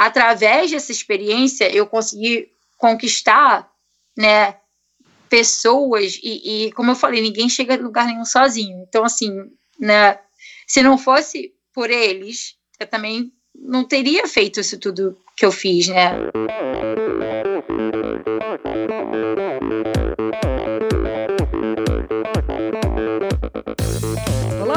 através dessa experiência, eu consegui conquistar, né, pessoas e, e, como eu falei, ninguém chega a lugar nenhum sozinho. Então, assim, né, se não fosse por eles, eu também não teria feito isso tudo que eu fiz, né?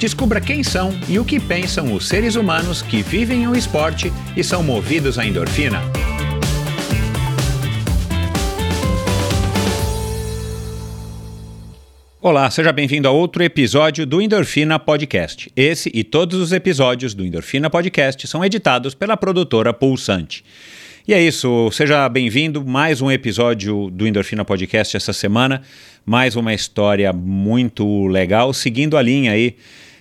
Descubra quem são e o que pensam os seres humanos que vivem o esporte e são movidos à endorfina. Olá, seja bem-vindo a outro episódio do Endorfina Podcast. Esse e todos os episódios do Endorfina Podcast são editados pela produtora Pulsante. E é isso, seja bem-vindo mais um episódio do Endorfina Podcast essa semana, mais uma história muito legal, seguindo a linha aí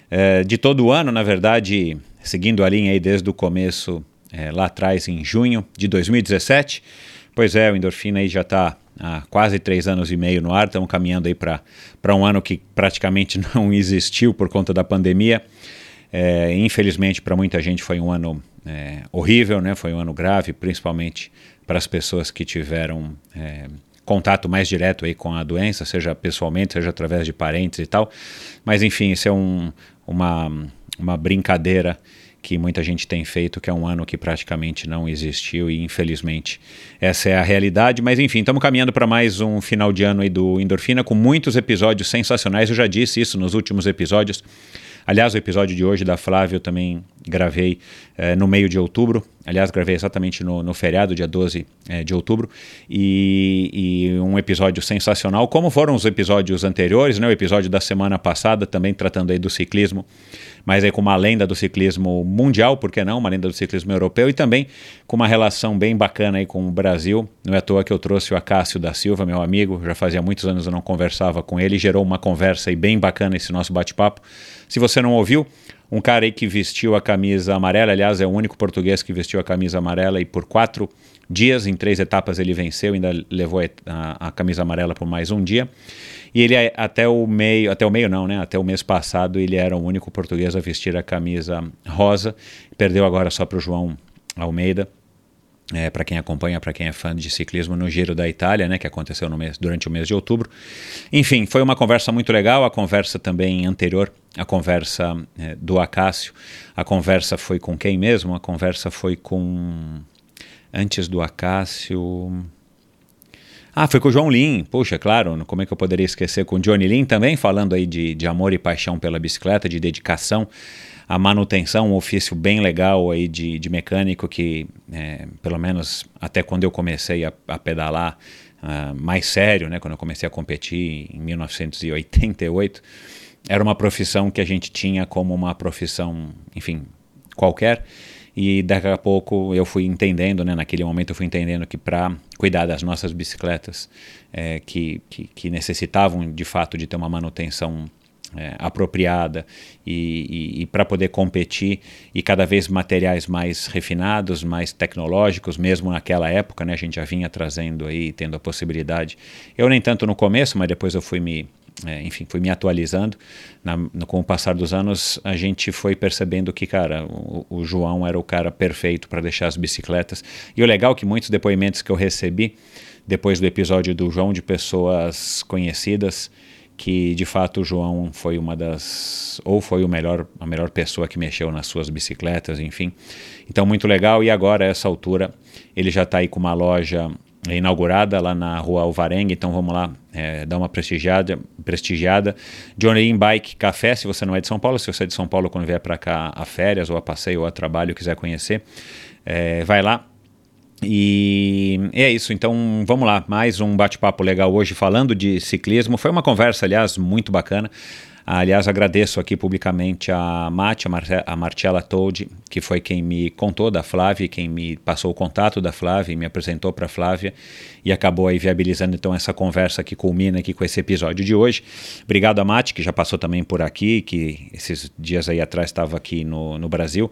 é, de todo ano, na verdade, seguindo a linha aí desde o começo, é, lá atrás, em junho de 2017. Pois é, o Endorfina aí já está há quase três anos e meio no ar, estamos caminhando aí para um ano que praticamente não existiu por conta da pandemia. É, infelizmente, para muita gente foi um ano é, horrível, né? foi um ano grave, principalmente para as pessoas que tiveram é, contato mais direto aí com a doença, seja pessoalmente, seja através de parentes e tal. Mas enfim, isso é um, uma, uma brincadeira que muita gente tem feito, que é um ano que praticamente não existiu e infelizmente essa é a realidade. Mas enfim, estamos caminhando para mais um final de ano aí do Endorfina com muitos episódios sensacionais. Eu já disse isso nos últimos episódios. Aliás, o episódio de hoje da Flávia eu também gravei eh, no meio de outubro. Aliás, gravei exatamente no, no feriado, dia 12 eh, de outubro. E, e, um episódio sensacional, como foram os episódios anteriores, né? O episódio da semana passada, também tratando aí do ciclismo, mas aí com uma lenda do ciclismo mundial, por que não? Uma lenda do ciclismo europeu e também com uma relação bem bacana aí com o Brasil. Não é à toa que eu trouxe o Acácio da Silva, meu amigo. Já fazia muitos anos eu não conversava com ele. Gerou uma conversa aí bem bacana esse nosso bate-papo. Se você não ouviu, um cara aí que vestiu a camisa amarela, aliás, é o único português que vestiu a camisa amarela e por quatro dias, em três etapas, ele venceu, ainda levou a, a camisa amarela por mais um dia. E ele até o meio, até o meio não, né? Até o mês passado ele era o único português a vestir a camisa rosa. Perdeu agora só para o João Almeida é, para quem acompanha, para quem é fã de ciclismo no Giro da Itália, né, que aconteceu mês, durante o mês de outubro. Enfim, foi uma conversa muito legal, a conversa também anterior, a conversa é, do Acácio, a conversa foi com quem mesmo? A conversa foi com... Antes do Acácio... Ah, foi com o João Lin, puxa, claro, como é que eu poderia esquecer com o Johnny Lin também, falando aí de, de amor e paixão pela bicicleta, de dedicação a manutenção, um ofício bem legal aí de, de mecânico que, é, pelo menos até quando eu comecei a, a pedalar uh, mais sério, né, quando eu comecei a competir em 1988, era uma profissão que a gente tinha como uma profissão, enfim, qualquer. E daqui a pouco eu fui entendendo, né, naquele momento eu fui entendendo que para cuidar das nossas bicicletas é, que, que, que necessitavam de fato de ter uma manutenção é, apropriada e, e, e para poder competir e cada vez materiais mais refinados, mais tecnológicos, mesmo naquela época, né, a gente já vinha trazendo aí, tendo a possibilidade. Eu nem tanto no começo, mas depois eu fui me, é, enfim, fui me atualizando. Na, no, com o passar dos anos, a gente foi percebendo que, cara, o, o João era o cara perfeito para deixar as bicicletas. E o legal é que muitos depoimentos que eu recebi depois do episódio do João de pessoas conhecidas que de fato João foi uma das ou foi o melhor a melhor pessoa que mexeu nas suas bicicletas, enfim. Então muito legal e agora a essa altura ele já está aí com uma loja inaugurada lá na rua Alvarenga, então vamos lá é, dar uma prestigiada, prestigiada. Johnny Bike Café, se você não é de São Paulo, se você é de São Paulo quando vier para cá a férias ou a passeio ou a trabalho quiser conhecer, é, vai lá, e é isso, então vamos lá, mais um bate-papo legal hoje falando de ciclismo. Foi uma conversa, aliás, muito bacana. Aliás, agradeço aqui publicamente a Mate, a, Mar a Toldi, que foi quem me contou da Flávia, quem me passou o contato da Flávia me apresentou para a Flávia e acabou aí viabilizando então essa conversa que culmina aqui com esse episódio de hoje. Obrigado a Mate, que já passou também por aqui, que esses dias aí atrás estava aqui no, no Brasil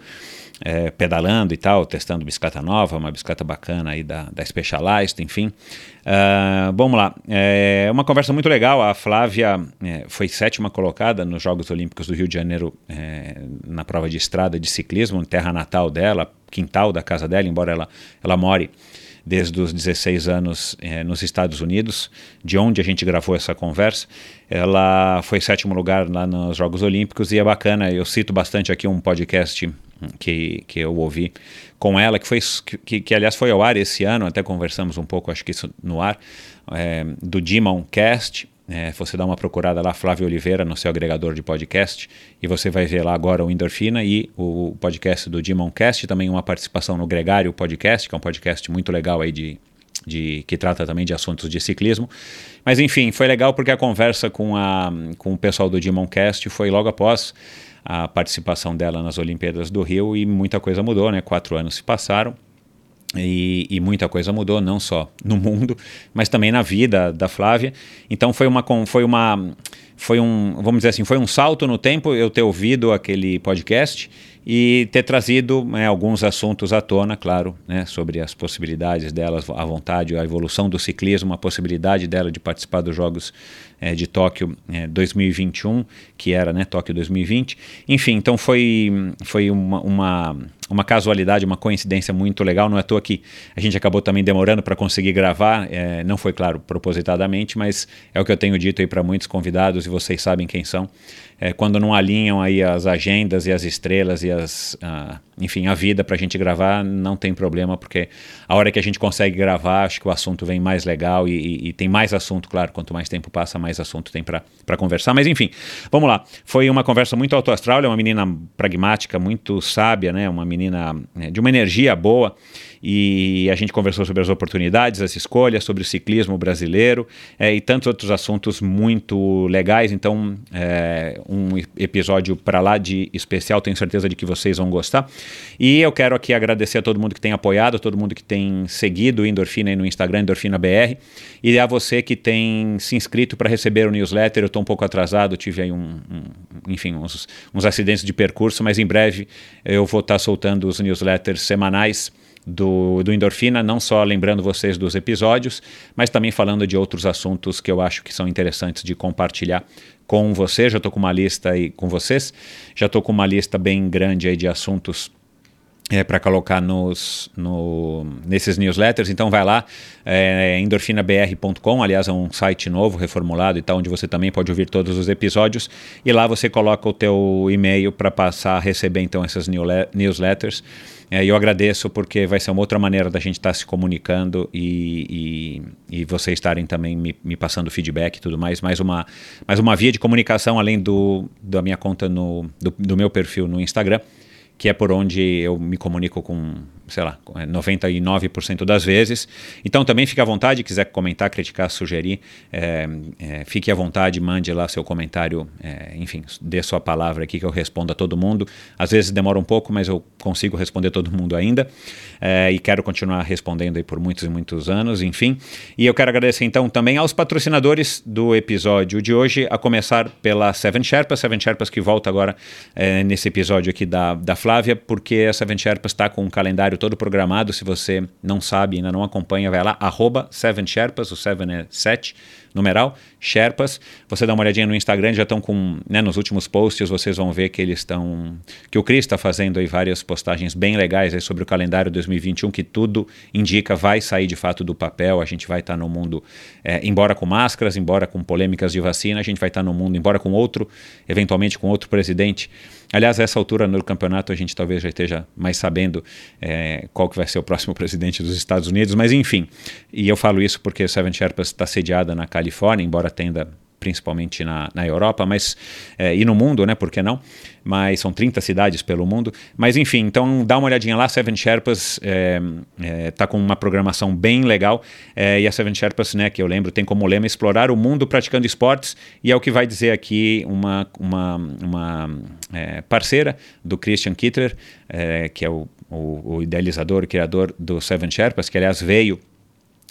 é, pedalando e tal, testando bicicleta nova, uma bicicleta bacana aí da, da Specialized, enfim. Uh, vamos lá, é uma conversa muito legal. A Flávia é, foi sétima colocada nos Jogos Olímpicos do Rio de Janeiro é, na prova de estrada de ciclismo, terra natal dela, quintal da casa dela, embora ela, ela more desde os 16 anos eh, nos Estados Unidos, de onde a gente gravou essa conversa. Ela foi sétimo lugar lá nos Jogos Olímpicos e é bacana. Eu cito bastante aqui um podcast que, que eu ouvi com ela, que foi que, que aliás foi ao ar esse ano, até conversamos um pouco, acho que isso no ar, é, do Demon Cast. É, você dá uma procurada lá, Flávio Oliveira, no seu agregador de podcast, e você vai ver lá agora o Endorfina e o podcast do Demon Cast, também uma participação no Gregário Podcast, que é um podcast muito legal aí de, de, que trata também de assuntos de ciclismo. Mas enfim, foi legal porque a conversa com, a, com o pessoal do Demon Cast foi logo após a participação dela nas Olimpíadas do Rio e muita coisa mudou, né? Quatro anos se passaram. E, e, muita coisa mudou, não só no mundo, mas também na vida da Flávia. Então foi uma, foi uma, foi um, vamos dizer assim, foi um salto no tempo eu ter ouvido aquele podcast e ter trazido né, alguns assuntos à tona, claro, né, sobre as possibilidades delas, a vontade, a evolução do ciclismo, a possibilidade dela de participar dos Jogos é, de Tóquio é, 2021, que era né, Tóquio 2020. Enfim, então foi, foi uma, uma, uma, casualidade, uma coincidência muito legal. Não é à toa que a gente acabou também demorando para conseguir gravar, é, não foi, claro, propositadamente, mas é o que eu tenho dito aí para muitos convidados e vocês sabem quem são é, quando não alinham aí as agendas e as estrelas e as, uh, enfim, a vida para a gente gravar, não tem problema, porque a hora que a gente consegue gravar, acho que o assunto vem mais legal e, e, e tem mais assunto, claro, quanto mais tempo passa, mais assunto tem para conversar. Mas enfim, vamos lá. Foi uma conversa muito autoastral, é uma menina pragmática, muito sábia, né? Uma menina né, de uma energia boa e a gente conversou sobre as oportunidades, as escolhas, sobre o ciclismo brasileiro é, e tantos outros assuntos muito legais. Então, é, um episódio para lá de especial, tenho certeza de que vocês vão gostar. E eu quero aqui agradecer a todo mundo que tem apoiado, a todo mundo que tem seguido o Endorfina no Instagram, Endorfina BR, e a você que tem se inscrito para receber o newsletter. Eu estou um pouco atrasado, tive aí um, um enfim, uns, uns acidentes de percurso, mas em breve eu vou estar tá soltando os newsletters semanais do, do Endorfina, não só lembrando vocês dos episódios, mas também falando de outros assuntos que eu acho que são interessantes de compartilhar com você. Já estou com uma lista aí com vocês, já estou com uma lista bem grande aí de assuntos é, para colocar nos, no, nesses newsletters. Então vai lá, é, endorfinabr.com, aliás é um site novo, reformulado e tal, onde você também pode ouvir todos os episódios. E lá você coloca o teu e-mail para passar a receber então essas newsletters. É, eu agradeço porque vai ser uma outra maneira da gente estar tá se comunicando e, e, e vocês estarem também me, me, passando feedback e tudo mais. Mais uma, mais uma via de comunicação além do, da minha conta no, do, do meu perfil no Instagram, que é por onde eu me comunico com sei lá, 99% é, das vezes. Então também fique à vontade, quiser comentar, criticar, sugerir, é, é, fique à vontade, mande lá seu comentário, é, enfim, dê sua palavra aqui que eu respondo a todo mundo. Às vezes demora um pouco, mas eu consigo responder todo mundo ainda é, e quero continuar respondendo aí por muitos e muitos anos, enfim. E eu quero agradecer então também aos patrocinadores do episódio de hoje, a começar pela Seven Sherpas, Seven Sherpas que volta agora é, nesse episódio aqui da, da Flávia, porque a Seven Sherpas está com um calendário todo programado. Se você não sabe, ainda não acompanha, vai lá, arroba Seven Sherpas, o Seven é 7, numeral, Sherpas. Você dá uma olhadinha no Instagram, já estão com, né, nos últimos posts, vocês vão ver que eles estão, que o Cris está fazendo aí várias postagens bem legais aí sobre o calendário 2021, que tudo indica vai sair de fato do papel, a gente vai estar tá no mundo, é, embora com máscaras, embora com polêmicas de vacina, a gente vai estar tá no mundo, embora com outro, eventualmente com outro presidente, Aliás, a essa altura no campeonato a gente talvez já esteja mais sabendo é, qual que vai ser o próximo presidente dos Estados Unidos, mas enfim. E eu falo isso porque Seven Sherpas está sediada na Califórnia, embora tenda principalmente na, na Europa, mas é, e no mundo, né? Por que não? Mas são 30 cidades pelo mundo. Mas enfim, então dá uma olhadinha lá. Seven Sherpas é, é, tá com uma programação bem legal. É, e a Seven Sherpas, né? Que eu lembro, tem como lema explorar o mundo praticando esportes. E é o que vai dizer aqui uma, uma, uma é, parceira do Christian Kittler, é, que é o, o, o idealizador, o criador do Seven Sherpas, que aliás veio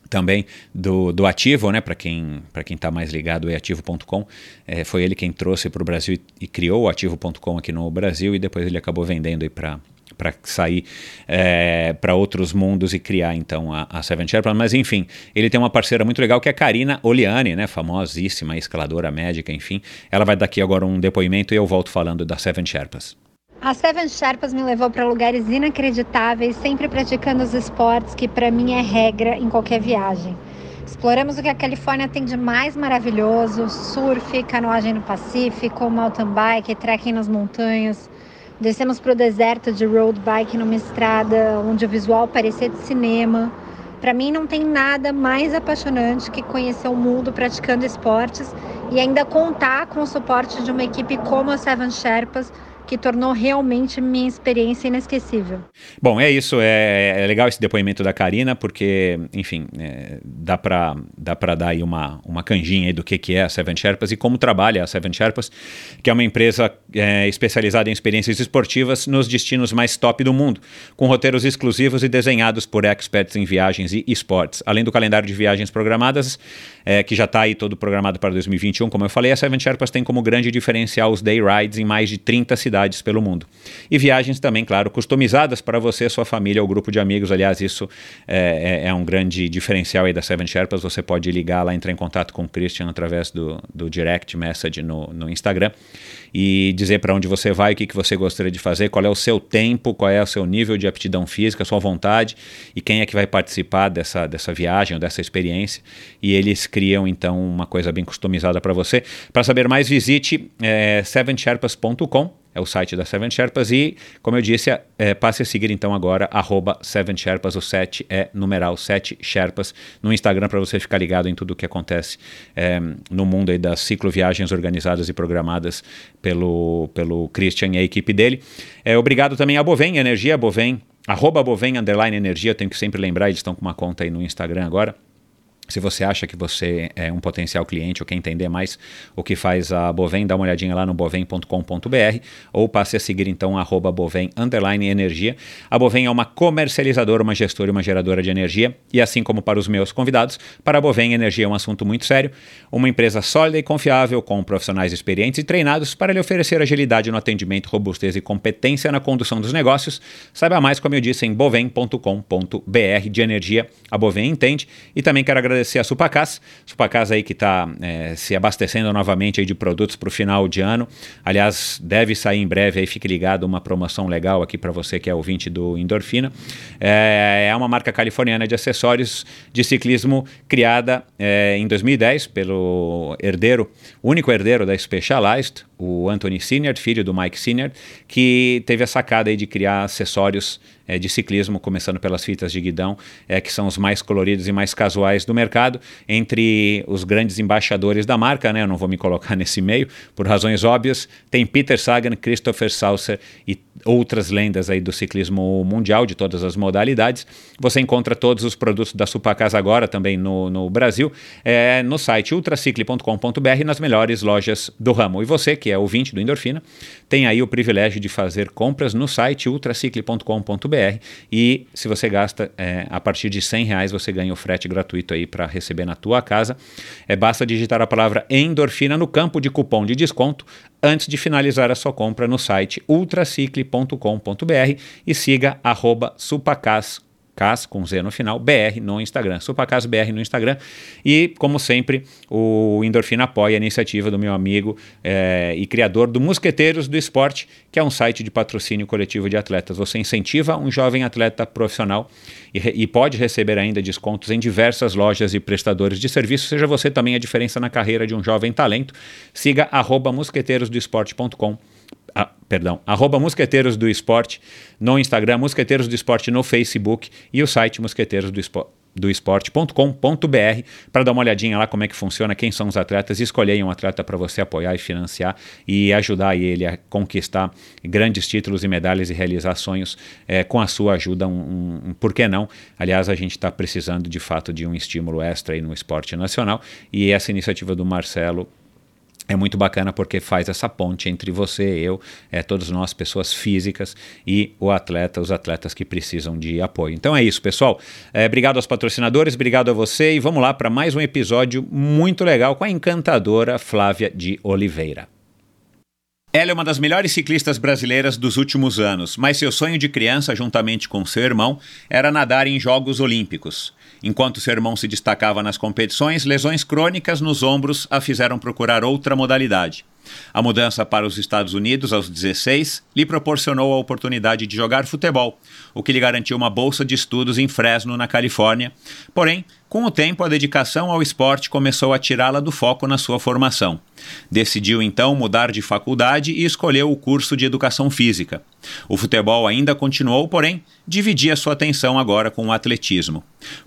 também do, do Ativo, né, para quem para quem está mais ligado, é ativo.com. É, foi ele quem trouxe para o Brasil e, criou o ativo.com aqui no Brasil e depois ele acabou vendendo para para sair é, para outros mundos e criar então a, a Seven Sherpas. Mas enfim, ele tem uma parceira muito legal que é a Karina Oliani, né, famosíssima escaladora médica, enfim. Ela vai dar aqui agora um depoimento e eu volto falando da Seven Sherpas. A Seven Sherpas me levou para lugares inacreditáveis, sempre praticando os esportes que para mim é regra em qualquer viagem. Exploramos o que a Califórnia tem de mais maravilhoso: surf, canoagem no Pacífico, mountain bike, trekking nas montanhas. Descemos para o deserto de road bike numa estrada onde o visual parecia de cinema. Para mim não tem nada mais apaixonante que conhecer o mundo praticando esportes e ainda contar com o suporte de uma equipe como a Seven Sherpas que tornou realmente minha experiência inesquecível. Bom, é isso. É, é legal esse depoimento da Karina, porque, enfim, é, dá para dá dar aí uma, uma canjinha aí do que, que é a Seven Sherpas e como trabalha a Seven Sherpas, que é uma empresa é, especializada em experiências esportivas nos destinos mais top do mundo, com roteiros exclusivos e desenhados por experts em viagens e esportes. Além do calendário de viagens programadas, é, que já está aí todo programado para 2021, como eu falei, a Seven Sherpas tem como grande diferencial os day rides em mais de 30 cidades pelo mundo. E viagens também, claro, customizadas para você, sua família ou grupo de amigos. Aliás, isso é, é, é, um grande diferencial aí da Seven Sherpas. Você pode ligar lá, entrar em contato com o Christian através do, do direct message no, no Instagram e dizer para onde você vai, o que, que você gostaria de fazer, qual é o seu tempo, qual é o seu nível de aptidão física, sua vontade e quem é que vai participar dessa, dessa viagem ou dessa experiência. E eles criam então uma coisa bem customizada para você. Para saber mais, visite é, sevensherpas.com é o site da Seven Sherpas e, como eu disse, é, passe a seguir então agora arroba Seven Sherpas, o 7 é numeral 7 Sherpas no Instagram para você ficar ligado em tudo o que acontece é, no mundo aí das cicloviagens organizadas e programadas pelo, pelo Christian e a equipe dele. É, obrigado também a Bovem Energia, Bovem, arroba Bovem Underline Energia, tenho que sempre lembrar, eles estão com uma conta aí no Instagram agora se você acha que você é um potencial cliente ou quer entender mais o que faz a Bovem, dá uma olhadinha lá no bovem.com.br ou passe a seguir então arroba Bovem Energia. A Bovem é uma comercializadora, uma gestora e uma geradora de energia e assim como para os meus convidados, para a Bovem energia é um assunto muito sério, uma empresa sólida e confiável com profissionais experientes e treinados para lhe oferecer agilidade no atendimento, robustez e competência na condução dos negócios. Saiba mais, como eu disse, em bovem.com.br de energia. A Bovem entende e também quero agradecer agradecer a Supacas, Supacas aí que está é, se abastecendo novamente aí de produtos para o final de ano. Aliás, deve sair em breve aí, fique ligado, uma promoção legal aqui para você que é ouvinte do Endorfina. É, é uma marca californiana de acessórios de ciclismo criada é, em 2010 pelo herdeiro, único herdeiro da Specialized, o Anthony Senior, filho do Mike Senior, que teve a sacada aí de criar acessórios é, de ciclismo, começando pelas fitas de guidão, é, que são os mais coloridos e mais casuais do mercado, entre os grandes embaixadores da marca, né? Eu não vou me colocar nesse meio, por razões óbvias, tem Peter Sagan, Christopher Saucer e outras lendas aí do ciclismo mundial, de todas as modalidades. Você encontra todos os produtos da Supacas agora também no, no Brasil, é, no site ultracicle.com.br, nas melhores lojas do ramo. E você, que é ouvinte do Endorfina, tem aí o privilégio de fazer compras no site ultracicle.com.br e se você gasta é, a partir de 100 reais, você ganha o frete gratuito aí para receber na tua casa. É, basta digitar a palavra endorfina no campo de cupom de desconto antes de finalizar a sua compra no site ultracicle.com.br e siga arroba supacas Cas, com Z no final, BR no Instagram. Supacas BR no Instagram. E, como sempre, o Endorfina apoia a iniciativa do meu amigo é, e criador do Mosqueteiros do Esporte, que é um site de patrocínio coletivo de atletas. Você incentiva um jovem atleta profissional e, e pode receber ainda descontos em diversas lojas e prestadores de serviço. Seja você também a diferença na carreira de um jovem talento. Siga arroba mosqueteirosdoesporte.com ah, perdão, arroba Mosqueteiros do Esporte no Instagram, Mosqueteiros do Esporte no Facebook e o site Mosqueteiros do Esporte do esporte.com.br para dar uma olhadinha lá como é que funciona, quem são os atletas, escolher um atleta para você apoiar e financiar e ajudar ele a conquistar grandes títulos e medalhas e realizar sonhos é, com a sua ajuda, um, um, um, por que não? Aliás, a gente está precisando de fato de um estímulo extra aí no esporte nacional e essa iniciativa do Marcelo é muito bacana porque faz essa ponte entre você, eu, é, todos nós, pessoas físicas e o atleta, os atletas que precisam de apoio. Então é isso, pessoal. É, obrigado aos patrocinadores, obrigado a você e vamos lá para mais um episódio muito legal com a encantadora Flávia de Oliveira. Ela é uma das melhores ciclistas brasileiras dos últimos anos, mas seu sonho de criança, juntamente com seu irmão, era nadar em Jogos Olímpicos. Enquanto seu irmão se destacava nas competições, lesões crônicas nos ombros a fizeram procurar outra modalidade. A mudança para os Estados Unidos aos 16 lhe proporcionou a oportunidade de jogar futebol, o que lhe garantiu uma bolsa de estudos em Fresno, na Califórnia. Porém, com o tempo, a dedicação ao esporte começou a tirá-la do foco na sua formação. Decidiu então mudar de faculdade e escolheu o curso de educação física. O futebol ainda continuou, porém, dividia sua atenção agora com o atletismo.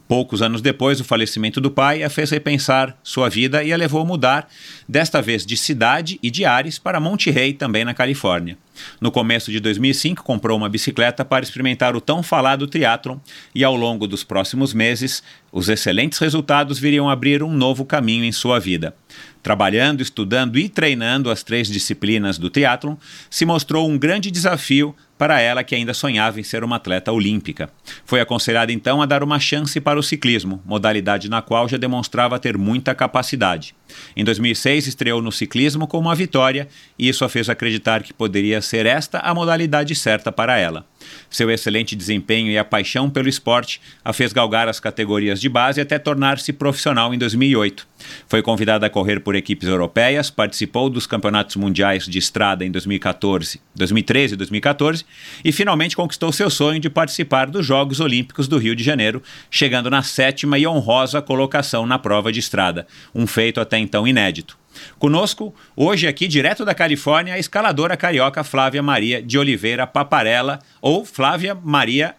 Poucos anos depois do falecimento do pai, a fez repensar sua vida e a levou a mudar, desta vez de cidade e de Ares, para Monte Rey, também na Califórnia. No começo de 2005, comprou uma bicicleta para experimentar o tão falado triatlon e ao longo dos próximos meses, os excelentes resultados viriam abrir um novo caminho em sua vida. Trabalhando, estudando e treinando as três disciplinas do triatlon, se mostrou um grande desafio para ela que ainda sonhava em ser uma atleta olímpica. Foi aconselhada então a dar uma chance para o ciclismo, modalidade na qual já demonstrava ter muita capacidade. Em 2006 estreou no ciclismo com uma vitória e isso a fez acreditar que poderia ser esta a modalidade certa para ela. Seu excelente desempenho e a paixão pelo esporte a fez galgar as categorias de base até tornar-se profissional em 2008. Foi convidada a correr por equipes europeias, participou dos campeonatos mundiais de estrada em 2014, 2013 e 2014 e finalmente conquistou seu sonho de participar dos Jogos Olímpicos do Rio de Janeiro, chegando na sétima e honrosa colocação na prova de estrada, um feito até então inédito. Conosco, hoje aqui, direto da Califórnia, a escaladora carioca Flávia Maria de Oliveira Paparella, ou Flávia Maria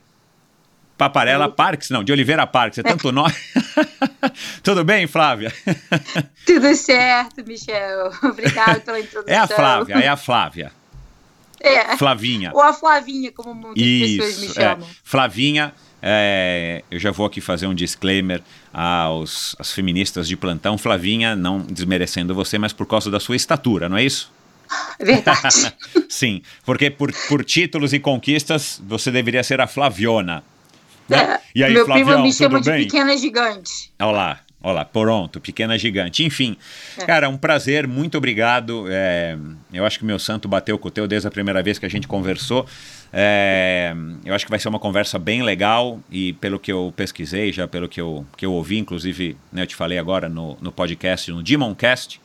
Paparella Parques, não, de Oliveira Parques, é tanto nome. Tudo bem, Flávia? Tudo certo, Michel. Obrigado pela introdução. É a Flávia, é a Flávia. É. Flavinha. Ou a Flavinha, como muitas Isso, pessoas me é. chamam. É. Flavinha, é, eu já vou aqui fazer um disclaimer aos, às feministas de plantão. Flavinha, não desmerecendo você, mas por causa da sua estatura, não é isso? Verdade. Sim, porque por, por títulos e conquistas você deveria ser a Flaviona. Né? É, e aí, meu Flavião, primo me chama de bem? pequena gigante. Olha lá, Olá, pronto, pequena gigante. Enfim, é. cara, um prazer, muito obrigado. É, eu acho que meu santo bateu com o teu desde a primeira vez que a gente conversou. É, eu acho que vai ser uma conversa bem legal e pelo que eu pesquisei, já pelo que eu, que eu ouvi, inclusive, né, eu te falei agora no, no podcast, no Demoncast,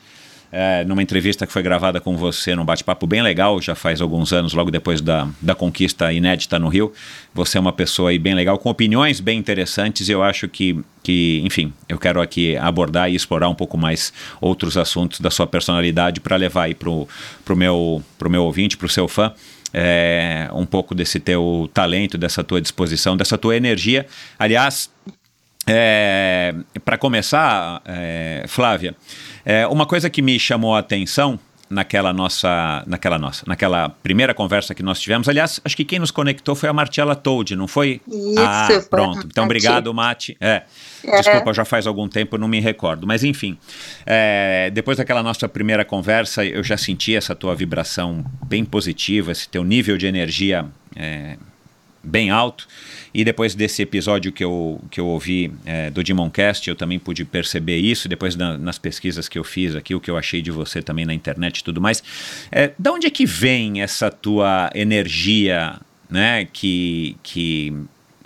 é, numa entrevista que foi gravada com você, num bate-papo bem legal, já faz alguns anos, logo depois da, da conquista inédita no Rio. Você é uma pessoa aí bem legal, com opiniões bem interessantes, e eu acho que, que, enfim, eu quero aqui abordar e explorar um pouco mais outros assuntos da sua personalidade para levar aí para o meu, pro meu ouvinte, para o seu fã. É, um pouco desse teu talento, dessa tua disposição, dessa tua energia. Aliás, é, para começar, é, Flávia, é, uma coisa que me chamou a atenção naquela nossa, naquela nossa, naquela primeira conversa que nós tivemos. Aliás, acho que quem nos conectou foi a Martiela Toad, não foi? Isso. Ah, foi pronto. Então, obrigado, Mati. É, é. Desculpa, já faz algum tempo, não me recordo. Mas enfim, é, depois daquela nossa primeira conversa, eu já senti essa tua vibração bem positiva, esse teu nível de energia é, bem alto. E depois desse episódio que eu, que eu ouvi é, do Demoncast, eu também pude perceber isso. Depois da, nas pesquisas que eu fiz aqui, o que eu achei de você também na internet e tudo mais. É, da onde é que vem essa tua energia, né? Que, que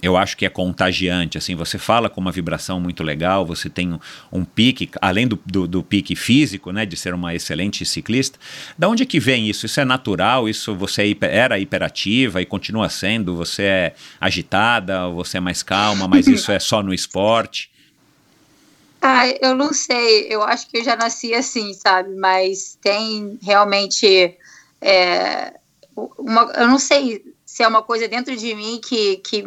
eu acho que é contagiante, assim, você fala com uma vibração muito legal, você tem um, um pique, além do, do, do, pique físico, né, de ser uma excelente ciclista, da onde é que vem isso? Isso é natural? Isso você é hiper, era hiperativa e continua sendo? Você é agitada, você é mais calma, mas isso é só no esporte? Ah, eu não sei, eu acho que eu já nasci assim, sabe, mas tem realmente, é, uma, eu não sei se é uma coisa dentro de mim que, que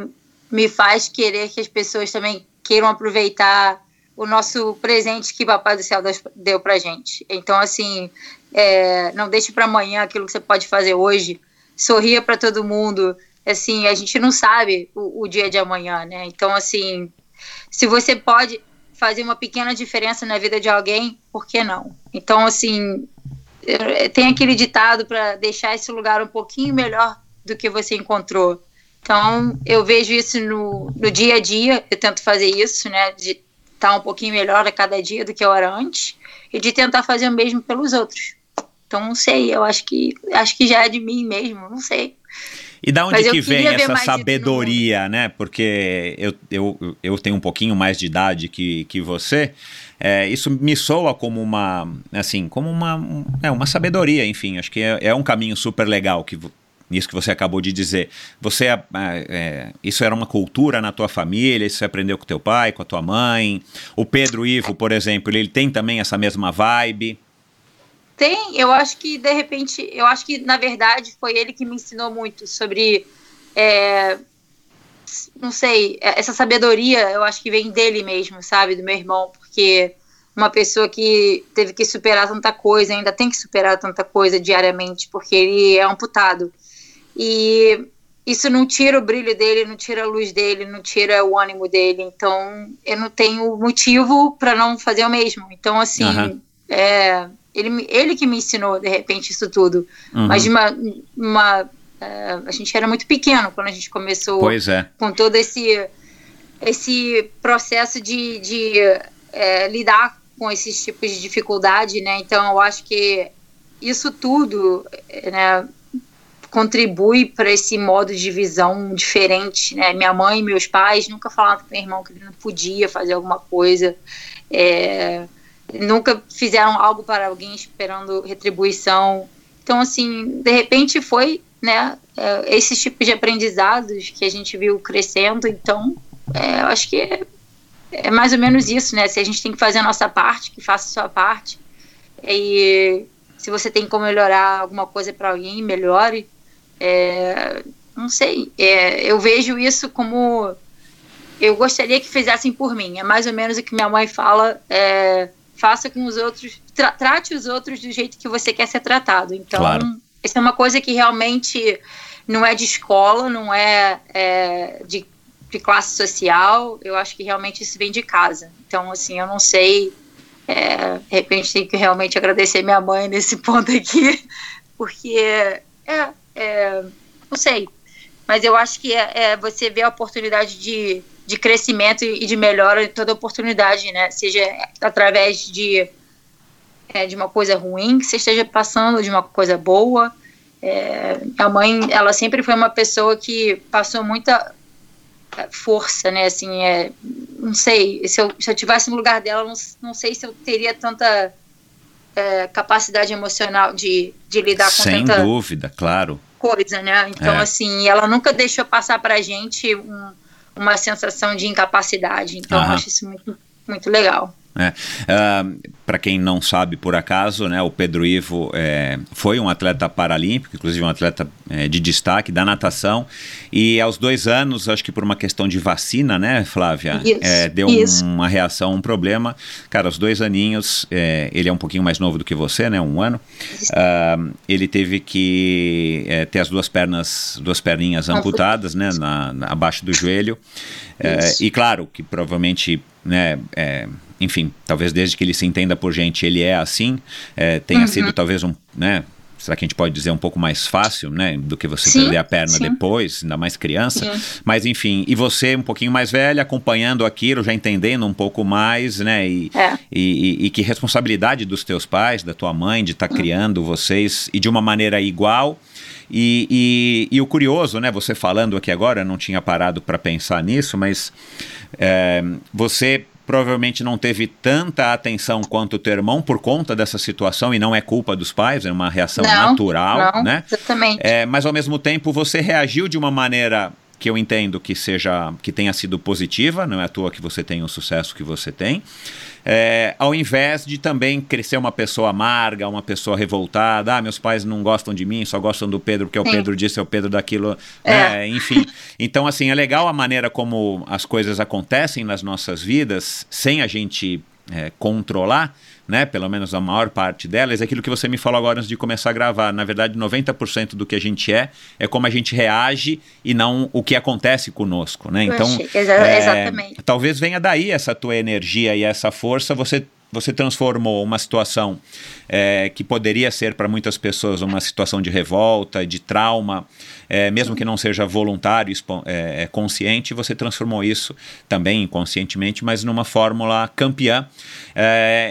me faz querer que as pessoas também queiram aproveitar o nosso presente que Papai do Céu deu pra gente. Então, assim, é, não deixe para amanhã aquilo que você pode fazer hoje. Sorria para todo mundo. Assim, a gente não sabe o, o dia de amanhã, né? Então, assim, se você pode fazer uma pequena diferença na vida de alguém, por que não? Então, assim, tem aquele ditado para deixar esse lugar um pouquinho melhor do que você encontrou. Então, eu vejo isso no, no dia a dia, eu tento fazer isso, né, de estar tá um pouquinho melhor a cada dia do que eu era antes, e de tentar fazer o mesmo pelos outros. Então, não sei, eu acho que acho que já é de mim mesmo, não sei. E da onde que vem essa sabedoria, né? Porque eu, eu, eu tenho um pouquinho mais de idade que, que você. É, isso me soa como uma, assim, como uma, é, uma sabedoria, enfim. Acho que é, é um caminho super legal que isso que você acabou de dizer. Você é, é, isso era uma cultura na tua família, isso você aprendeu com teu pai, com a tua mãe. O Pedro Ivo, por exemplo, ele tem também essa mesma vibe. Tem, eu acho que de repente, eu acho que na verdade foi ele que me ensinou muito sobre, é, não sei, é, essa sabedoria, eu acho que vem dele mesmo, sabe, do meu irmão, porque uma pessoa que teve que superar tanta coisa, ainda tem que superar tanta coisa diariamente, porque ele é amputado. E isso não tira o brilho dele, não tira a luz dele, não tira o ânimo dele. Então, eu não tenho motivo para não fazer o mesmo. Então, assim, uhum. é, ele, ele que me ensinou, de repente, isso tudo. Uhum. Mas uma, uma é, a gente era muito pequeno quando a gente começou é. com todo esse, esse processo de, de é, lidar com esses tipos de dificuldade, né? Então, eu acho que isso tudo, né, contribui para esse modo de visão diferente, né? Minha mãe e meus pais nunca falaram para meu irmão que ele não podia fazer alguma coisa. É, nunca fizeram algo para alguém esperando retribuição. Então, assim, de repente foi, né, é, esses tipos de aprendizados que a gente viu crescendo. Então, é, eu acho que é, é, mais ou menos isso, né? Se a gente tem que fazer a nossa parte, que faça a sua parte. E se você tem como melhorar alguma coisa para alguém, melhore. É, não sei, é, eu vejo isso como eu gostaria que fizessem por mim. É mais ou menos o que minha mãe fala. É, faça com os outros, tra trate os outros do jeito que você quer ser tratado. Então, claro. isso é uma coisa que realmente não é de escola, não é, é de, de, classe social. Eu acho que realmente isso vem de casa. Então, assim, eu não sei. É, de repente, tenho que realmente agradecer minha mãe nesse ponto aqui, porque é, é não sei. Mas eu acho que é, é você vê a oportunidade de de crescimento e de melhora toda oportunidade, né? Seja através de, é, de uma coisa ruim que você esteja passando, de uma coisa boa. É, a mãe, ela sempre foi uma pessoa que passou muita é, força, né? Assim, é, não sei, se eu, se eu tivesse no lugar dela, não, não sei se eu teria tanta é, capacidade emocional de, de lidar com Sem tanta dúvida, claro. coisa, né? Então, é. assim, ela nunca deixou passar pra gente um, uma sensação de incapacidade. Então, eu acho isso muito, muito legal. É. Uh, Para quem não sabe, por acaso, né, o Pedro Ivo é, foi um atleta paralímpico, inclusive um atleta é, de destaque da natação, e aos dois anos, acho que por uma questão de vacina, né, Flávia, isso, é, deu isso. uma reação, um problema. Cara, aos dois aninhos, é, ele é um pouquinho mais novo do que você, né, um ano, uh, ele teve que é, ter as duas pernas, duas perninhas amputadas, né, na, na abaixo do joelho, é, e claro que provavelmente né, enfim, talvez desde que ele se entenda por gente, ele é assim, é, tenha uhum. sido talvez um, né, será que a gente pode dizer um pouco mais fácil, né, do que você sim, perder a perna sim. depois, ainda mais criança, sim. mas enfim, e você um pouquinho mais velha, acompanhando aquilo, já entendendo um pouco mais, né, e, é. e, e, e, que responsabilidade dos teus pais, da tua mãe, de estar tá criando vocês, e de uma maneira igual, e, e, e, o curioso, né? Você falando aqui agora, não tinha parado para pensar nisso, mas é, você provavelmente não teve tanta atenção quanto o teu irmão por conta dessa situação e não é culpa dos pais, é uma reação não, natural, não, né? Exatamente. É, mas ao mesmo tempo você reagiu de uma maneira que eu entendo que seja que tenha sido positiva, não é à toa que você tem o sucesso que você tem. É, ao invés de também crescer uma pessoa amarga, uma pessoa revoltada, ah, meus pais não gostam de mim, só gostam do Pedro, porque o Pedro disse, é o Pedro daquilo, É. né? enfim. Então, assim, é legal a maneira como as coisas acontecem nas nossas vidas, sem a gente é, controlar, né, pelo menos a maior parte delas, é aquilo que você me falou agora antes de começar a gravar. Na verdade, 90% do que a gente é é como a gente reage e não o que acontece conosco, né? Então, exa- é, exatamente. talvez venha daí essa tua energia e essa força. Você, você transformou uma situação é, que poderia ser para muitas pessoas uma situação de revolta, de trauma, é, mesmo que não seja voluntário, é, consciente, você transformou isso também inconscientemente, mas numa fórmula campeã.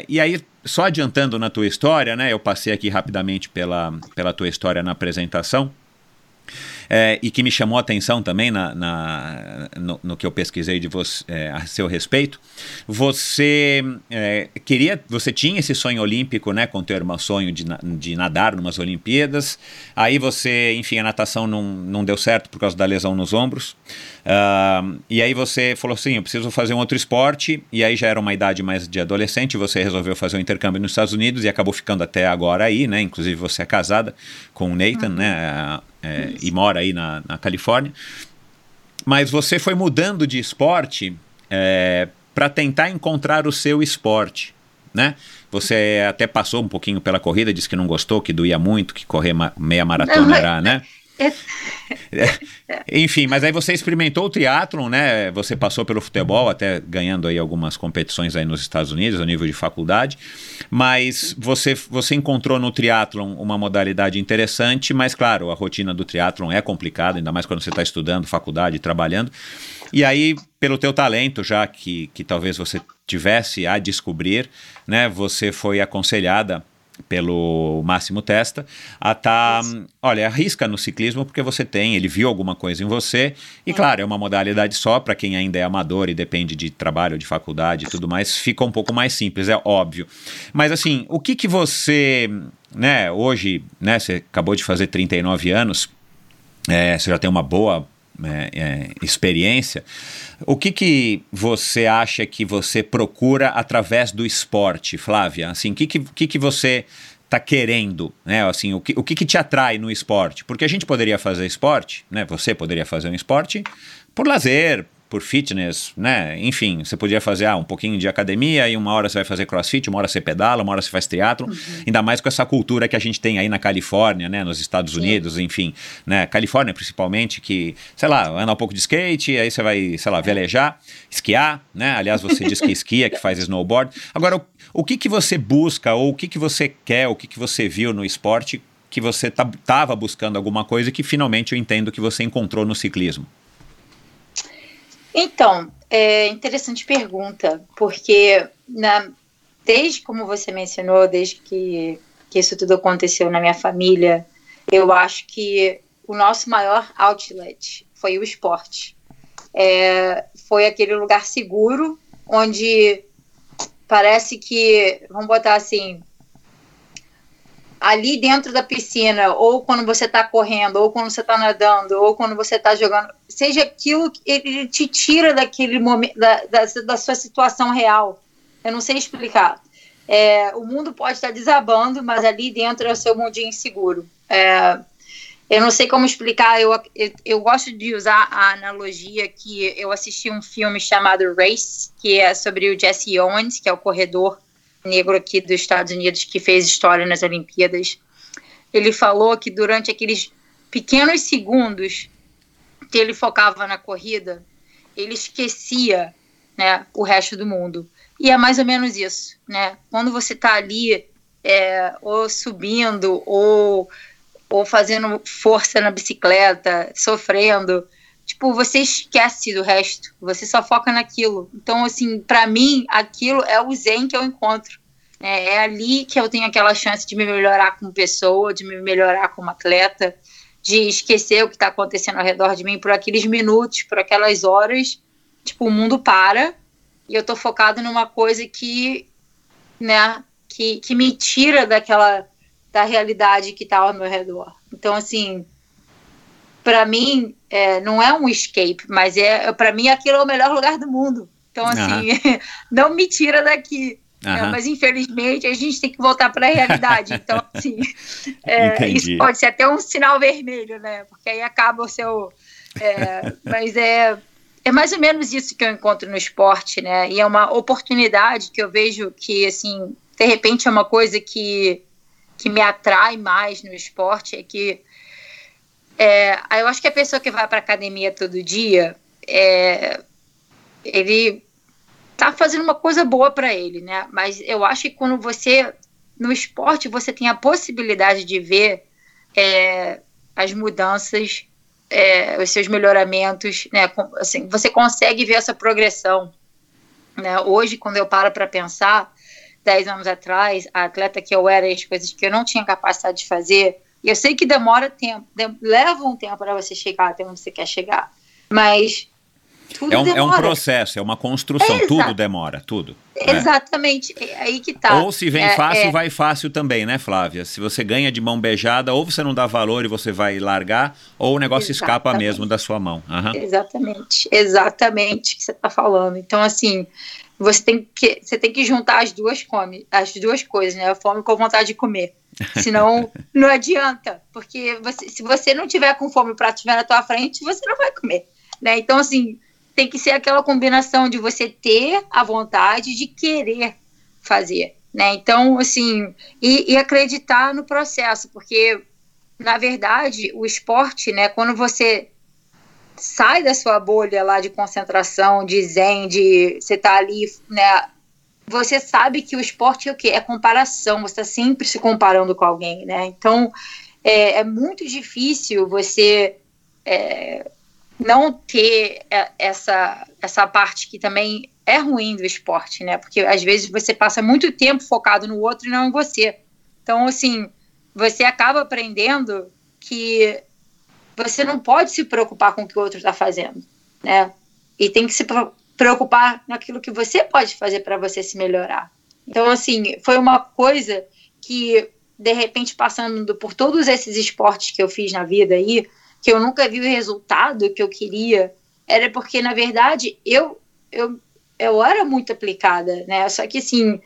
E aí, só adiantando na tua história, né? Eu passei aqui rapidamente pela, pela tua história na apresentação. É, e que me chamou a atenção também na, na- no, no que eu pesquisei de você, é, a seu respeito. Você é, queria, você tinha esse sonho olímpico, né, com teu irmão, sonho de, de nadar numas Olimpíadas. Aí você, enfim, a natação não, não deu certo por causa da lesão nos ombros. Ah, e aí você falou assim, eu preciso fazer um outro esporte. E aí já era uma idade mais de adolescente. Você resolveu fazer um intercâmbio nos Estados Unidos e acabou ficando até agora aí, né? Inclusive você é casada com o Nathan, né? É, e mora aí na, na Califórnia. Mas você foi mudando de esporte para tentar encontrar o seu esporte, né? Você até passou um pouquinho pela corrida, disse que não gostou, que doía muito, que correr ma- meia maratona era, né? É- Enfim, mas aí você experimentou o triatlon, né? Você passou pelo futebol, até ganhando aí algumas competições aí nos Estados Unidos, a nível de faculdade. Mas você, você encontrou no triatlon uma modalidade interessante, mas claro, a rotina do triatlon é complicada, ainda mais quando você está estudando, faculdade, trabalhando. E aí, pelo teu talento, já que, que talvez você tivesse a descobrir, né? Você foi aconselhada pelo Máximo Testa a tá, olha, arrisca no ciclismo porque você tem, ele viu alguma coisa em você. E claro, é uma modalidade só para quem ainda é amador e depende de trabalho, de faculdade e tudo mais, fica um pouco mais simples, é óbvio. Mas assim, o que que você, né, hoje, né, você acabou de fazer 39 anos, é, você já tem uma boa é, é, experiência. O que, que você acha que você procura através do esporte, Flávia? Assim, o que, que, que, que você está querendo, né? Assim, o que, o que, que te atrai no esporte? Porque a gente poderia fazer esporte, né? Você poderia fazer um esporte por lazer, por fitness, né? Enfim, você podia fazer ah, um pouquinho de academia e uma hora você vai fazer crossfit, uma hora você pedala, uma hora você faz teatro. Ainda mais com essa cultura que a gente tem aí na Califórnia, né? Nos Estados Unidos, enfim, né? Califórnia principalmente, que, sei lá, anda um pouco de skate, aí você vai, sei lá, velejar, esquiar, né? Aliás, você diz que esquia, que faz snowboard. Agora, o, o que que você busca ou o que que você quer, o que que você viu no esporte que você estava buscando alguma coisa que finalmente eu entendo que você encontrou no ciclismo? Então, é interessante pergunta, porque na, desde como você mencionou, desde que, que isso tudo aconteceu na minha família, eu acho que o nosso maior outlet foi o esporte. É, foi aquele lugar seguro onde parece que, vamos botar assim, ali dentro da piscina, ou quando você está correndo, ou quando você está nadando, ou quando você está jogando, seja aquilo que ele te tira daquele momento, da, da, da sua situação real. Eu não sei explicar. É, o mundo pode estar desabando, mas ali dentro é o seu mundinho seguro. É, eu não sei como explicar, eu, eu, eu, gosto de usar a analogia que eu assisti um filme chamado Race, que é sobre o Jesse Owens, que é o corredor negro aqui dos Estados Unidos que fez história nas Olimpíadas. Ele falou que durante aqueles pequenos segundos que ele focava na corrida, ele esquecia né, o resto do mundo. E é mais ou menos isso, né? Quando você está ali, é, ou subindo, ou, ou fazendo força na bicicleta, sofrendo, tipo, você esquece do resto, você só foca naquilo. Então, assim, para mim, aquilo é o zen que eu encontro. É, é, ali que eu tenho aquela chance de me melhorar como pessoa, de me melhorar como atleta, de esquecer o que está acontecendo ao redor de mim por aqueles minutos, por aquelas horas. Tipo, o mundo para e eu tô focado numa coisa que, né, que, que me tira daquela da realidade que tá ao meu redor. Então, assim, para mim, é, não é um escape, mas é para mim aquilo é o melhor lugar do mundo. Então, assim, não me tira daqui. É, mas infelizmente a gente tem que voltar para a realidade. Então, assim, é, isso pode ser até um sinal vermelho, né? Porque aí acaba o seu. É, mas é, é mais ou menos isso que eu encontro no esporte, né? E é uma oportunidade que eu vejo que, assim, de repente é uma coisa que, que me atrai mais no esporte, é que é, eu acho que a pessoa que vai para academia todo dia, é, ele tá fazendo uma coisa boa para ele, né? Mas eu acho que quando você no esporte você tem a possibilidade de ver é, as mudanças, é, os seus melhoramentos, né? Assim, você consegue ver essa progressão. Né? Hoje, quando eu paro para pensar, dez anos atrás, a atleta que eu era e as coisas que eu não tinha capacidade de fazer, e eu sei que demora tempo, de, leva um tempo para você chegar até onde você quer chegar, mas é um, é um, processo, é uma construção, é tudo demora, tudo. É. Exatamente, é. aí que tá. Ou se vem é, fácil, é. vai fácil também, né, Flávia? Se você ganha de mão beijada, ou você não dá valor e você vai largar, ou o negócio exatamente. escapa mesmo da sua mão. Uhum. Exatamente, exatamente o que você está falando. Então, assim, você tem que, você tem que juntar as duas, come, as duas coisas, né? A fome com a vontade de comer. Senão, não adianta. Porque você, se você não tiver com fome, o prato estiver na tua frente, você não vai comer. Né? Então, assim, tem que ser aquela combinação de você ter a vontade de querer fazer, né? Então, assim, e, e, acreditar no processo, porque na verdade o esporte, né? Quando você sai da sua bolha lá de concentração, de zen, de você tá ali, né? Você sabe que o esporte é o quê? É comparação. Você está sempre se comparando com alguém, né? Então é, é muito difícil você é, não ter é, essa, essa parte que também é ruim do esporte, né? Porque às vezes você passa muito tempo focado no outro e não em você. Então, assim, você acaba aprendendo que você não pode se preocupar com o que o outro está fazendo, né? E tem que se preocupar naquilo que você pode fazer para você se melhorar. Então, assim, foi uma coisa que, de repente, passando por todos esses esportes que eu fiz na vida aí, que eu nunca vi o resultado que eu queria, era porque, na verdade, eu, eu, eu era muito aplicada, né? Só que, assim,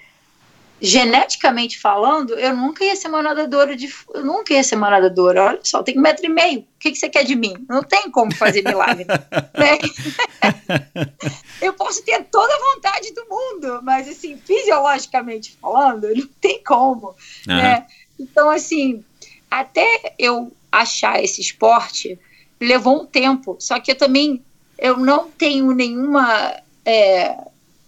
geneticamente falando, eu nunca ia ser uma nadadora de. Eu nunca ia ser uma nadadora. Olha só, tenho um metro e meio. O que, que você quer de mim? Não tem como fazer milagre. né? eu posso ter toda a vontade do mundo, mas assim, fisiologicamente falando, não tem como. Uhum. Né? Então, assim, até eu achar esse esporte levou um tempo. Só que eu também eu não tenho nenhuma é,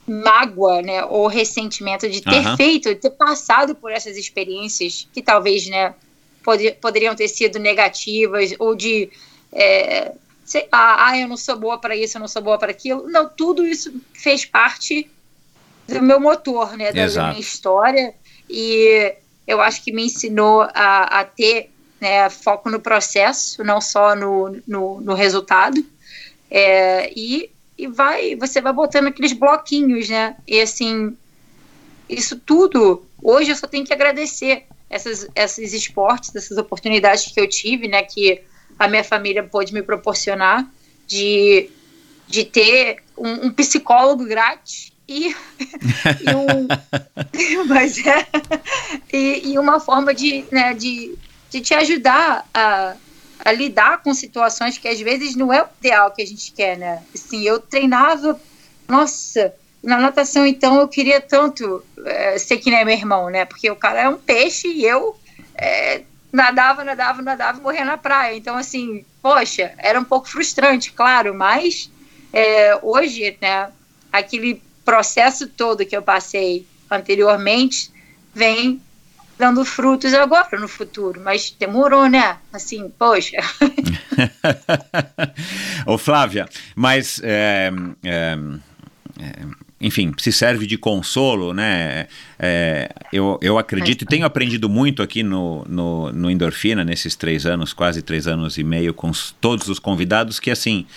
mágoa, né, ou ressentimento de ter uhum. feito, de ter passado por essas experiências que talvez, né, pod poderiam ter sido negativas ou de é, sei lá, ah, eu não sou boa para isso, eu não sou boa para aquilo. Não, tudo isso fez parte do meu motor, né, da, da minha história e eu acho que me ensinou a, a ter né, foco no processo, não só no, no, no resultado, é, e, e vai, você vai botando aqueles bloquinhos, né, e assim, isso tudo, hoje eu só tenho que agradecer essas, esses esportes, essas oportunidades que eu tive, né, que a minha família pôde me proporcionar, de, de ter um, um psicólogo grátis, e, e, um, mas é, e, e, uma forma de, né, de, de te ajudar a, a lidar com situações que às vezes não é o ideal que a gente quer, né? Assim, eu treinava, nossa, na natação então eu queria tanto é, ser que nem meu irmão, né? Porque o cara é um peixe e eu é, nadava, nadava, nadava e morria na praia. Então, assim, poxa, era um pouco frustrante, claro, mas é, hoje, né, aquele processo todo que eu passei anteriormente vem dando frutos agora no futuro, mas demorou, né? Assim, poxa. Ô Flávia, mas é, é, é, enfim, se serve de consolo, né? É, eu, eu acredito e tenho aprendido muito aqui no, no, no Endorfina nesses três anos, quase três anos e meio, com os, todos os convidados, que assim,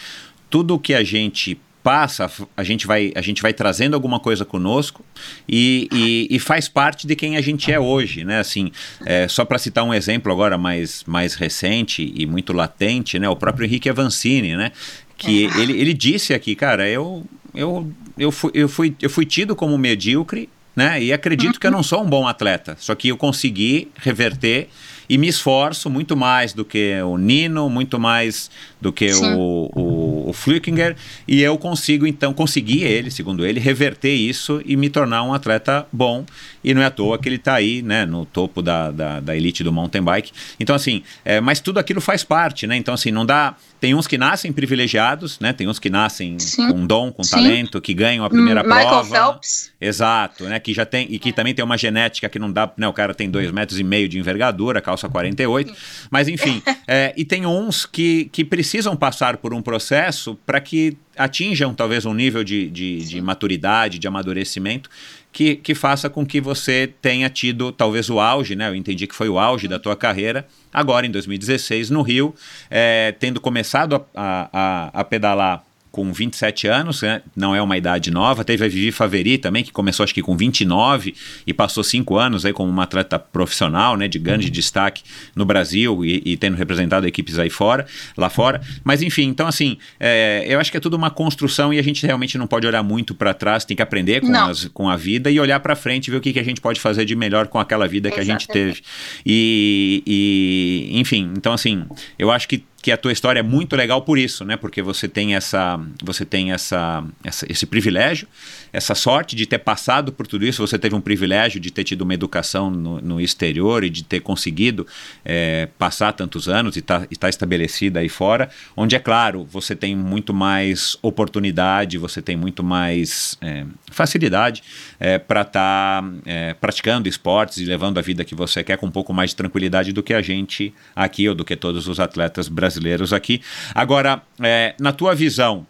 tudo que a gente passa, a gente vai, a gente vai trazendo alguma coisa conosco e, e, e faz parte de quem a gente é hoje, né? Assim, é, só para citar um exemplo agora mais, mais recente e muito latente, né? O próprio Henrique Avancini, né? Que é. ele, ele disse aqui, cara, eu, eu, eu, fui, eu, fui, eu fui tido como medíocre, né? E acredito que eu não sou um bom atleta, só que eu consegui reverter e me esforço muito mais do que o Nino, muito mais do que o, o, o Flickinger, e eu consigo, então, conseguir ele, segundo ele, reverter isso e me tornar um atleta bom, e não é à toa que ele está aí, né, no topo da, da, da, elite do mountain bike. Então, assim, é, mas tudo aquilo faz parte, né, então, assim, não dá... Tem uns que nascem privilegiados, né? Tem uns que nascem Sim. com dom, com Sim. talento, que ganham a primeira Michael prova. Michael Phelps. Exato, né? Que já tem e que é. também tem uma genética que não dá, né? O cara tem dois metros e meio de envergadura, calça 48. Mas enfim, é, e tem uns que, que precisam passar por um processo para que atinjam talvez um nível de, de, de maturidade, de amadurecimento que, que faça com que você tenha tido talvez o auge, né? Eu entendi que foi o auge da tua carreira, agora em 2016, no Rio, é, tendo começado a, a, a pedalar com 27 anos, né? não é uma idade nova. Teve a Vivi Faveri também, que começou acho que com 29 e passou cinco anos aí como uma atleta profissional, né, de grande uhum. destaque no Brasil e, e, tendo representado equipes aí fora, lá fora. Mas enfim, então assim, é, eu acho que é tudo uma construção e a gente realmente não pode olhar muito para trás, tem que aprender com, as, com a vida e olhar para frente, ver o que, que a gente pode fazer de melhor com aquela vida que Exatamente. a gente teve. E, e enfim, então assim, eu acho que que a tua história é muito legal por isso, né? Porque você tem essa, você tem essa, essa, esse privilégio, essa sorte de ter passado por tudo isso. Você teve um privilégio de ter tido uma educação no, no exterior e de ter conseguido é, passar tantos anos e estar tá, tá estabelecida aí fora. Onde é claro, você tem muito mais oportunidade, você tem muito mais é, facilidade é, para estar tá, é, praticando esportes e levando a vida que você quer com um pouco mais de tranquilidade do que a gente aqui ou do que todos os atletas brasileiros brasileiros aqui. Agora, é, na tua visão,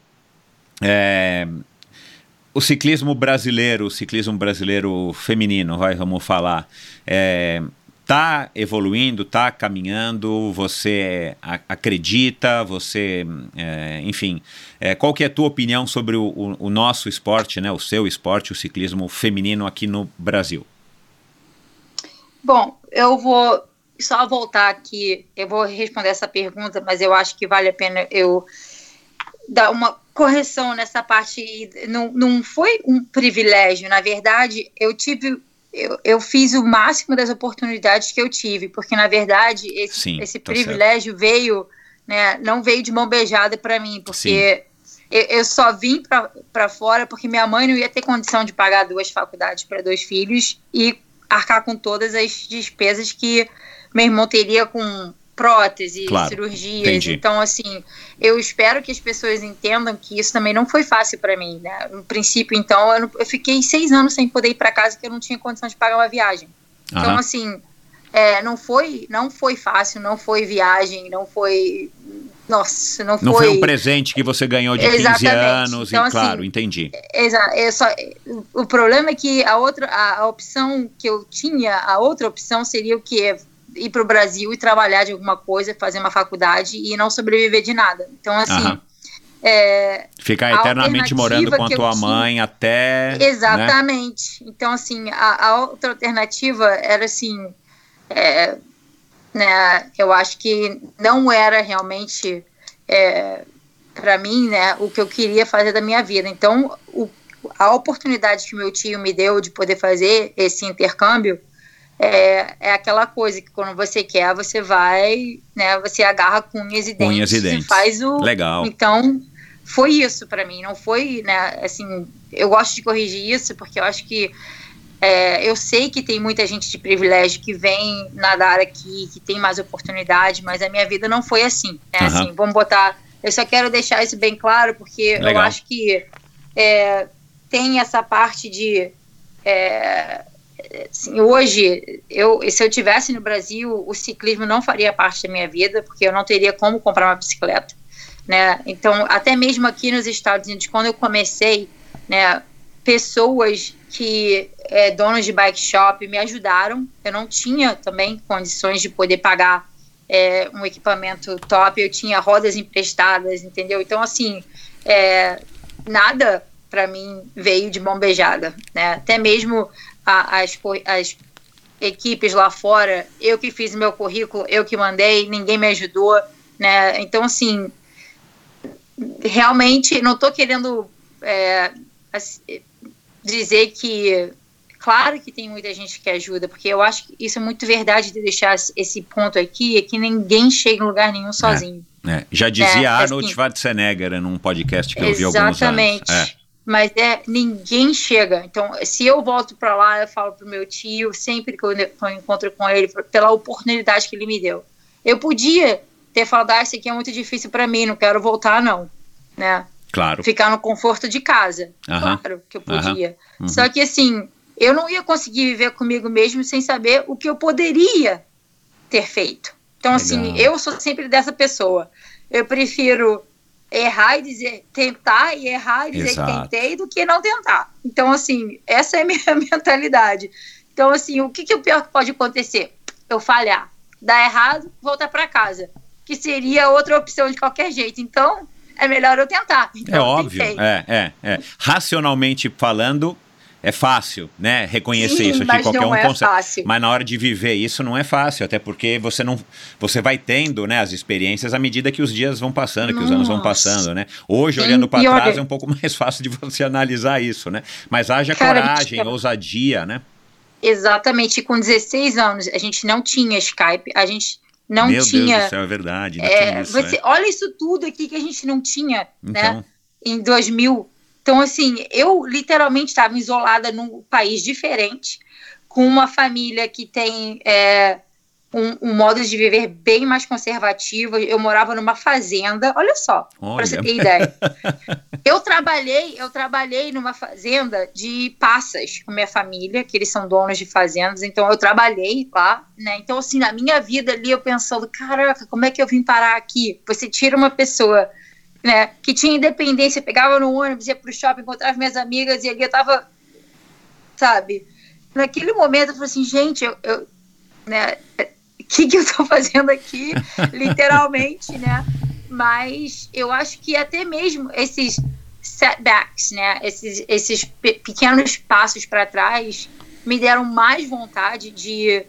é, o ciclismo brasileiro, o ciclismo brasileiro feminino, vai, vamos falar, é, tá evoluindo, tá caminhando, você acredita, você, é, enfim, é, qual que é a tua opinião sobre o, o, o, nosso esporte, né, o seu esporte, o ciclismo feminino aqui no Brasil? Bom, eu vou só voltar aqui, eu vou responder essa pergunta, mas eu acho que vale a pena eu dar uma correção nessa parte. Não, não foi um privilégio, na verdade, eu tive. Eu, eu fiz o máximo das oportunidades que eu tive, porque na verdade esse, Sim, esse tá privilégio certo. veio, né, não veio de mão beijada para mim, porque eu, eu, só vim para fora porque minha mãe não ia ter condição de pagar duas faculdades para dois filhos e arcar com todas as despesas que meu irmão teria com prótese, claro, cirurgias. Entendi. Então, assim, eu espero que as pessoas entendam que isso também não foi fácil para mim, né? No princípio, então, eu, eu, fiquei seis anos sem poder ir para casa porque eu não tinha condição de pagar uma viagem. Uhum. Então, assim, é, não foi, não foi fácil, não foi viagem, não foi nossa, não foi. Não foi um presente que você ganhou de Exatamente. 15 anos, então, e assim, claro, entendi. Exato. É só, o problema é que a outra, a, a, opção que eu tinha, a outra opção seria o que? Ir para o Brasil e trabalhar de alguma coisa, fazer uma faculdade e não sobreviver de nada. Então, assim. É, Ficar eternamente morando com a tua mãe tinha... até. Né? Exatamente. Né? Então, assim, a, a, outra alternativa era assim. É, né, eu acho que não era realmente é, para mim né, o que eu queria fazer da minha vida. Então, o, a oportunidade que meu tio me deu de poder fazer esse intercâmbio é, é aquela coisa que quando você quer, você vai, né? Você agarra com unhas e dentes, unhas e, dentes. e faz o. Legal. Então, foi isso para mim. Não foi, né? Assim, eu gosto de corrigir isso porque eu acho que é, eu sei que tem muita gente de privilégio que vem nadar aqui, que tem mais oportunidade, mas a minha vida não foi assim. Né? Uhum. Assim, vamos botar. Eu só quero deixar isso bem claro porque Legal. eu acho que é, tem essa parte de é, assim, hoje, eu, se eu tivesse no Brasil, o ciclismo não faria parte da minha vida, porque eu não teria como comprar uma bicicleta, né? Então, até mesmo aqui nos Estados Unidos, quando eu comecei, né, pessoas que é, donos de bike shop me ajudaram. Eu não tinha também condições de poder pagar é, um equipamento top. Eu tinha rodas emprestadas, entendeu? Então, assim, é, nada para mim veio de mão beijada, né? Até mesmo a, as, as equipes lá fora, eu que fiz meu currículo, eu que mandei, ninguém me ajudou, né? Então, assim, realmente não estou querendo é, dizer que claro que tem muita gente que ajuda, porque eu acho que isso é muito verdade de deixar esse ponto aqui, é que ninguém chega em lugar nenhum sozinho. É, é. Já dizia é, Arnold assim, Schwarzenegger num podcast que eu vi alguns anos. Exatamente. Mas é, ninguém chega. Então, se eu volto para lá, eu falo pro meu tio, sempre que eu, eu encontro com ele, pela oportunidade que ele me deu. Eu podia ter falado, ah, isso aqui é muito difícil para mim, não quero voltar, não. Né? Claro. Ficar no conforto de casa. Claro que eu podia. Uhum. Só que assim, eu não ia conseguir viver comigo mesmo sem saber o que eu poderia ter feito. Então, assim, Legal. assim, eu sou sempre dessa pessoa. Eu prefiro errar e dizer tentar e errar e dizer Exato. que tentei do que não tentar. Então, assim, essa é a minha mentalidade. Então, assim, o que, que é o pior que pode acontecer? Eu falhar, dar errado, voltar para casa, que seria outra opção de qualquer jeito. Então, é melhor eu tentar. Então, é óbvio, é, é, é. Racionalmente falando, é fácil, né? Reconhecer Sim, isso aqui qualquer um é consegue. Fácil. Mas na hora de viver isso não é fácil, até porque você não você vai tendo, né, as experiências à medida que os dias vão passando, que Nossa. os anos vão passando, né? Hoje Sim, olhando para trás olha... é um pouco mais fácil de você analisar isso, né? Mas haja Cara, coragem, gente... ousadia, né? Exatamente, com 16 anos a gente não tinha Skype, a gente não Meu tinha. Meu Deus do céu, é verdade. É, isso, você, é. Olha isso tudo aqui que a gente não tinha, né? então... né? Em 2000. Então, assim, eu literalmente estava isolada num país diferente, com uma família que tem é, um, um, modo de viver bem mais conservativo. Eu morava numa fazenda, olha só, para você ter ideia. eu trabalhei, eu trabalhei numa fazenda de passas com minha família, que eles são donos de fazendas, então eu trabalhei lá, né? Então, assim, na minha vida ali, eu pensando, caraca, como é que eu vim parar aqui? Você tira uma pessoa né, que tinha independência, pegava no ônibus, ia pro shopping, encontrava minhas amigas e ali eu tava, sabe? Naquele momento eu falei assim, gente, eu, eu né, o que que eu tô fazendo aqui, literalmente, né? Mas eu acho que até mesmo esses setbacks, né, esses, esses pe pequenos passos para trás me deram mais vontade de,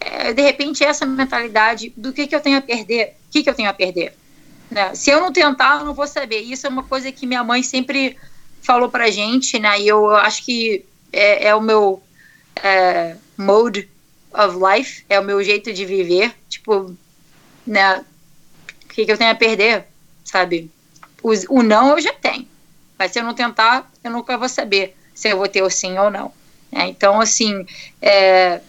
é, de repente, essa mentalidade do que que eu tenho a perder, o que que eu tenho a perder, né? Se eu não tentar, eu não vou saber. Isso é uma coisa que minha mãe sempre falou pra gente, né? E eu acho que é, é o meu é, mode of life, é o meu jeito de viver. Tipo, né? O que, que eu tenho a perder, sabe? O, o não eu já tenho. Mas se eu não tentar, eu nunca vou saber se eu vou ter o sim ou não. Né? Então, assim, é,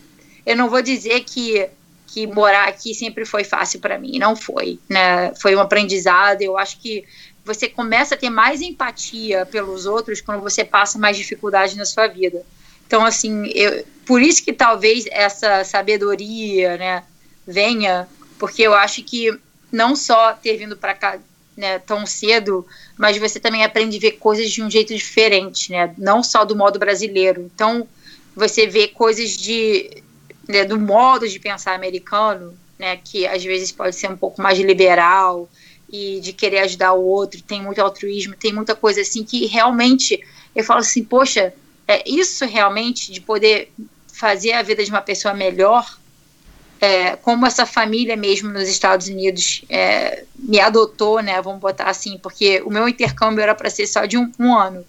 eu não vou dizer que que morar aqui sempre foi fácil para mim, não foi, né? Foi um aprendizado. Eu acho que você começa a ter mais empatia pelos outros quando você passa mais dificuldade na sua vida. Então, assim, eu, por isso que talvez essa sabedoria, né, venha, porque eu acho que não só ter vindo para cá né, tão cedo, mas você também aprende a ver coisas de um jeito diferente, né? Não só do modo brasileiro. Então, você vê coisas de né, do modo de pensar americano, né, que às vezes pode ser um pouco mais liberal e de querer ajudar o outro, tem muito altruísmo, tem muita coisa assim que realmente eu falo assim, poxa, é isso realmente de poder fazer a vida de uma pessoa melhor, é, como essa família mesmo nos Estados Unidos é, me adotou, né, vamos botar assim, porque o meu intercâmbio era para ser só de um, um ano.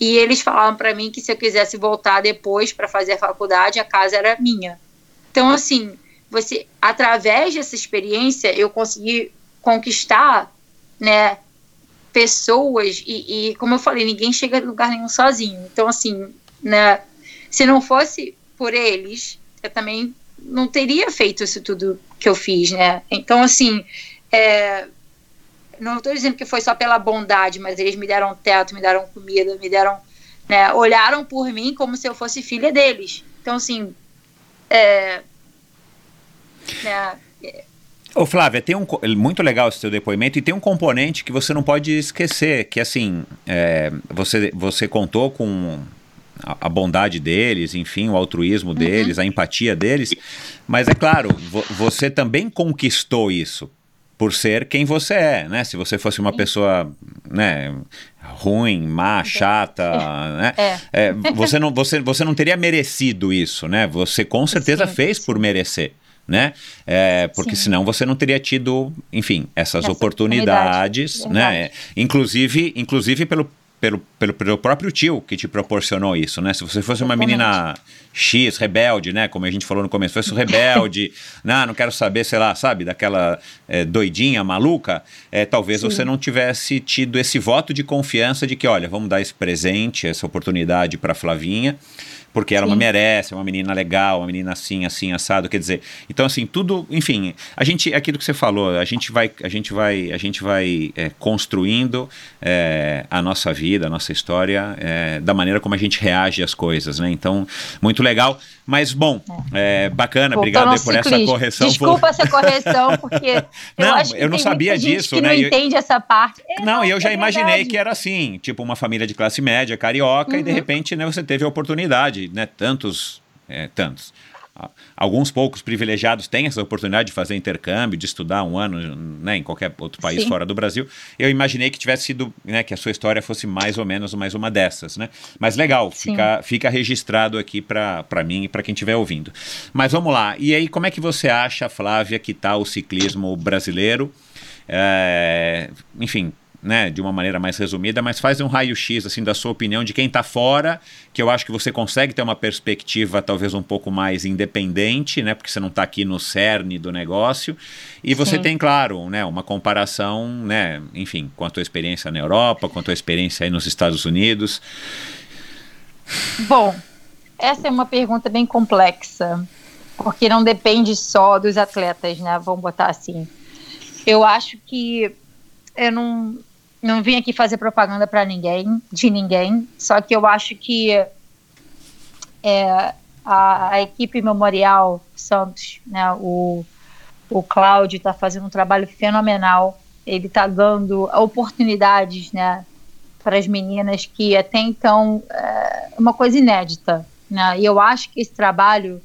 E eles falavam para mim que se eu quisesse voltar depois para fazer a faculdade, a casa era minha. Então, assim, você, através dessa experiência, eu consegui conquistar, né, pessoas e, e, como eu falei, ninguém chega a lugar nenhum sozinho. Então, assim, né, se não fosse por eles, eu também não teria feito isso tudo que eu fiz, né? Então, assim, é, não estou dizendo que foi só pela bondade, mas eles me deram teto, me deram comida, me deram, né, olharam por mim como se eu fosse filha deles. Então, assim, é, né, Ô Flávia, tem um muito legal esse seu depoimento e tem um componente que você não pode esquecer, que assim, é, você, você contou com a, a, bondade deles, enfim, o altruísmo uhum. deles, a empatia deles, mas é claro, vo, você também conquistou isso por ser quem você é, né? Se você fosse uma pessoa, né, ruim, má, chata, né? É. É, você, não, você, você não teria merecido isso, né? Você com certeza Sim, fez por merecer. Né? É, porque Sim. senão você não teria tido, enfim, essas Essa oportunidades, oportunidade, né? Inclusive, inclusive pelo, pelo, pelo, pelo próprio tio que te proporcionou isso, né? Se você fosse uma Exatamente. menina X, rebelde, né? Como a gente falou no começo, fosse rebelde, não, não quero saber, sei lá, sabe, daquela é, doidinha, maluca, é, talvez você não tivesse tido esse voto de confiança de que, olha, vamos dar esse presente, essa oportunidade para Flavinha, porque ela Sim. merece, é uma menina legal, uma menina assim, assim, assado, quer dizer, então assim, tudo, enfim, a gente, aquilo que você falou, a gente vai, a gente vai, a gente vai é, construindo é, a nossa vida, a nossa história, é, da maneira como a gente reage às coisas, né, então, muito legal, mas bom, é, bacana, Voltando obrigado por essa correção. Desculpa essa correção, porque eu Não, acho que eu não sabia disso, que né? não E eu- entende essa parte. É, Não, e eu já é imaginei verdade. Uhum. que era assim, tipo uma família de classe média, carioca, e de repente né, você teve a oportunidade, né? Tantos, é, tantos. Alguns poucos privilegiados têm essa oportunidade de fazer intercâmbio, de estudar um ano né, em qualquer outro país Sim. fora do Brasil. Eu imaginei que tivesse sido, né, que a sua história fosse mais ou menos mais uma dessas, né? Mas legal, Sim. fica, fica registrado aqui para mim e para quem estiver ouvindo. Mas vamos lá, e aí como é que você acha, Flávia, que está o ciclismo brasileiro? É, enfim, né, de uma maneira mais resumida, mas faz um raio-x assim da sua opinião de quem está fora, que eu acho que você consegue ter uma perspectiva talvez um pouco mais independente, né, porque você não está aqui no cerne do negócio, e você Sim. tem, claro, né, uma comparação, né, enfim, com a tua experiência na Europa, com a tua experiência aí nos Estados Unidos. Bom, essa é uma pergunta bem complexa, porque não depende só dos atletas, né? Vamos botar assim. Eu acho que eu não, não vim aqui fazer propaganda para ninguém, de ninguém, só que eu acho que é, a, a equipe Memorial Santos, né? O, o Cláudio está fazendo um trabalho fenomenal. Ele está dando oportunidades, né? Para as meninas que até então é uma coisa inédita, né? E eu acho que esse trabalho,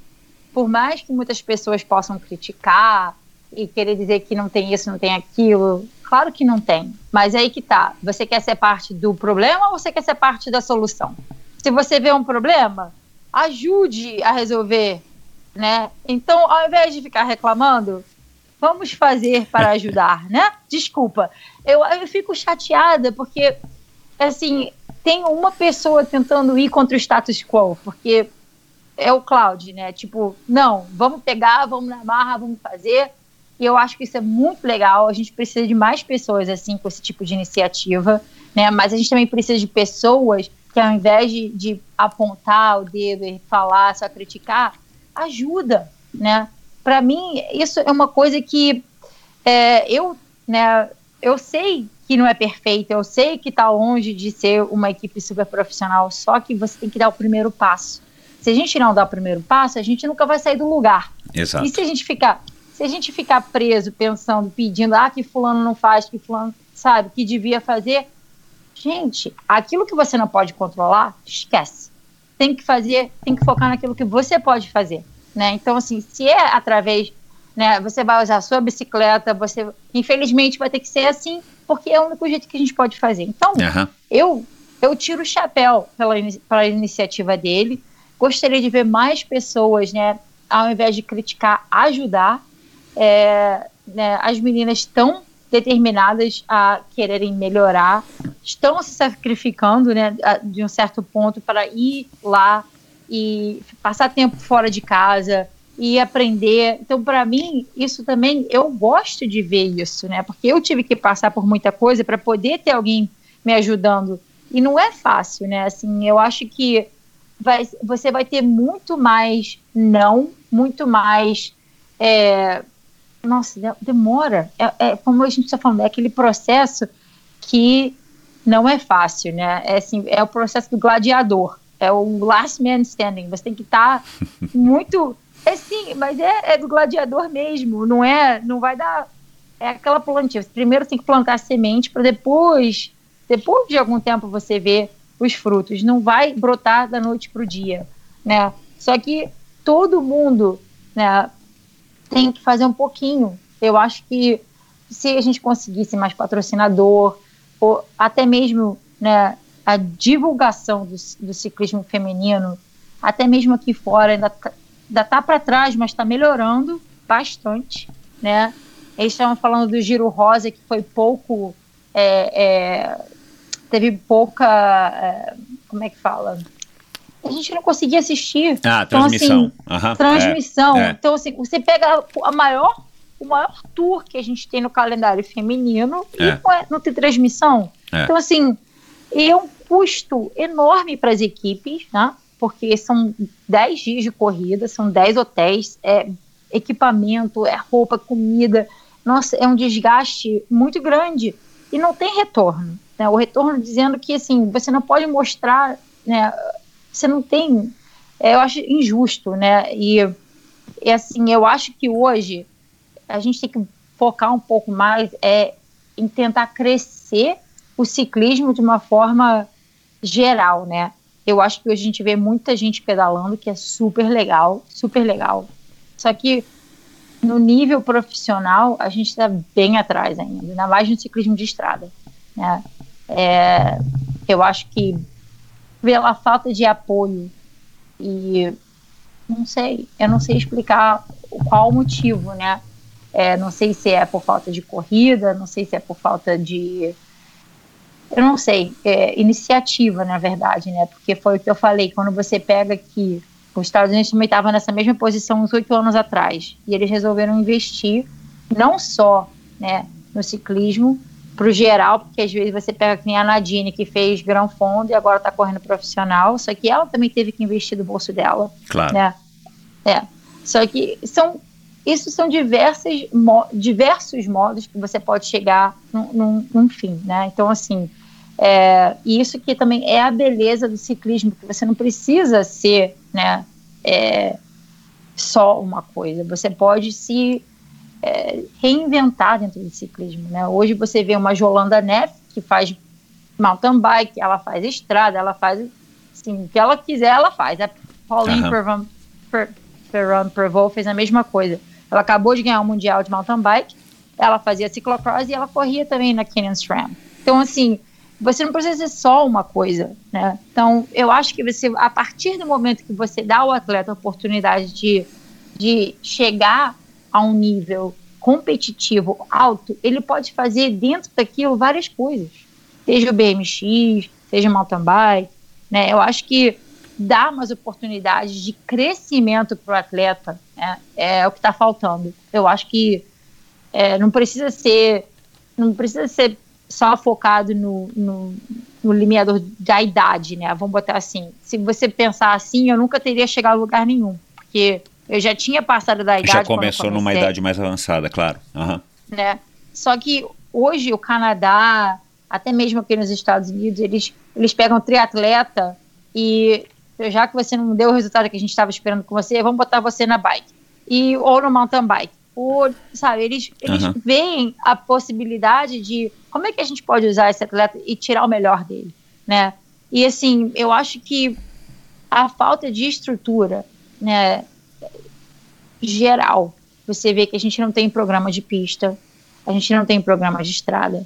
por mais que muitas pessoas possam criticar e querer dizer que não tem isso, não tem aquilo, claro que não tem. Mas aí que tá. Você quer ser parte do problema ou você quer ser parte da solução? Se você vê um problema, ajude a resolver, né? Então, ao invés de ficar reclamando, vamos fazer para ajudar, né? Desculpa. Eu, eu fico chateada porque, assim, tem uma pessoa tentando ir contra o status quo, porque é o Cláudio, né? Tipo, não, vamos pegar, vamos na marra, vamos fazer. E eu acho que isso é muito legal. A gente precisa de mais pessoas assim com esse tipo de iniciativa, né? Mas a gente também precisa de pessoas que, ao invés de, de apontar o dedo e falar, só criticar, ajuda, né? Para mim, isso é uma coisa que é, eu, né? Eu sei que não é perfeita, eu sei que está longe de ser uma equipe super profissional, só que você tem que dar o primeiro passo. Se a gente não dar o primeiro passo, a gente nunca vai sair do lugar. Exato. E se a gente ficar, se a gente ficar preso pensando, pedindo, ah, que fulano não faz, que fulano sabe, que devia fazer, gente, aquilo que você não pode controlar, esquece. Tem que fazer, tem que focar naquilo que você pode fazer, né? Então, assim, se é através, né, você vai usar a sua bicicleta, você, infelizmente, vai ter que ser assim, porque é o único jeito que a gente pode fazer. Então, Aham. eu, eu tiro o chapéu pela, pela iniciativa dele. Gostaria de ver mais pessoas, né, ao invés de criticar, ajudar. É, né, as meninas estão determinadas a quererem melhorar, estão se sacrificando, né, de um certo ponto para ir lá e passar tempo fora de casa e aprender. Então, para mim, isso também eu gosto de ver isso, né? Porque eu tive que passar por muita coisa para poder ter alguém me ajudando e não é fácil, né? Assim, eu acho que vai, você vai ter muito mais não, muito mais é, nossa, de- demora. É, é como a gente está falando, é aquele processo que não é fácil, né? É, assim, é o processo do gladiador, é o last man standing. Você tem que estar muito. É sim, mas é, é do gladiador mesmo, não é? Não vai dar. É aquela plantinha. Você primeiro tem que plantar a semente para depois, depois de algum tempo você ver os frutos. Não vai brotar da noite para o dia, né? Só que todo mundo, né? Tem que fazer um pouquinho. Eu acho que se a gente conseguisse mais patrocinador, ou até mesmo né, a divulgação do, do ciclismo feminino, até mesmo aqui fora, ainda, tá, ainda tá para trás, mas está melhorando bastante, né? Eles estavam falando do Giro Rosa, que foi pouco. É, é, teve pouca. É, como é que fala? A gente não conseguia assistir. Ah, então, transmissão. Assim, uhum, transmissão. É, então, assim, você pega a maior, o maior tour que a gente tem no calendário feminino e é. não, é, não tem transmissão. É. Então, assim, é um custo enorme para as equipes, né? Porque são 10 dias de corrida, são 10 hotéis, é equipamento, é roupa, comida nossa, é um desgaste muito grande e não tem retorno. Né? O retorno dizendo que assim você não pode mostrar, né? Você não tem, é, eu acho injusto, né? E, e assim eu acho que hoje a gente tem que focar um pouco mais é em tentar crescer o ciclismo de uma forma geral, né? Eu acho que hoje a gente vê muita gente pedalando, que é super legal, super legal. Só que no nível profissional, a gente está bem atrás ainda, ainda mais no ciclismo de estrada. Né? É, eu acho que pela falta de apoio e não sei, eu não sei explicar qual o motivo, né? É, não sei se é por falta de corrida, não sei se é por falta de eu não sei, é, iniciativa, na verdade, né? Porque foi o que eu falei, quando você pega aqui os Estados Unidos também estavam nessa mesma posição uns oito anos atrás. E eles resolveram investir não só né, no ciclismo, para o geral, porque às vezes você pega que nem a Nadine, que fez Gran Fundo e agora está correndo profissional, só que ela também teve que investir do bolso dela. Claro. Né? É. Só que são, isso são diversos, diversos modos que você pode chegar num, num, num fim. Né? Então, assim, é, e isso que também é a beleza do ciclismo, que você não precisa ser né, é, só uma coisa, você pode se é, reinventar dentro do ciclismo. Né? Hoje você vê uma Jolanda Neff que faz mountain bike, ela faz estrada, ela faz assim, o que ela quiser, ela faz. A Pauline uhum. Ferrand Prevot fez a mesma coisa. Ela acabou de ganhar o Mundial de Mountain Bike, ela fazia ciclocross e ela corria também na Canyon SRAM. Então, assim, você não precisa ser só uma coisa, né? Então, eu acho que você, a partir do momento que você dá ao atleta a oportunidade de, de chegar a um nível competitivo alto, ele pode fazer dentro daquilo várias coisas. Seja o BMX, seja mountain bike, né? Eu acho que dar umas oportunidades de crescimento para o atleta né? é o que está faltando. Eu acho que é, não precisa ser não precisa ser só focado no, no, no limiador da idade, né? Vamos botar assim. Se você pensar assim, eu nunca teria chegado a lugar nenhum, porque eu já tinha passado da idade. Já começou numa idade mais avançada, claro. Uhum. Né? Só que hoje o Canadá, até mesmo aqui nos Estados Unidos, eles, eles pegam triatleta e já que você não deu o resultado que a gente estava esperando com você, vamos botar você na bike. E, ou no mountain bike por, sabe, eles, eles uhum. veem a possibilidade de como é que a gente pode usar esse atleta e tirar o melhor dele, né? E assim, eu acho que a falta de estrutura, né, geral, você vê que a gente não tem programa de pista, a gente não tem programa de estrada,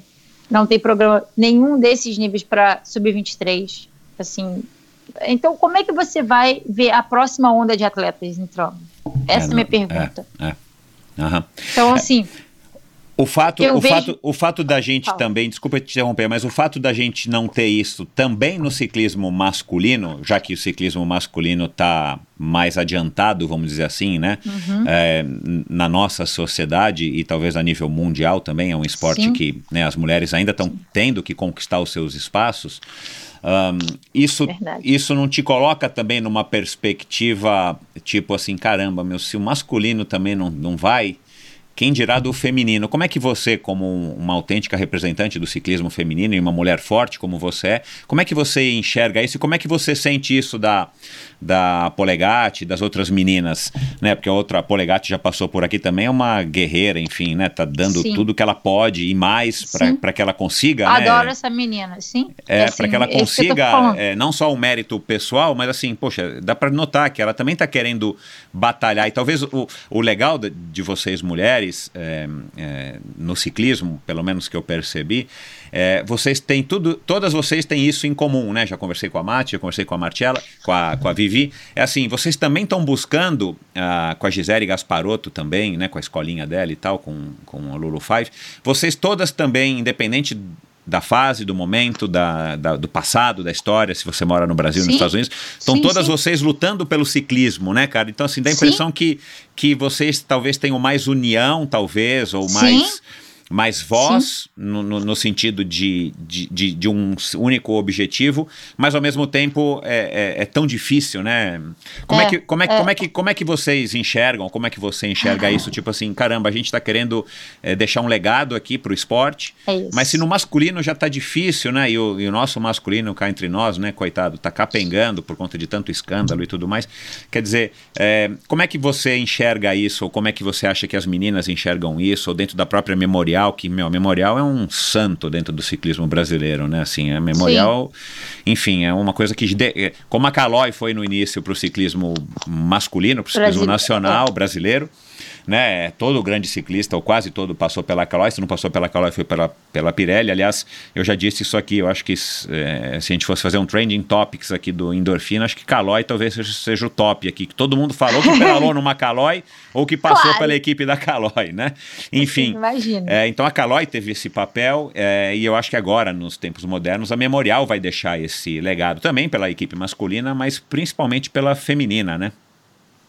não tem programa nenhum desses níveis para sub-23, assim. Então, como é que você vai ver a próxima onda de atletas entrando? Essa é, é a minha pergunta. É, é. Uhum. Então, assim. O fato, o, vejo... fato, o fato da gente Fala. também, desculpa te interromper, mas o fato da gente não ter isso também no ciclismo masculino, já que o ciclismo masculino está mais adiantado, vamos dizer assim, né? Uhum. É, na nossa sociedade e talvez a nível mundial também, é um esporte Sim. que né, as mulheres ainda estão tendo que conquistar os seus espaços. Um, isso, isso não te coloca também numa perspectiva tipo assim, caramba, meu, se o masculino também não, não vai, quem dirá do feminino? Como é que você, como uma autêntica representante do ciclismo feminino e uma mulher forte como você é, como é que você enxerga isso e como é que você sente isso da, da Polegate, das outras meninas, né? Porque a outra Polegate já passou por aqui também, é uma guerreira, enfim, né? Tá dando sim. tudo que ela pode e mais para que ela consiga, né? Adoro né? essa menina, sim. É, assim, para que ela consiga que é, não só o mérito pessoal, mas assim, poxa, dá para notar que ela também tá querendo batalhar e talvez o, o legal de, de vocês mulheres mais é, é, no ciclismo, pelo menos que eu percebi, é, vocês têm tudo, todas vocês têm isso em comum, né? Já conversei com a Mati, já conversei com a Martiela, com a, com a Vivi. É assim, vocês também estão buscando, uh, com a Gisele Gasparotto também, né? Com a escolinha dela e tal, com, com a Lulu Five. Vocês todas também, independente da fase, do momento, da, da, do passado, da história, se você mora no Brasil, sim. nos Estados Unidos. Estão sim, todas sim. vocês lutando pelo ciclismo, né, cara? Então, assim, dá a impressão que, que vocês talvez tenham mais união, talvez, ou mais mais voz, no, no, no, sentido de, de, de, de, um único objetivo, mas ao mesmo tempo é, é, é tão difícil, né? Como é, é que, como, é, é, Como, é que, como é que vocês enxergam, como é que você enxerga isso? Tipo assim, caramba, a gente está querendo é, deixar um legado aqui para o esporte, mas se no masculino já está difícil, né? E o, e o, nosso masculino cá entre nós, né, coitado, está capengando por conta de tanto escândalo e tudo mais. Quer dizer, como é que você enxerga isso, ou como é que você acha que as meninas enxergam isso, ou dentro da própria memorial? Memorial, que, meu, Memorial é um santo dentro do ciclismo brasileiro, né? Assim, a Memorial, Sim. enfim, é uma coisa que, de, como a Calói foi no início para o ciclismo masculino, para o ciclismo nacional é. brasileiro, né? Todo grande ciclista, ou quase todo, passou pela Caloi. Se não passou pela Caloi, foi pela, pela Pirelli. Aliás, eu já disse isso aqui. Eu acho que é, se a gente fosse fazer um trending topics aqui do Endorfina, acho que Caloi talvez seja, seja o top aqui. Que todo mundo falou que pedalou numa Caloi ou que passou claro. pela equipe da Caloi, né? Enfim. Imagina. É, então a Caloi teve esse papel é, e eu acho que agora, nos tempos modernos, a Memorial vai deixar esse legado também pela equipe masculina, mas principalmente pela feminina, né?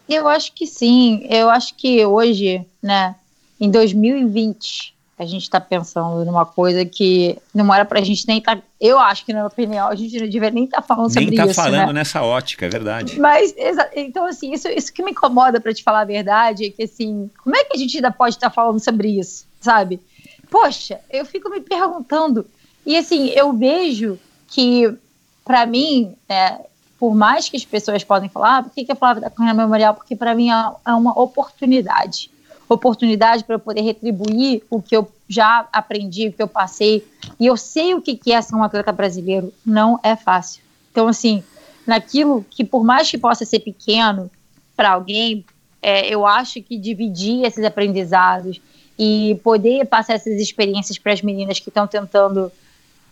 Eu acho que sim. Eu acho que hoje, né, em 2020, a gente está pensando numa coisa que não era para a gente nem estar. Tá, eu acho que, na minha opinião, a gente não deveria nem estar tá falando nem sobre tá isso. Nem tá falando né? nessa ótica, é verdade. Mas, então, assim, isso, isso que me incomoda, para te falar a verdade, é que, assim, como é que a gente ainda pode estar tá falando sobre isso, sabe? Poxa, eu fico me perguntando. E, assim, eu vejo que, para mim, né, por mais que as pessoas podem falar, ah, por que, que a da Cunha Memorial? Porque para mim é, é uma oportunidade. Oportunidade para eu poder retribuir o que eu já aprendi, o que eu passei. E eu sei o que, que é ser um atleta brasileiro. Não é fácil. Então, assim, naquilo que, por mais que possa ser pequeno para alguém, é, eu acho que dividir esses aprendizados e poder passar essas experiências para as meninas que estão tentando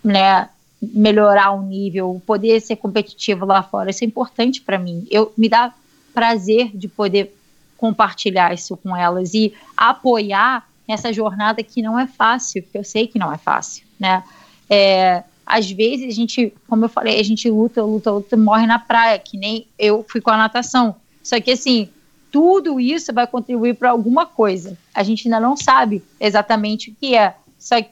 né, melhorar o nível, poder ser competitivo lá fora, isso é importante para mim. Eu me dá prazer de poder compartilhar isso com elas e apoiar essa jornada que não é fácil, porque eu sei que não é fácil, né? É, às vezes a gente, como eu falei, a gente luta, luta, luta, morre na praia, que nem eu fui com a natação. Só que assim, tudo isso vai contribuir para alguma coisa. A gente ainda não sabe exatamente o que é,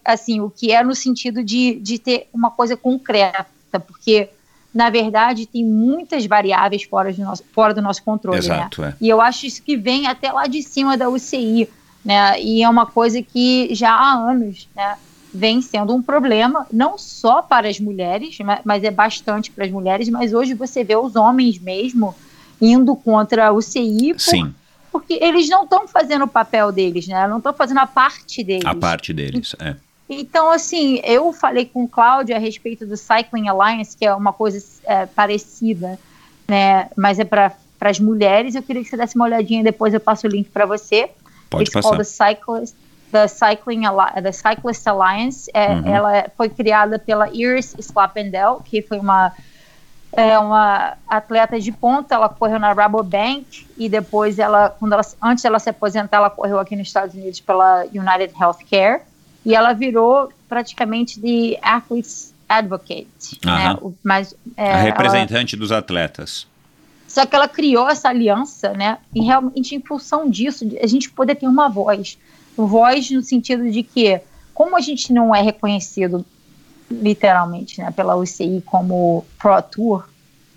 assim, o que é no sentido de, de ter uma coisa concreta, porque na verdade tem muitas variáveis fora do nosso, fora do nosso controle. Né? Exato, né? é. E eu acho isso que vem até lá de cima da UCI, né? E é uma coisa que já há anos, né? Vem sendo um problema, não só para as mulheres, mas é bastante para as mulheres, mas hoje você vê os homens mesmo indo contra a UCI por, Sim porque eles não estão fazendo o papel deles, né? Não estão fazendo a parte deles. A parte deles, é. Então, assim, eu falei com o Cláudio a respeito do Cycling Alliance, que é uma coisa é, parecida, né? Mas é para as mulheres. Eu queria que você desse uma olhadinha, depois eu passo o link para você. Pode It's passar. The Cyclist, the Cycling the Cyclist Alliance. É, uhum. Ela foi criada pela Iris Sklappendel, que foi uma é uma atleta de ponta, ela correu na Rabobank e depois ela, quando ela, antes dela se aposentar, ela correu aqui nos Estados Unidos pela United Healthcare e ela virou praticamente de athletes advocate, né? Mas é, a representante ela, dos atletas. Só que ela criou essa aliança, né? E realmente em função disso, a gente poder ter uma voz, voz no sentido de que como a gente não é reconhecido literalmente, né, pela UCI como Pro Tour,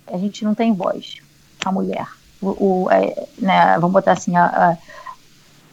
a gente não tem voz, a mulher. O, o é, né, vamos botar assim, a, a,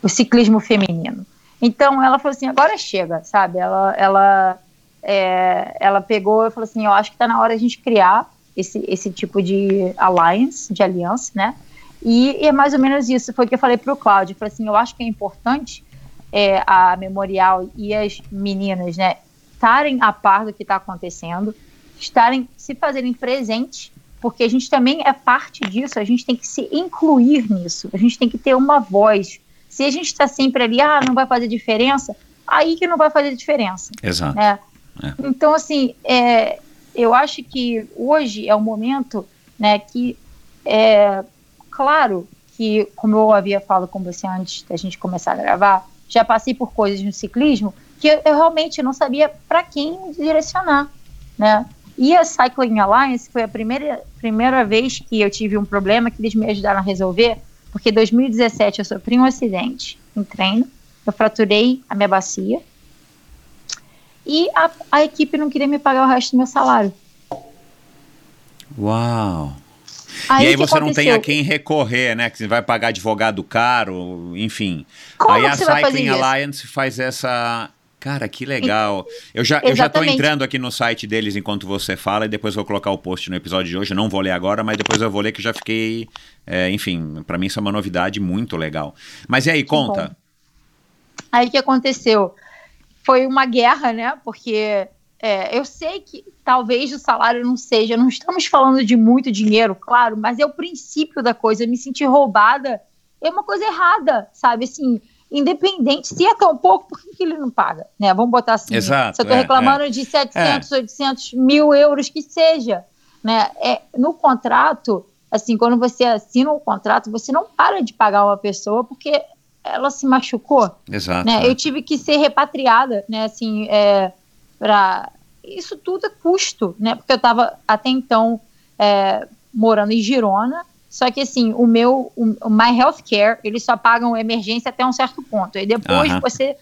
o ciclismo feminino. Então ela falou assim, agora chega, sabe? Ela, ela, é, ela pegou e falou assim, eu acho que está na hora a gente criar esse, esse tipo de alliance, de aliança, né? E, e, é mais ou menos isso. Foi o que eu falei para o Cláudio. Eu falei assim, eu acho que é importante é, a Memorial e as meninas, né, estarem a par do que está acontecendo, estarem se fazerem presentes, porque a gente também é parte disso, a gente tem que se incluir nisso, a gente tem que ter uma voz, se a gente está sempre ali, ah, não vai fazer diferença, aí que não vai fazer diferença. Exato. Né? É. Então, assim, é, eu acho que hoje é o momento né, que, é, claro, que, como eu havia falado com você antes da gente começar a gravar, já passei por coisas no ciclismo que eu, realmente não sabia para quem me direcionar, né? E a Cycling Alliance foi a primeira, primeira vez que eu tive um problema que eles me ajudaram a resolver, porque em 2017 eu sofri um acidente em treino, eu fraturei a minha bacia e a, a equipe não queria me pagar o resto do meu salário. Uau! Aí, e aí você não tem a aconteceu? quem recorrer, né? Que você vai pagar advogado caro, enfim. Como aí a Cycling? Alliance faz essa. Cara, que legal. Eu já, eu já tô entrando aqui no site deles enquanto você fala e depois vou colocar o post no episódio de hoje. Não vou ler agora, mas depois eu vou ler que já fiquei. é, enfim, pra mim isso é uma novidade muito legal. Mas e aí, conta? Aí o que aconteceu? Foi uma guerra, né? Porque é, eu sei que talvez o salário não seja, não estamos falando de muito dinheiro, claro, mas é o princípio da coisa. Me sentir roubada é uma coisa errada, sabe? Assim, independente, se é tão pouco, por que, que ele não paga? Né? Vamos botar assim. Exato, Se eu estou é, reclamando de 700, 800 mil euros, que seja. Né? É, no contrato, assim, quando você assina um contrato, você não para de pagar uma pessoa porque ela se machucou Exato. né? é. Eu tive que ser repatriada, né? Assim, é, para isso tudo é custo, né? Porque eu estava até então é, morando em Girona, só que assim o meu, o, My Healthcare eles só pagam emergência até um certo ponto. Aí depois você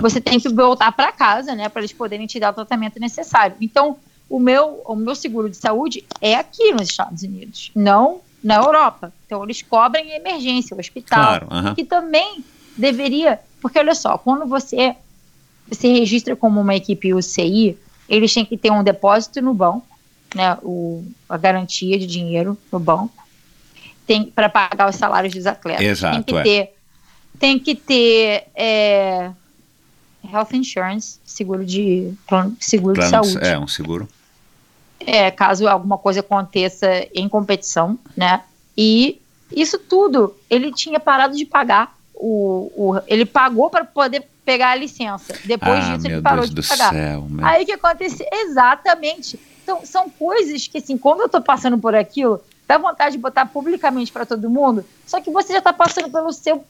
você tem que voltar para casa, né? Para eles poderem te dar o tratamento necessário. Então o meu o meu seguro de saúde é aqui nos Estados Unidos, não na Europa. Então eles cobrem a emergência, o hospital Claro. que também deveria, porque olha só, quando você se registra como uma equipe UCI, eles têm que ter um depósito no banco, né, o, a garantia de dinheiro no banco, tem para pagar os salários dos atletas. Exato, tem que é. ter, tem que ter é, health insurance, seguro de seguro Plano de- saúde é, um seguro. é, caso alguma coisa aconteça em competição, né? E isso tudo ele tinha parado de pagar. O, o- ele pagou para poder pegar a licença. Depois ah, disso, ele parou Deus de pagar. céu. Meu. Aí o que aconteceu? Exatamente. Então, são coisas que, assim, quando eu tô passando por aquilo, dá vontade de botar publicamente para todo mundo, só que você já tá passando pelo seu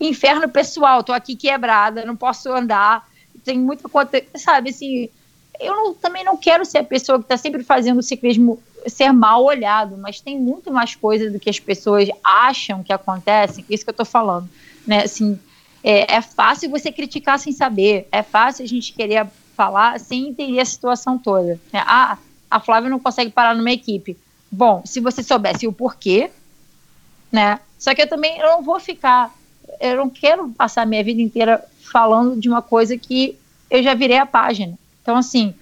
inferno pessoal. Tô aqui quebrada, não posso andar, tem muita coisa, sabe, assim, eu não- também não quero ser a pessoa que está sempre fazendo o ciclismo ser mal olhado, mas tem muito mais coisa do que as pessoas acham que acontece, isso que eu tô falando, né, assim, é, é fácil você criticar sem saber, é fácil a gente querer falar sem entender a situação toda, né? ah, a Flávia não consegue parar numa equipe, bom, se você soubesse o porquê, né, só que eu também eu não vou ficar, eu não quero passar minha vida inteira falando de uma coisa que eu já virei a página, então assim,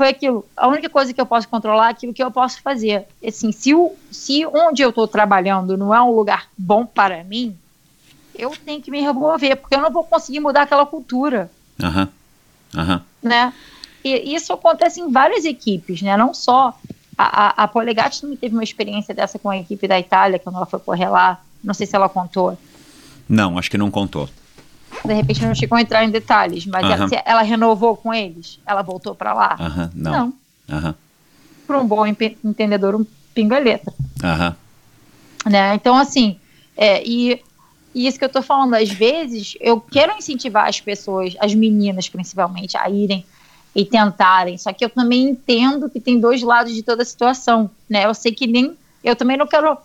foi aquilo. A única coisa que eu posso controlar é aquilo que eu posso fazer. Assim, se, o, se onde eu estou trabalhando não é um lugar bom para mim, eu tenho que me remover, porque eu não vou conseguir mudar aquela cultura, Aham. Aham. né? E isso acontece em várias equipes, né? Não só a, a, a Polegatti também teve uma experiência dessa com a equipe da Itália, quando ela foi correr lá. Não sei se ela contou. Não, acho que não contou. De repente não chegou a entrar em detalhes, mas Aham. ela, se ela renovou com eles? Ela voltou para lá? Aham. Não. Não. Aham. Para um bom entendedor, um pingo é letra. Né? Então, assim, é, e, e isso que eu tô falando, às vezes eu quero incentivar as pessoas, as meninas principalmente, a irem e tentarem, só que eu também entendo que tem dois lados de toda a situação, né? Eu sei que nem, eu também não quero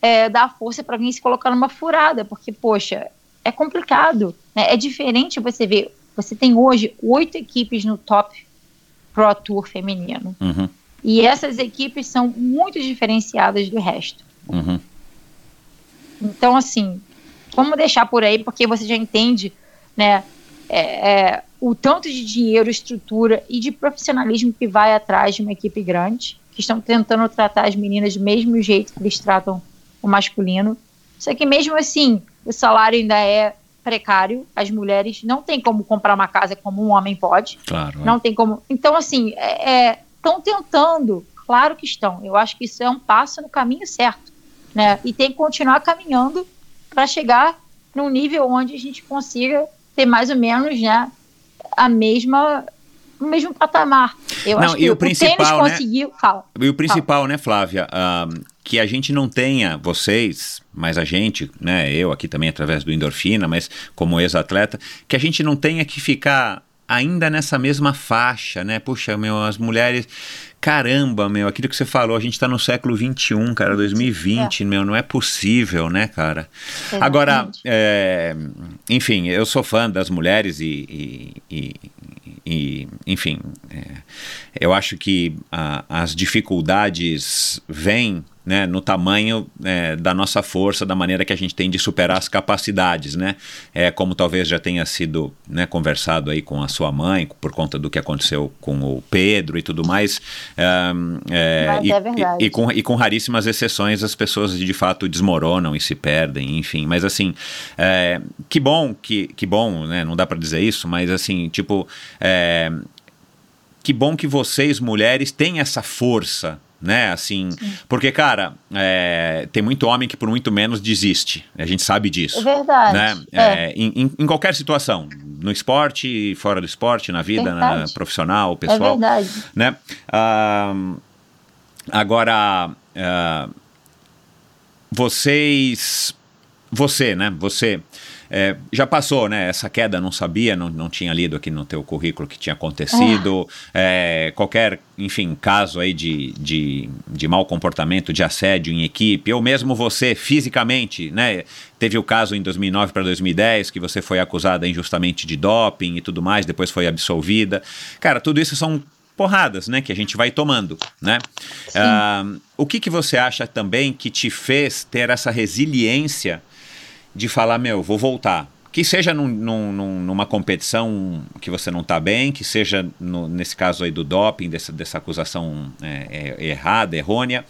é, dar força para alguém se colocar numa furada, porque, poxa, é complicado, né? É diferente você ver, você tem hoje oito equipes no top Pro Tour feminino, Uhum. e essas equipes são muito diferenciadas do resto. Uhum. Então, assim, vamos deixar por aí, porque você já entende, né, é, é, o tanto de dinheiro, estrutura e de profissionalismo que vai atrás de uma equipe grande, que estão tentando tratar as meninas do mesmo jeito que eles tratam o masculino. Só que mesmo assim, o salário ainda é precário, as mulheres não têm como comprar uma casa como um homem pode. Claro. é. Não tem como. Então, assim, estão tentando, claro que estão. Eu acho que isso é um passo no caminho certo, né? E tem que continuar caminhando para chegar num nível onde a gente consiga ter mais ou menos, né, a mesma o mesmo patamar. Eu Não, acho que o o, tênis né? conseguiu. Fala. E o principal, né, Flávia, que a gente não tenha, vocês, mas a gente, né, eu aqui também através do Endorfina, mas como ex-atleta, que a gente não tenha que ficar ainda nessa mesma faixa, né? Puxa, meu, as mulheres. Caramba, meu, aquilo que você falou, a gente tá no século XXI, cara, 2020, meu, não é possível, né, cara? Agora, Exatamente. é, enfim, eu sou fã das mulheres e, e- e- e, enfim, é, eu acho que a- as dificuldades vêm né, no tamanho é, da nossa força, da maneira que a gente tem de superar as capacidades, né? É, como talvez já tenha sido né, conversado aí com a sua mãe, por conta do que aconteceu com o Pedro e tudo mais. é, e, é verdade. e- e com, e com raríssimas exceções as pessoas de fato desmoronam e se perdem, enfim. Mas assim, é, que bom, que, que bom, né? Não dá pra dizer isso, mas assim, tipo, é, que bom que vocês, mulheres, têm essa força, né? Assim, porque, cara, é, tem muito homem que por muito menos desiste. A gente sabe disso. É verdade. Né? É. É, em, em- qualquer situação, no esporte, fora do esporte, na vida, na profissional, É pessoal verdade. né? Ah, agora, ah, vocês, você, né? Você é, já passou, né? Essa queda, não sabia, não, não tinha lido aqui no teu currículo que tinha acontecido. É, qualquer, enfim, caso aí de, de, de mau comportamento, de assédio em equipe, ou mesmo você fisicamente, né? Teve o caso em 2009 para 2010 que você foi acusada injustamente de doping e tudo mais, depois foi absolvida. Cara, tudo isso são porradas, né, que a gente vai tomando, né? Ah, o que que você acha também que te fez ter essa resiliência de falar, meu, vou voltar? Que seja num- num- num- numa competição que você não está bem, que seja no- nesse caso aí do doping, dessa, dessa acusação é, é, errada, errônea,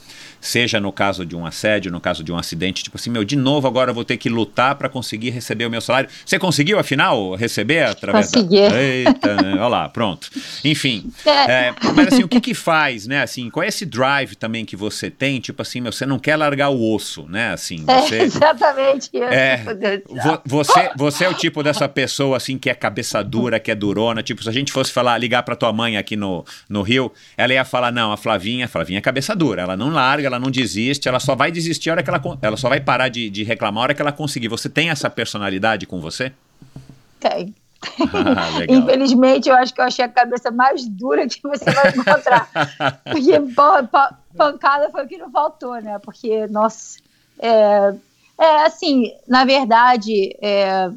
seja no caso de um assédio, no caso de um acidente, tipo assim, meu, de novo agora eu vou ter que lutar para conseguir receber o meu salário. Você conseguiu, afinal, receber através Consegui. da... Eita, né? olha lá, pronto. Enfim, É. é, mas assim, o que que faz, né, assim, qual é esse drive também que você tem, tipo assim, meu, você não quer largar o osso, né, assim, É você... exatamente isso. É, vo- você, você é o tipo dessa pessoa assim que é cabeça dura, que é durona. Tipo, se a gente fosse falar, ligar pra tua mãe aqui no, no Rio, ela ia falar: não, a Flavinha, a Flavinha é cabeça dura, ela não larga, ela não desiste, ela só vai desistir a hora que ela. Ela só vai parar de, de reclamar a hora que ela conseguir. Você tem essa personalidade com você? Tem. Ah. Infelizmente, eu acho que eu achei a cabeça mais dura que você vai encontrar. Porque pô, pa- pancada foi o que não faltou, né? Porque, nossa, é, é assim, na verdade, é,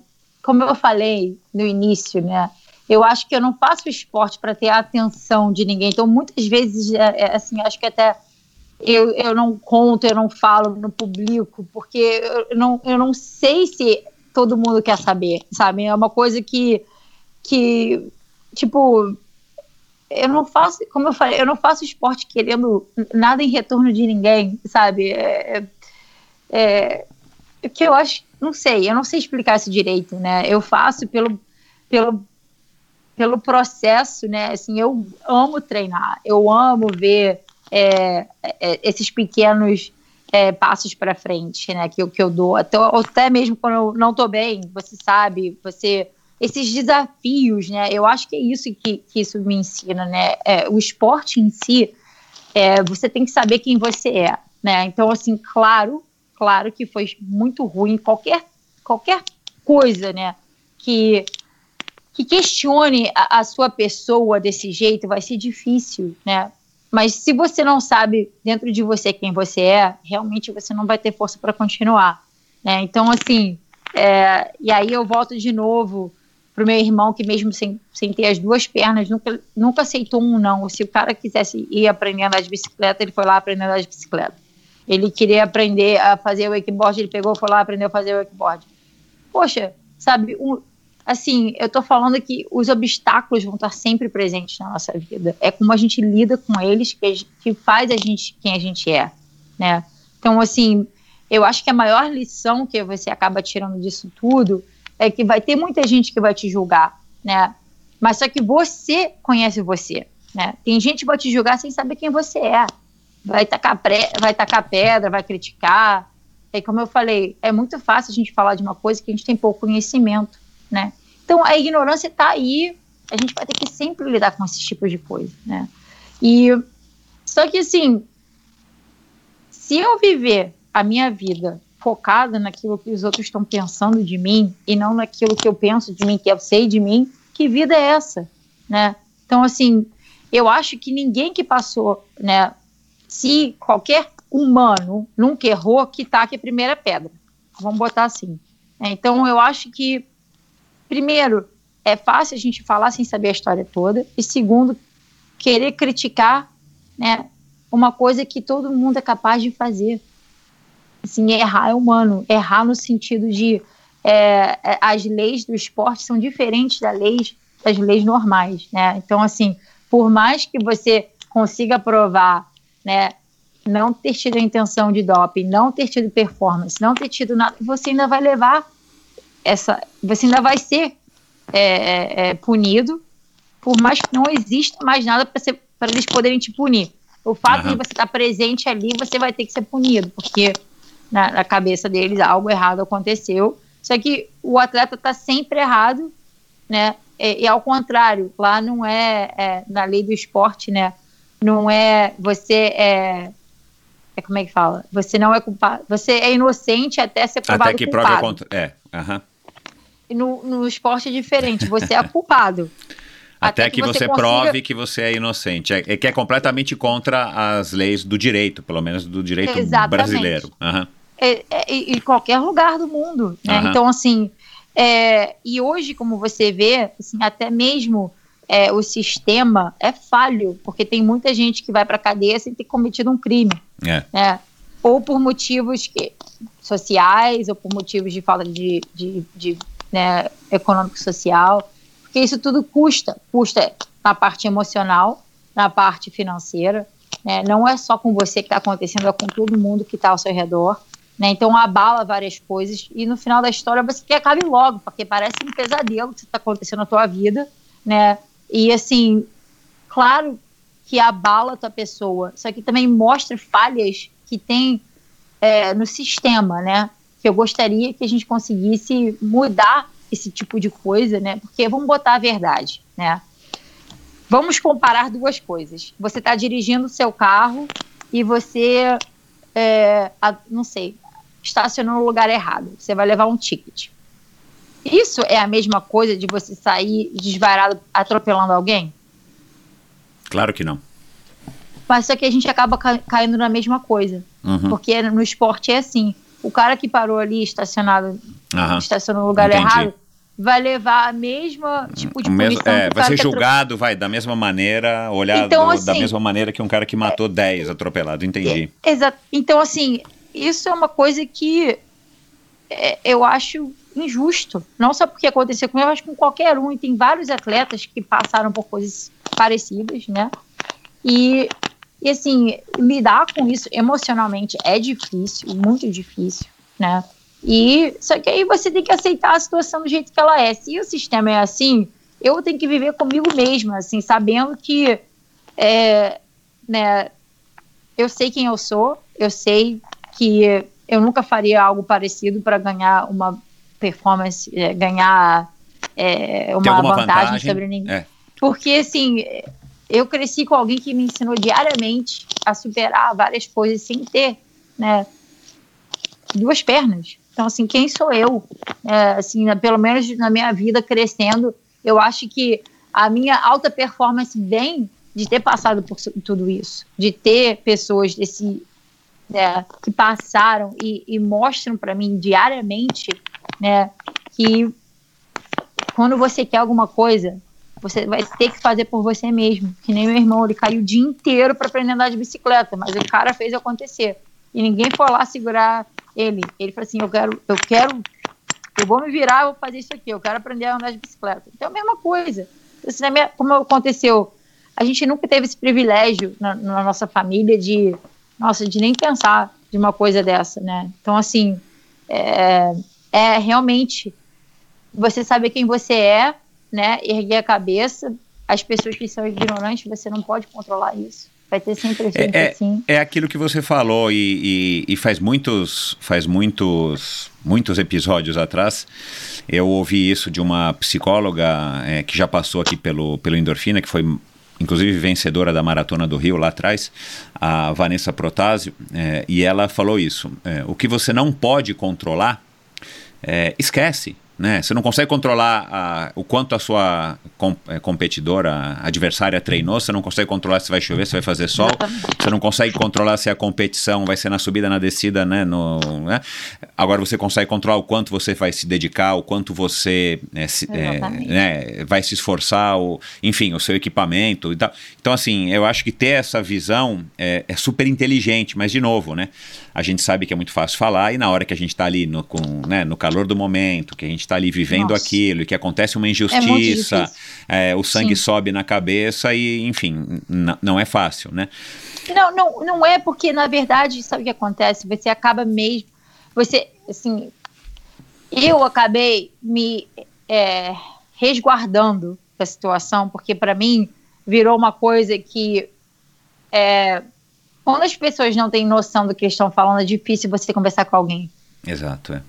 como eu falei no início, né? Eu acho que eu não faço esporte para ter a atenção de ninguém. Então, muitas vezes, é, é, assim, acho que até eu, eu não conto, eu não falo, não publico, porque eu não, eu não sei se todo mundo quer saber, sabe? É uma coisa que, que tipo, eu não faço, como eu falei, eu não faço esporte querendo nada em retorno de ninguém, sabe? É, é, é que eu acho, não sei, eu não sei explicar isso direito, né? Eu faço pelo, pelo, pelo processo, né? Assim, eu amo treinar, eu amo ver é, é, esses pequenos é, passos para frente, né? Que, que eu dou, até, até mesmo quando eu não tô bem, você sabe, você esses desafios, né? Eu acho que é isso que, que isso me ensina, né? É, o esporte em si, é, você tem que saber quem você é, né? Então, assim, claro, claro que foi muito ruim qualquer qualquer coisa, né? Que que questione a, a sua pessoa desse jeito vai ser difícil, né? Mas se você não sabe dentro de você quem você é, realmente você não vai ter força para continuar, né? Então, assim, é, e aí eu volto de novo pro meu irmão que mesmo sem, sem ter as duas pernas nunca, nunca aceitou um não. Se o cara quisesse ir aprender a andar de bicicleta, ele foi lá aprender a andar de bicicleta. Ele queria aprender a fazer wakeboard, ele pegou, foi lá aprender a fazer wakeboard. Poxa, sabe, um, assim, eu tô falando que os obstáculos vão estar sempre presentes na nossa vida. É como a gente lida com eles que, gente- que faz a gente quem a gente é, né? Então, assim, eu acho que a maior lição que você acaba tirando disso tudo é que vai ter muita gente que vai te julgar, né? Mas só que você conhece você, né? Tem gente que vai te julgar sem saber quem você é. Vai tacar, pré, vai tacar pedra, vai criticar. é como eu falei, é muito fácil a gente falar de uma coisa que a gente tem pouco conhecimento, né? Então a ignorância está aí, a gente vai ter que sempre lidar com esses tipos de coisa, né? E só que assim, se eu viver a minha vida focada naquilo que os outros estão pensando de mim e não naquilo que eu penso de mim, que eu sei de mim, que vida é essa, né? Então assim, eu acho que ninguém que passou, né? Se qualquer humano nunca errou, que taque a primeira pedra. Vamos botar assim. É, então, eu acho que, primeiro, é fácil a gente falar sem saber a história toda, e segundo, querer criticar né, uma coisa que todo mundo é capaz de fazer. Assim, errar é humano. Errar no sentido de é, é as leis do esporte são diferentes das leis, das leis normais. Né? Então, assim, por mais que você consiga provar né, não ter tido a intenção de doping, não ter tido performance, não ter tido nada, você ainda vai levar essa, você ainda vai ser é, é, é punido, por mais que não exista mais nada para eles poderem te punir. O fato uhum. de você estar presente ali, você vai ter que ser punido, porque na, na cabeça deles algo errado aconteceu. Só que o atleta está sempre errado, né? E, e, ao contrário, lá não é, é, na lei do esporte, né? Não é você é, é como é que fala? Você não é culpado. Você é inocente até ser provado Até que culpado. prove contra. É. Uhum. No, no esporte é diferente. Você é culpado. Até, até que, que, você, consiga... prove que você é inocente. É, é, que é completamente contra as leis do direito, pelo menos do direito Exatamente. brasileiro. Uhum. É, é, em qualquer lugar do mundo. Né? Uhum. Então, assim, é, e hoje, como você vê, assim, até mesmo é, o sistema é falho, porque tem muita gente que vai para a cadeia sem ter cometido um crime. É. Né? Ou por motivos que, sociais, ou por motivos de falta de, de, de né, econômico-social, porque isso tudo custa. Custa na parte emocional, na parte financeira. Né? Não é só com você que está acontecendo, é com todo mundo que está ao seu redor. Né? Então abala várias coisas e no final da história você quer que acabe logo, porque parece um pesadelo que está acontecendo na tua vida, né? E assim, claro que abala a tua pessoa, só que também mostra falhas que tem é, no sistema, né? Que eu gostaria que a gente conseguisse mudar esse tipo de coisa, né? Porque vamos botar a verdade, né? Vamos comparar duas coisas. Você está dirigindo o seu carro e você, é, a, não sei, estacionou no lugar errado. Você vai levar um ticket. Isso é a mesma coisa de você sair desvairado atropelando alguém? Claro que não. Mas só que a gente acaba ca caindo na mesma coisa. Uhum. Porque no esporte é assim. O cara que parou ali estacionado, uhum. estacionou no lugar Entendi. errado, vai levar a mesma tipo de mesmo, é, vai ser julgado, vai da mesma maneira, olhado então, assim, da mesma maneira que um cara que matou 10 é, atropelado, entendi. É, exato. Então, assim, isso é uma coisa que é, eu acho injusto. Não só porque aconteceu comigo, mas com qualquer um. E tem vários atletas que passaram por coisas parecidas, né? E, e assim, lidar com isso emocionalmente é difícil, muito difícil, né? E só que aí você tem que aceitar a situação do jeito que ela é. Se o sistema é assim, eu tenho que viver comigo mesma, assim, sabendo que é, né, eu sei quem eu sou, eu sei que eu nunca faria algo parecido para ganhar uma performance, é, ganhar é, uma vantagem, vantagem, sobre ninguém. É. Porque, assim, eu cresci com alguém que me ensinou diariamente a superar várias coisas sem ter, né, duas pernas. Então, assim, quem sou eu? É, assim, pelo menos na minha vida crescendo, eu acho que a minha alta performance vem de ter passado por tudo isso, de ter pessoas desse né, que passaram e, e mostram para mim diariamente né? Que quando você quer alguma coisa, você vai ter que fazer por você mesmo. Que nem meu irmão, ele caiu o dia inteiro para aprender a andar de bicicleta, mas o cara fez acontecer. E ninguém foi lá segurar ele. Ele falou assim: eu quero, eu quero, eu vou me virar, eu vou fazer isso aqui, eu quero aprender a andar de bicicleta. Então é a mesma coisa. Assim, como aconteceu, a gente nunca teve esse privilégio na, na nossa família de, nossa, de nem pensar de uma coisa dessa, né? Então, assim, é, é realmente você saber quem você é, né? Erguer a cabeça. As pessoas que são ignorantes, você não pode controlar isso. Vai ter sempre gente É, assim. é, é aquilo que você falou e, e- e faz muitos faz muitos muitos episódios atrás eu ouvi isso de uma psicóloga é, que já passou aqui pelo pelo endorfina que foi inclusive vencedora da maratona do Rio lá atrás a Vanessa Protásio é, e ela falou isso é, o que você não pode controlar é, esquece. Né? Você não consegue controlar a- o quanto a sua com- é, competidora, a adversária treinou, você não consegue controlar se vai chover, se vai fazer sol, você não consegue controlar se a competição vai ser na subida, na descida, né? No, né? Agora você consegue controlar o quanto você vai se dedicar, o quanto você é, se- é, né, vai se esforçar, o, enfim, o seu equipamento e tal. Então, assim, eu acho que ter essa visão é, é super inteligente, mas de novo, né? A gente sabe que é muito fácil falar e na hora que a gente está ali no, com, né, no calor do momento, que a gente está ali vivendo Nossa. aquilo e que acontece uma muito injustiça, difícil. é, o sangue Sim. sobe na cabeça e, enfim, não é fácil, né? Não, não, não é porque, na verdade, sabe o que acontece? Você acaba mesmo. Você, assim. Eu acabei me é, resguardando da situação, porque para mim virou uma coisa que. É, quando as pessoas não têm noção do que eles estão falando, é difícil você conversar com alguém. Exato, é.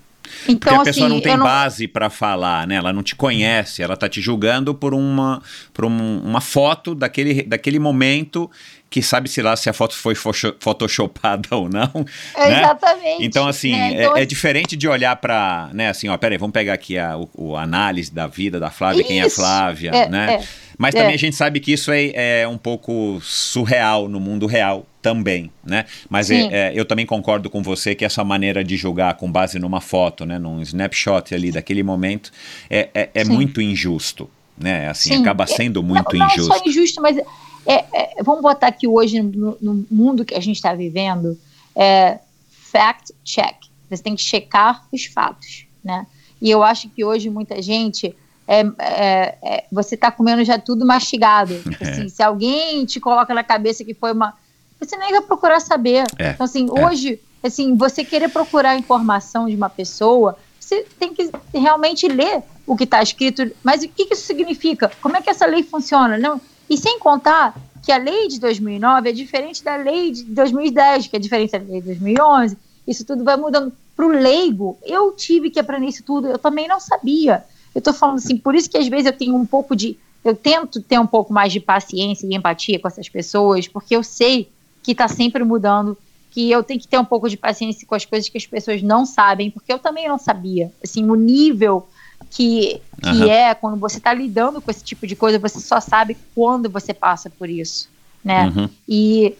Então, Porque a pessoa assim, não tem não, base para falar, né? Ela não te conhece, ela tá te julgando por uma, por um- uma foto daquele, daquele momento que sabe-se lá se a foto foi photoshopada ou não. né? Exatamente. Então, assim, né? é- Então, é, diferente de olhar para, né, assim, ó, peraí, vamos pegar aqui a, o, análise da vida da Flávia, quem é a Isso, Flávia, é, né? é, Mas é. também a gente sabe que isso é, é um pouco surreal no mundo real também, né? Mas é- é, eu também concordo com você que essa maneira de julgar com base numa foto, né, num snapshot ali daquele momento, é, é, é muito injusto, né? Assim, Sim. acaba sendo muito não, injusto. Não só injusto, mas é, é, vamos botar aqui hoje no, no mundo que a gente está vivendo, é, fact check. Você tem que checar os fatos, né? E eu acho que hoje muita gente é, é, é, você está comendo já tudo mastigado. Assim, se alguém te coloca na cabeça que foi uma, você nem vai procurar saber. É, Então assim, é. hoje, assim, você querer procurar informação de uma pessoa, você tem que realmente ler o que está escrito. Mas o que, que isso significa? Como é que essa lei funciona? Não. E sem contar que a lei de 2009 é diferente da lei de 2010, que é diferente da lei de 2011. Isso tudo vai mudando. Para o leigo, eu tive que aprender isso tudo, eu também não sabia. Eu estou falando assim, por isso que às vezes eu tenho um pouco de. Eu tento ter um pouco mais de paciência e empatia com essas pessoas, porque eu sei que está sempre mudando, que eu tenho que ter um pouco de paciência com as coisas que as pessoas não sabem, porque eu também não sabia. Assim, o nível que, que Aham. é quando você está lidando com esse tipo de coisa, você só sabe quando você passa por isso, né? Uhum. E,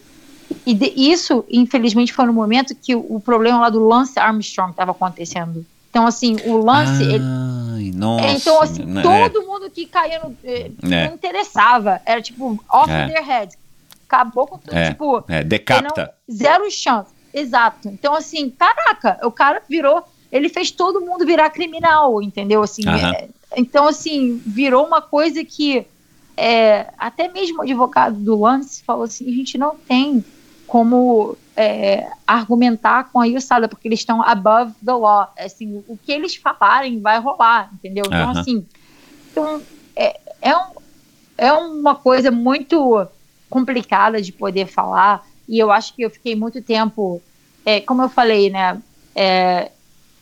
e de- isso, infelizmente, foi no momento que o, o problema lá do Lance Armstrong estava acontecendo. Então, assim, o Lance, ele- Ai, nossa. é, então, assim, né, todo mundo que caía no. eh, É. Não interessava. Era tipo, off É. their heads. Acabou com tudo. É, Tipo, é, decapta. não- zero chance. Exato. Então, assim, caraca, o cara virou. Ele fez todo mundo virar criminal, entendeu? Assim, Aham. é, então, assim, virou uma coisa que é, até mesmo o advogado do Lance falou assim: a gente não tem como é, argumentar com a USADA, porque eles estão above the law. Assim, o que eles falarem vai rolar, entendeu? Então, Aham. assim, então, é, é, um, é uma coisa muito complicada de poder falar, e eu acho que eu fiquei muito tempo, é, como eu falei, né? é,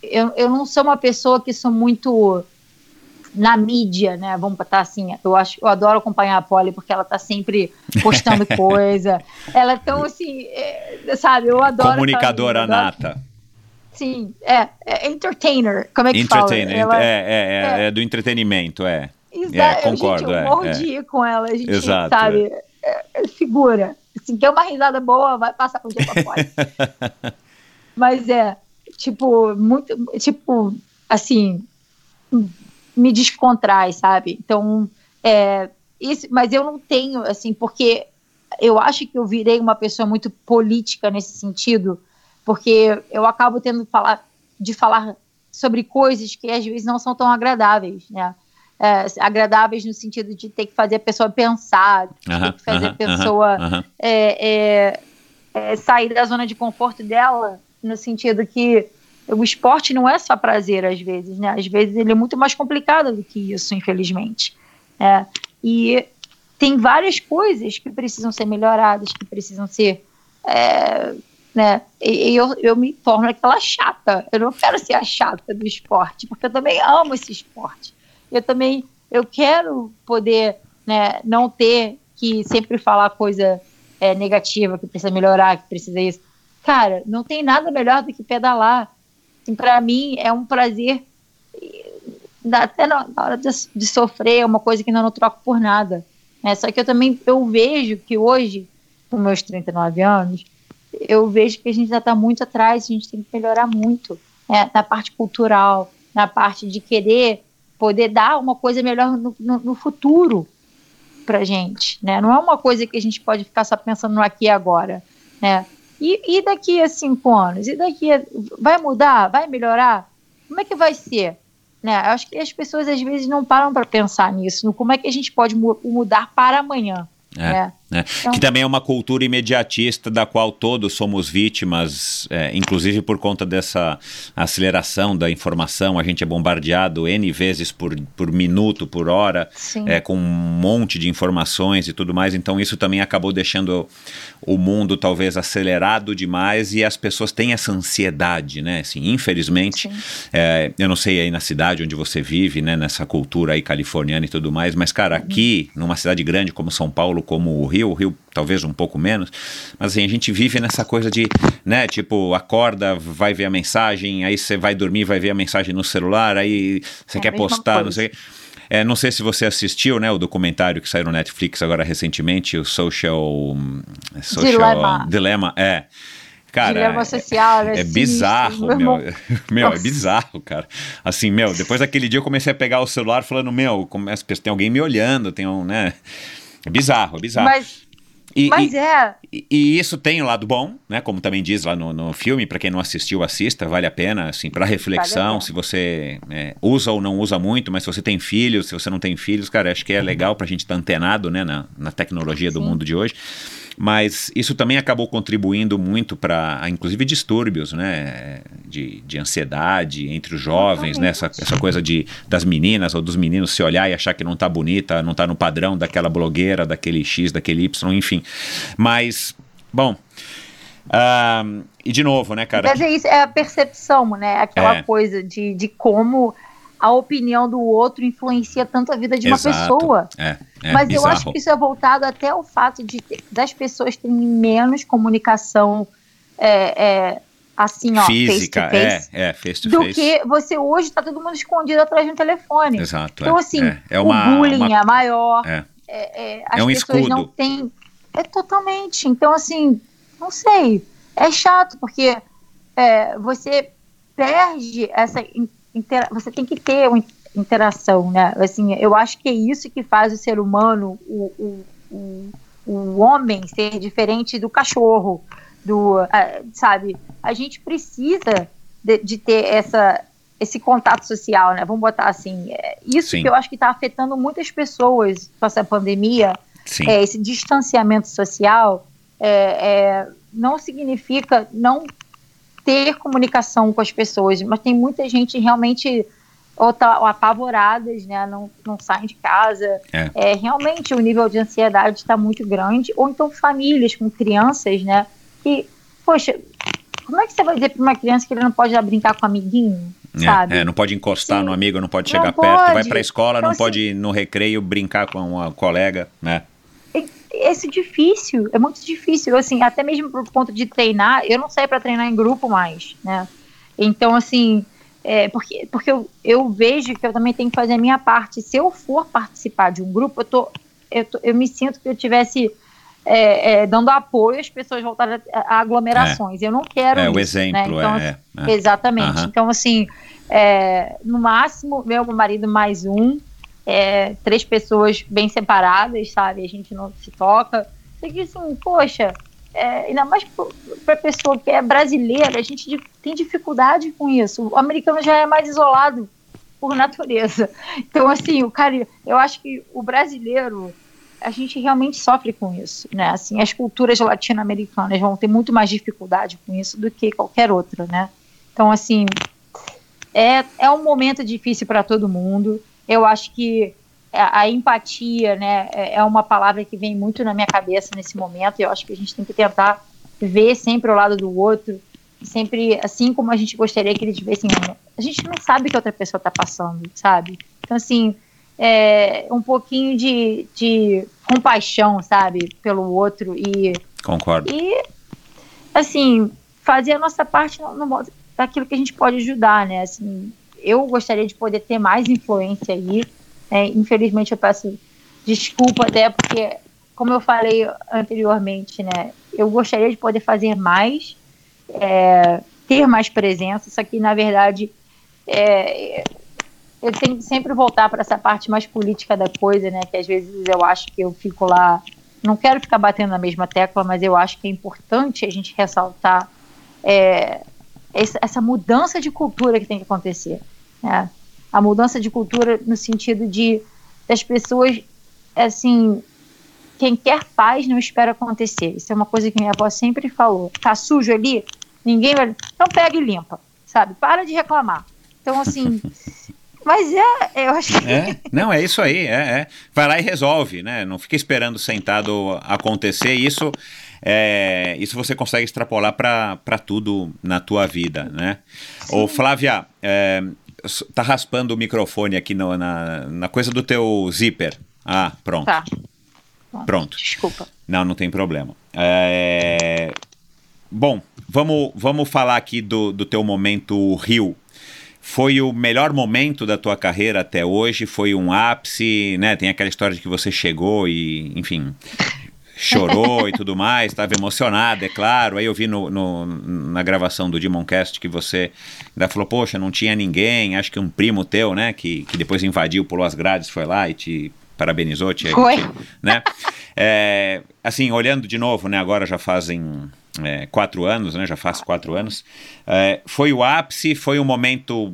eu, eu não sou uma pessoa que sou muito na mídia, né? Vamos botar assim. Eu acho, eu adoro acompanhar a Polly porque ela tá sempre postando coisa. Ela é tão assim, é, sabe? Eu adoro. Comunicadora menina, eu adoro- nata. Sim, é, é entertainer. Como é que Entertainer. fala? Ela- É, é, é, é do entretenimento, é. Exato, É, concordo, gente, eu é, morro é. de ir com ela, a gente Exato, sabe, é, é figura. Assim, quer uma risada boa, vai passar com o dia pra fora. Mas é, tipo, muito, tipo, assim, me descontrai, sabe? Então, é, isso, mas eu não tenho, assim, porque eu acho que eu virei uma pessoa muito política nesse sentido, porque eu acabo tendo que falar, de falar sobre coisas que às vezes não são tão agradáveis, né? É, agradáveis no sentido de ter que fazer a pessoa pensar, de ter que fazer a pessoa é, é, é, sair da zona de conforto dela, no sentido que o esporte não é só prazer às vezes, né? Às vezes ele é muito mais complicado do que isso, infelizmente. É, e tem várias coisas que precisam ser melhoradas, que precisam ser. É, né? E, eu, eu me torno aquela chata. Eu não quero ser a chata do esporte, porque eu também amo esse esporte. Eu também eu quero poder né, não ter que sempre falar coisa é, negativa, que precisa melhorar, que precisa isso. Cara, não tem nada melhor do que pedalar. Assim, Para mim é um prazer, até na hora de, de, sofrer, é uma coisa que não, não troco por nada. Né? Só que eu também eu vejo que hoje, com meus 39 anos, eu vejo que a gente já está muito atrás, a gente tem que melhorar muito né? na parte cultural, na parte de querer poder dar uma coisa melhor no, no, no futuro para gente, né? Não é uma coisa que a gente pode ficar só pensando no aqui e agora, né? E, e daqui a cinco anos? E daqui a, vai mudar? Vai melhorar? Como é que vai ser? Né? Eu acho que as pessoas às vezes não param para pensar nisso, no como é que a gente pode mu mudar para amanhã. É. Né? Né? Então, que também é uma cultura imediatista da qual todos somos vítimas, é, inclusive por conta dessa aceleração da informação. A gente é bombardeado N vezes por, por minuto, por hora, é, com um monte de informações e tudo mais. Então, isso também acabou deixando o mundo talvez acelerado demais e as pessoas têm essa ansiedade, né? Assim, infelizmente, é, eu não sei aí na cidade onde você vive, né? Nessa cultura aí californiana e tudo mais, mas, cara, aqui, numa cidade grande como São Paulo, como o Rio, Rio, o Rio talvez um pouco menos, mas assim, a gente vive nessa coisa de, né, tipo, acorda, vai ver a mensagem, aí você vai dormir, vai ver a mensagem no celular, aí você é quer postar, não sei é, não sei se você assistiu, né, o documentário que saiu no Netflix agora recentemente, o Social, Social Dilema. Dilema é. Cara, Dilema social, é, é bizarro, meu. meu, é bizarro, cara. Assim, meu, depois daquele dia eu comecei a pegar o celular falando, meu, começa, tem alguém me olhando, tem um, né? É bizarro, é bizarro. Mas, e, mas e, é. E, e, isso tem o um lado bom, né? Como também diz lá no, no filme, para quem não assistiu, assista, vale a pena, assim, para reflexão, vale se você é, usa ou não usa muito, mas se você tem filhos, se você não tem filhos, cara, acho que é legal para a gente estar tá antenado, né, na, na tecnologia Sim. do mundo de hoje mas isso também acabou contribuindo muito para, inclusive, distúrbios, né, de, de ansiedade entre os jovens, né, essa, essa coisa de, das meninas ou dos meninos se olhar e achar que não está bonita, não está no padrão daquela blogueira, daquele X, daquele Y, enfim. Mas, bom, uh, e de novo, né, cara? Mas é isso, é a percepção, né, aquela é. coisa de, de como a opinião do outro influencia tanto a vida de uma Exato. pessoa. É, é Mas bizarro. eu acho que isso é voltado até ao fato de das pessoas terem menos comunicação é, é, assim, ó, Física, face to face, é, é, face to do face. que você hoje está todo mundo escondido atrás de um telefone. Exato. Então, é, assim, é, é uma, o bullying uma... é maior. É. É, as é um pessoas escudo. não têm. É totalmente. Então, assim, não sei. É chato, porque é, você perde essa você tem que ter uma interação, né? Assim, eu acho que é isso que faz o ser humano, o, o, o, o homem, ser diferente do cachorro, do, sabe? A gente precisa de, de, ter essa, esse contato social, né? Vamos botar assim. É, isso Sim. que eu acho que está afetando muitas pessoas com essa pandemia, é, esse distanciamento social, é, é, não significa não ter comunicação com as pessoas, mas tem muita gente realmente ou tá ou apavoradas, né, não, não saem de casa. É. é realmente o nível de ansiedade está muito grande, ou então famílias com crianças, né, que, poxa, como é que você vai dizer para uma criança que ele não pode ir brincar com o amiguinho? É, sabe? É, não pode encostar Sim. no amigo, não pode chegar não perto, pode. vai para a escola, então, não assim, pode ir no recreio brincar com uma colega, né? Esse difícil, é muito difícil, assim, até mesmo por ponto de treinar, eu não saio para treinar em grupo mais, né? Então, assim, é, porque, porque eu, eu vejo que eu também tenho que fazer a minha parte. Se eu for participar de um grupo, eu, tô, eu, tô, eu me sinto que eu tivesse é, é, dando apoio às pessoas voltarem a, aglomerações. Eu não quero é, isso. o exemplo, né? então, é, é. Exatamente. Então, assim, é, no máximo, meu marido mais um, é, três pessoas bem separadas, sabe? A gente não se toca. Você diz assim, poxa, é, ainda mais para pessoa que é brasileira, a gente tem dificuldade com isso. O americano já é mais isolado por natureza. Então, assim, o cara, eu acho que o brasileiro, a gente realmente sofre com isso, né? Assim, as culturas latino-americanas vão ter muito mais dificuldade com isso do que qualquer outra, né? Então, assim, é, é um momento difícil para todo mundo. Eu acho que a, a empatia, né, é, é uma palavra que vem muito na minha cabeça nesse momento, e eu acho que a gente tem que tentar ver sempre o lado do outro, sempre assim como a gente gostaria que eles vissem. A gente não sabe o que a outra pessoa está passando, sabe? Então, assim, é, um pouquinho de, de compaixão, sabe, pelo outro e. Concordo. E, assim, fazer a nossa parte no, no, daquilo que a gente pode ajudar, né? Assim, eu gostaria de poder ter mais influência aí. Né? Infelizmente, eu peço desculpa até porque, como eu falei anteriormente, né? Eu gostaria de poder fazer mais, é, ter mais presença, só que, na verdade, é, eu tenho que sempre voltar para essa parte mais política da coisa, né? Que às vezes eu acho que eu fico lá. Não quero ficar batendo na mesma tecla, mas eu acho que é importante a gente ressaltar é, essa mudança de cultura que tem que acontecer. Né? A mudança de cultura no sentido de das pessoas, assim, quem quer paz não espera acontecer. Isso é uma coisa que minha avó sempre falou. Tá sujo ali? Ninguém vai. Então pega e limpa, sabe? Para de reclamar. Então, assim. Mas é, eu acho que. É, não, é isso aí, é, é. Vai lá e resolve, né? Não fica esperando sentado acontecer. Isso é, isso você consegue extrapolar para tudo na tua vida, né? Sim. Ô, Flávia, é, tá raspando o microfone aqui no, na, na coisa do teu zíper. Ah, pronto. Tá. Pronto. Desculpa. Não, não tem problema. É... Bom, vamos, vamos falar aqui do, do teu momento Rio. Foi o melhor momento da tua carreira até hoje? Foi um ápice, né? Tem aquela história de que você chegou e, enfim, chorou e tudo mais, estava emocionada, é claro. Aí eu vi no, no, na gravação do Demoncast que você ainda falou, poxa, não tinha ninguém, acho que um primo teu, né, que, que depois invadiu, pulou as grades, foi lá e te parabenizou, te, foi. Te, né? É, assim, olhando de novo, né, agora já fazem é, quatro anos, né, já faz quatro anos, é, foi o ápice, foi um momento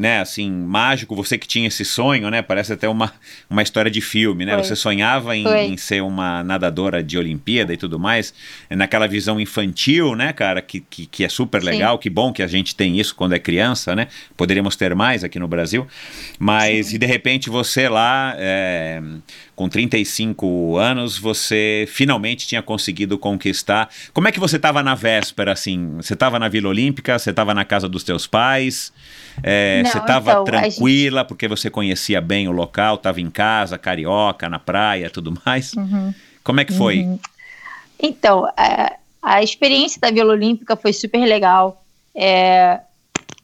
né, assim, mágico, você que tinha esse sonho, né, parece até uma, uma história de filme, né, Foi. você sonhava em, em, ser uma nadadora de Olimpíada e tudo mais, naquela visão infantil, né, cara, que, que, que é super legal, Sim. que bom que a gente tem isso quando é criança, né, poderíamos ter mais aqui no Brasil, mas Sim. e de repente você lá, é, com 35 anos, você finalmente tinha conseguido conquistar, como é que você estava na véspera, assim, você estava na Vila Olímpica, você estava na casa dos teus pais, é, você estava então, tranquila gente... porque você conhecia bem o local, estava em casa, carioca, na praia, tudo mais. Uhum. Como é que foi? Uhum. Então, a, a, experiência da Vila Olímpica foi super legal. É,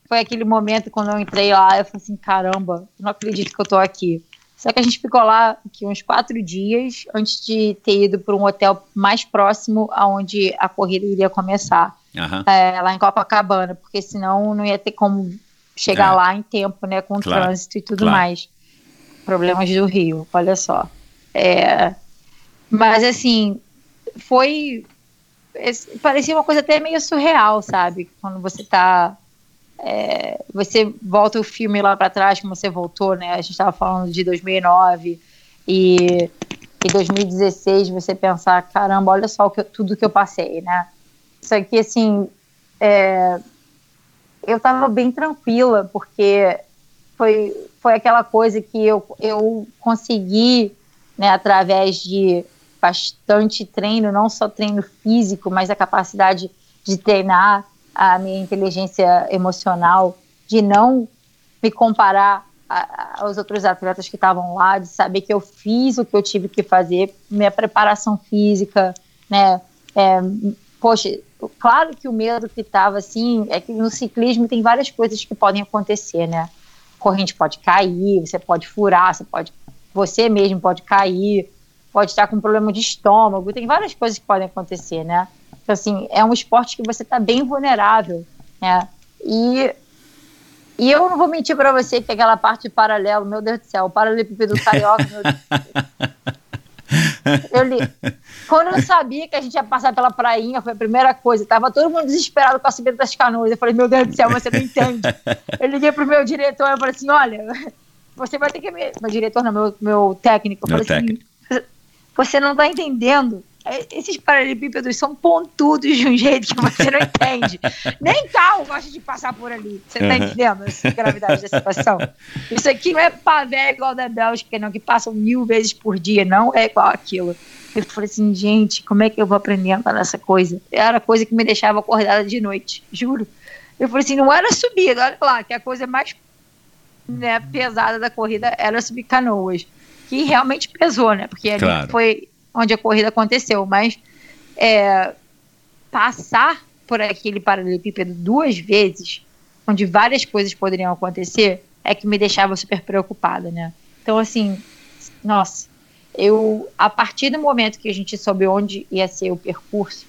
foi aquele momento quando eu entrei lá, eu falei assim, caramba, não acredito que eu tô aqui. Só que a gente ficou lá aqui uns quatro dias antes de ter ido para um hotel mais próximo aonde a corrida iria começar, uhum. é, lá em Copacabana, porque senão não ia ter como chegar é. lá em tempo, né, com claro. trânsito e tudo claro. mais. Problemas do Rio, olha só. É, mas assim, foi parecia uma coisa até meio surreal, sabe? Quando você tá é, você volta o filme lá para trás, como você voltou, né? A gente estava falando de 2009 e em 2016 você pensar, caramba, olha só que tudo que eu passei, né? Isso aqui, assim, é, eu estava bem tranquila, porque foi, foi aquela coisa que eu, eu consegui, né, através de bastante treino, não só treino físico, mas a capacidade de treinar a minha inteligência emocional, de não me comparar a, aos outros atletas que estavam lá, de saber que eu fiz o que eu tive que fazer, minha preparação física, né, é, poxa, claro que o medo que estava assim é que no ciclismo tem várias coisas que podem acontecer, né? corrente pode cair, você pode furar, você pode, você mesmo pode cair, pode estar com problema de estômago, tem várias coisas que podem acontecer, né? Então, assim, é um esporte que você está bem vulnerável, né? E, e eu não vou mentir para você que aquela parte paralelo, meu Deus do céu, o paralelepípedo carioca, meu Deus. Eu li. Quando eu sabia que a gente ia passar pela prainha, foi a primeira coisa. Tava todo mundo desesperado com a subida das canoas. Eu falei, meu Deus do céu, você não entende. Eu liguei pro meu diretor e falei assim: olha, você vai ter que. Me... Meu diretor, não, meu, meu técnico. Eu meu assim: você não tá entendendo esses paralelepípedos são pontudos de um jeito que você não entende. Nem carro gosta de passar por ali. Você tá entendendo a gravidade da situação? Isso aqui não é pavé igual da Bélgica, não, que passam mil vezes por dia, não é igual aquilo. Eu falei assim, gente, como é que eu vou aprender a andar nessa coisa? Era coisa que me deixava acordada de noite, juro. Eu falei assim, não era subida, olha lá, que a coisa mais né, pesada da corrida era subir canoas. Que realmente pesou, né? Porque ali Claro. foi onde a corrida aconteceu. Mas é, passar por aquele paralelepípedo duas vezes, onde várias coisas poderiam acontecer, é que me deixava super preocupada, né? Então, assim, nossa, eu, a partir do momento que a gente soube onde ia ser o percurso,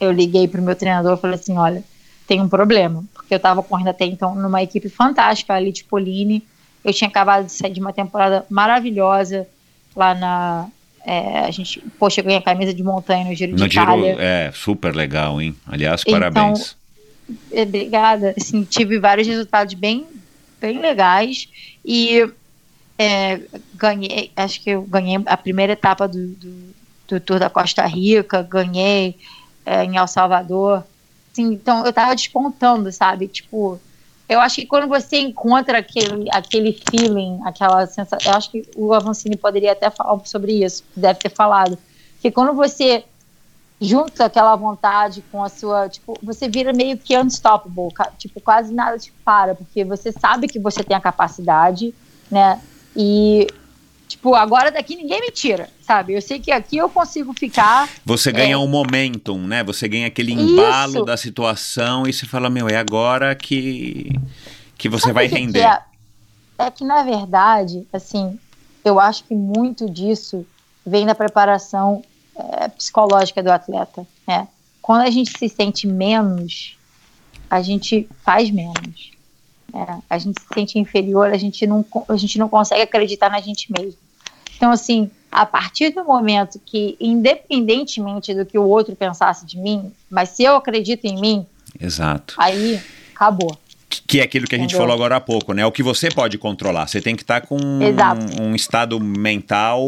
eu liguei pro meu treinador e falei assim, olha, tem um problema, porque eu estava correndo até então numa equipe fantástica, a Elite Polini, eu tinha acabado de sair de uma temporada maravilhosa lá na... é, a gente, poxa, eu ganhei a camisa de montanha no Giro No de Giro, Itália. é super legal, hein? Aliás, Então, parabéns. É, Obrigada. Assim, tive vários resultados bem, bem legais e é, ganhei, acho que eu ganhei a primeira etapa do, do, do Tour da Costa Rica, ganhei é, em El Salvador. Assim, então eu tava despontando, sabe? Tipo, eu acho que quando você encontra aquele, aquele feeling, aquela sensação, eu acho que o Avancini poderia até falar sobre isso, deve ter falado, que quando você junta aquela vontade com a sua, tipo, você vira meio que unstoppable, tipo, quase nada te para, porque você sabe que você tem a capacidade, né? E tipo, agora daqui ninguém me tira, sabe? Eu sei que aqui eu consigo ficar Você ganha é. um momentum, né? Você ganha aquele embalo Isso. da situação e você fala, meu, é agora que, que você Sabe vai que que render. É? É que, na verdade, assim, eu acho que muito disso vem da preparação é, psicológica do atleta, né? Quando a gente se sente menos, a gente faz menos. Né? A gente se sente inferior, a gente, não, a gente não consegue acreditar na gente mesmo. Então, assim, a partir do momento que, independentemente do que o outro pensasse de mim, mas se eu acredito em mim, Exato. aí acabou. Que é aquilo que a gente Entendeu? falou agora há pouco, né? O que você pode controlar. Você tem que estar com Exato. um estado mental,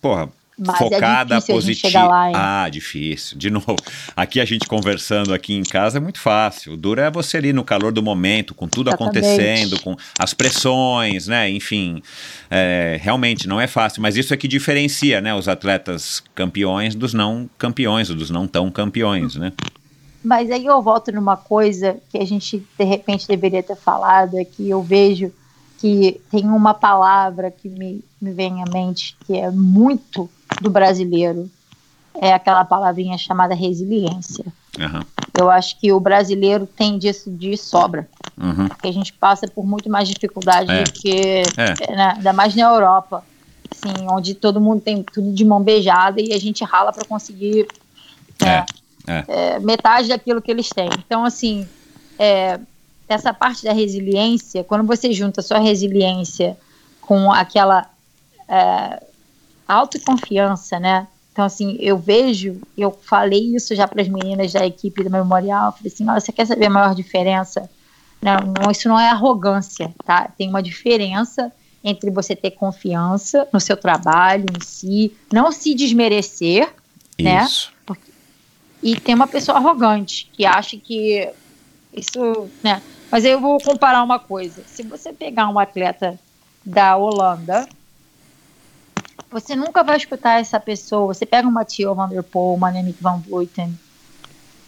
porra, Mas é focada, gente positiva. Ah, difícil. De novo, aqui a gente conversando aqui em casa é muito fácil. O duro é você ali no calor do momento, com tudo Exatamente. acontecendo, com as pressões, né? Enfim, é, realmente não é fácil. Mas isso é que diferencia, né? Os atletas campeões dos não campeões, ou dos não tão campeões, né? Mas aí eu volto numa coisa que a gente de repente deveria ter falado, é que eu vejo que tem uma palavra que me, me vem à mente que é muito do brasileiro, é aquela palavrinha chamada resiliência. Aham. Eu acho que o brasileiro tem disso de sobra, Uhum. porque a gente passa por muito mais dificuldade É. do que, É. né, ainda mais na Europa, assim, onde todo mundo tem tudo de mão beijada e a gente rala para conseguir né, É. é, metade daquilo que eles têm. Então, assim, é, essa parte da resiliência, quando você junta sua resiliência com aquela é, autoconfiança, né? Então, assim, eu vejo, eu falei isso já para as meninas da equipe do Memorial, falei assim, olha, você quer saber a maior diferença? Não, não, isso não é arrogância, tá? Tem uma diferença entre você ter confiança no seu trabalho em si, não se desmerecer, Né? Isso. e tem uma pessoa arrogante que acha que isso, né? Mas eu vou comparar uma coisa. Se você pegar um atleta da Holanda, você nunca vai escutar essa pessoa. Você pega uma Theo Van Der Poel, uma Annemiek van Vleuten,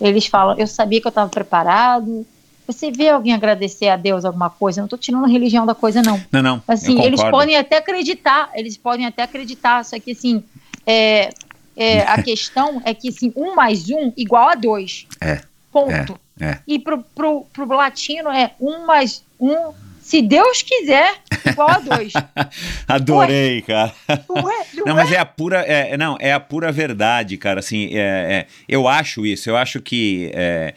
eles falam, eu sabia que eu estava preparado. Você vê alguém agradecer a Deus alguma coisa? Eu não estou tirando a religião da coisa, não. Não, não. Assim, eles podem até acreditar, eles podem até acreditar, só que assim, é, é, a questão é que assim, um mais um igual a dois. É, Ponto. é. E pro, pro, pro latino é um mais um, se Deus quiser, igual a dois. Adorei, cara. Não é? Não, Não, mas é a pura, é, não, é a pura verdade, cara. Assim, é, é, eu acho isso. Eu acho que é,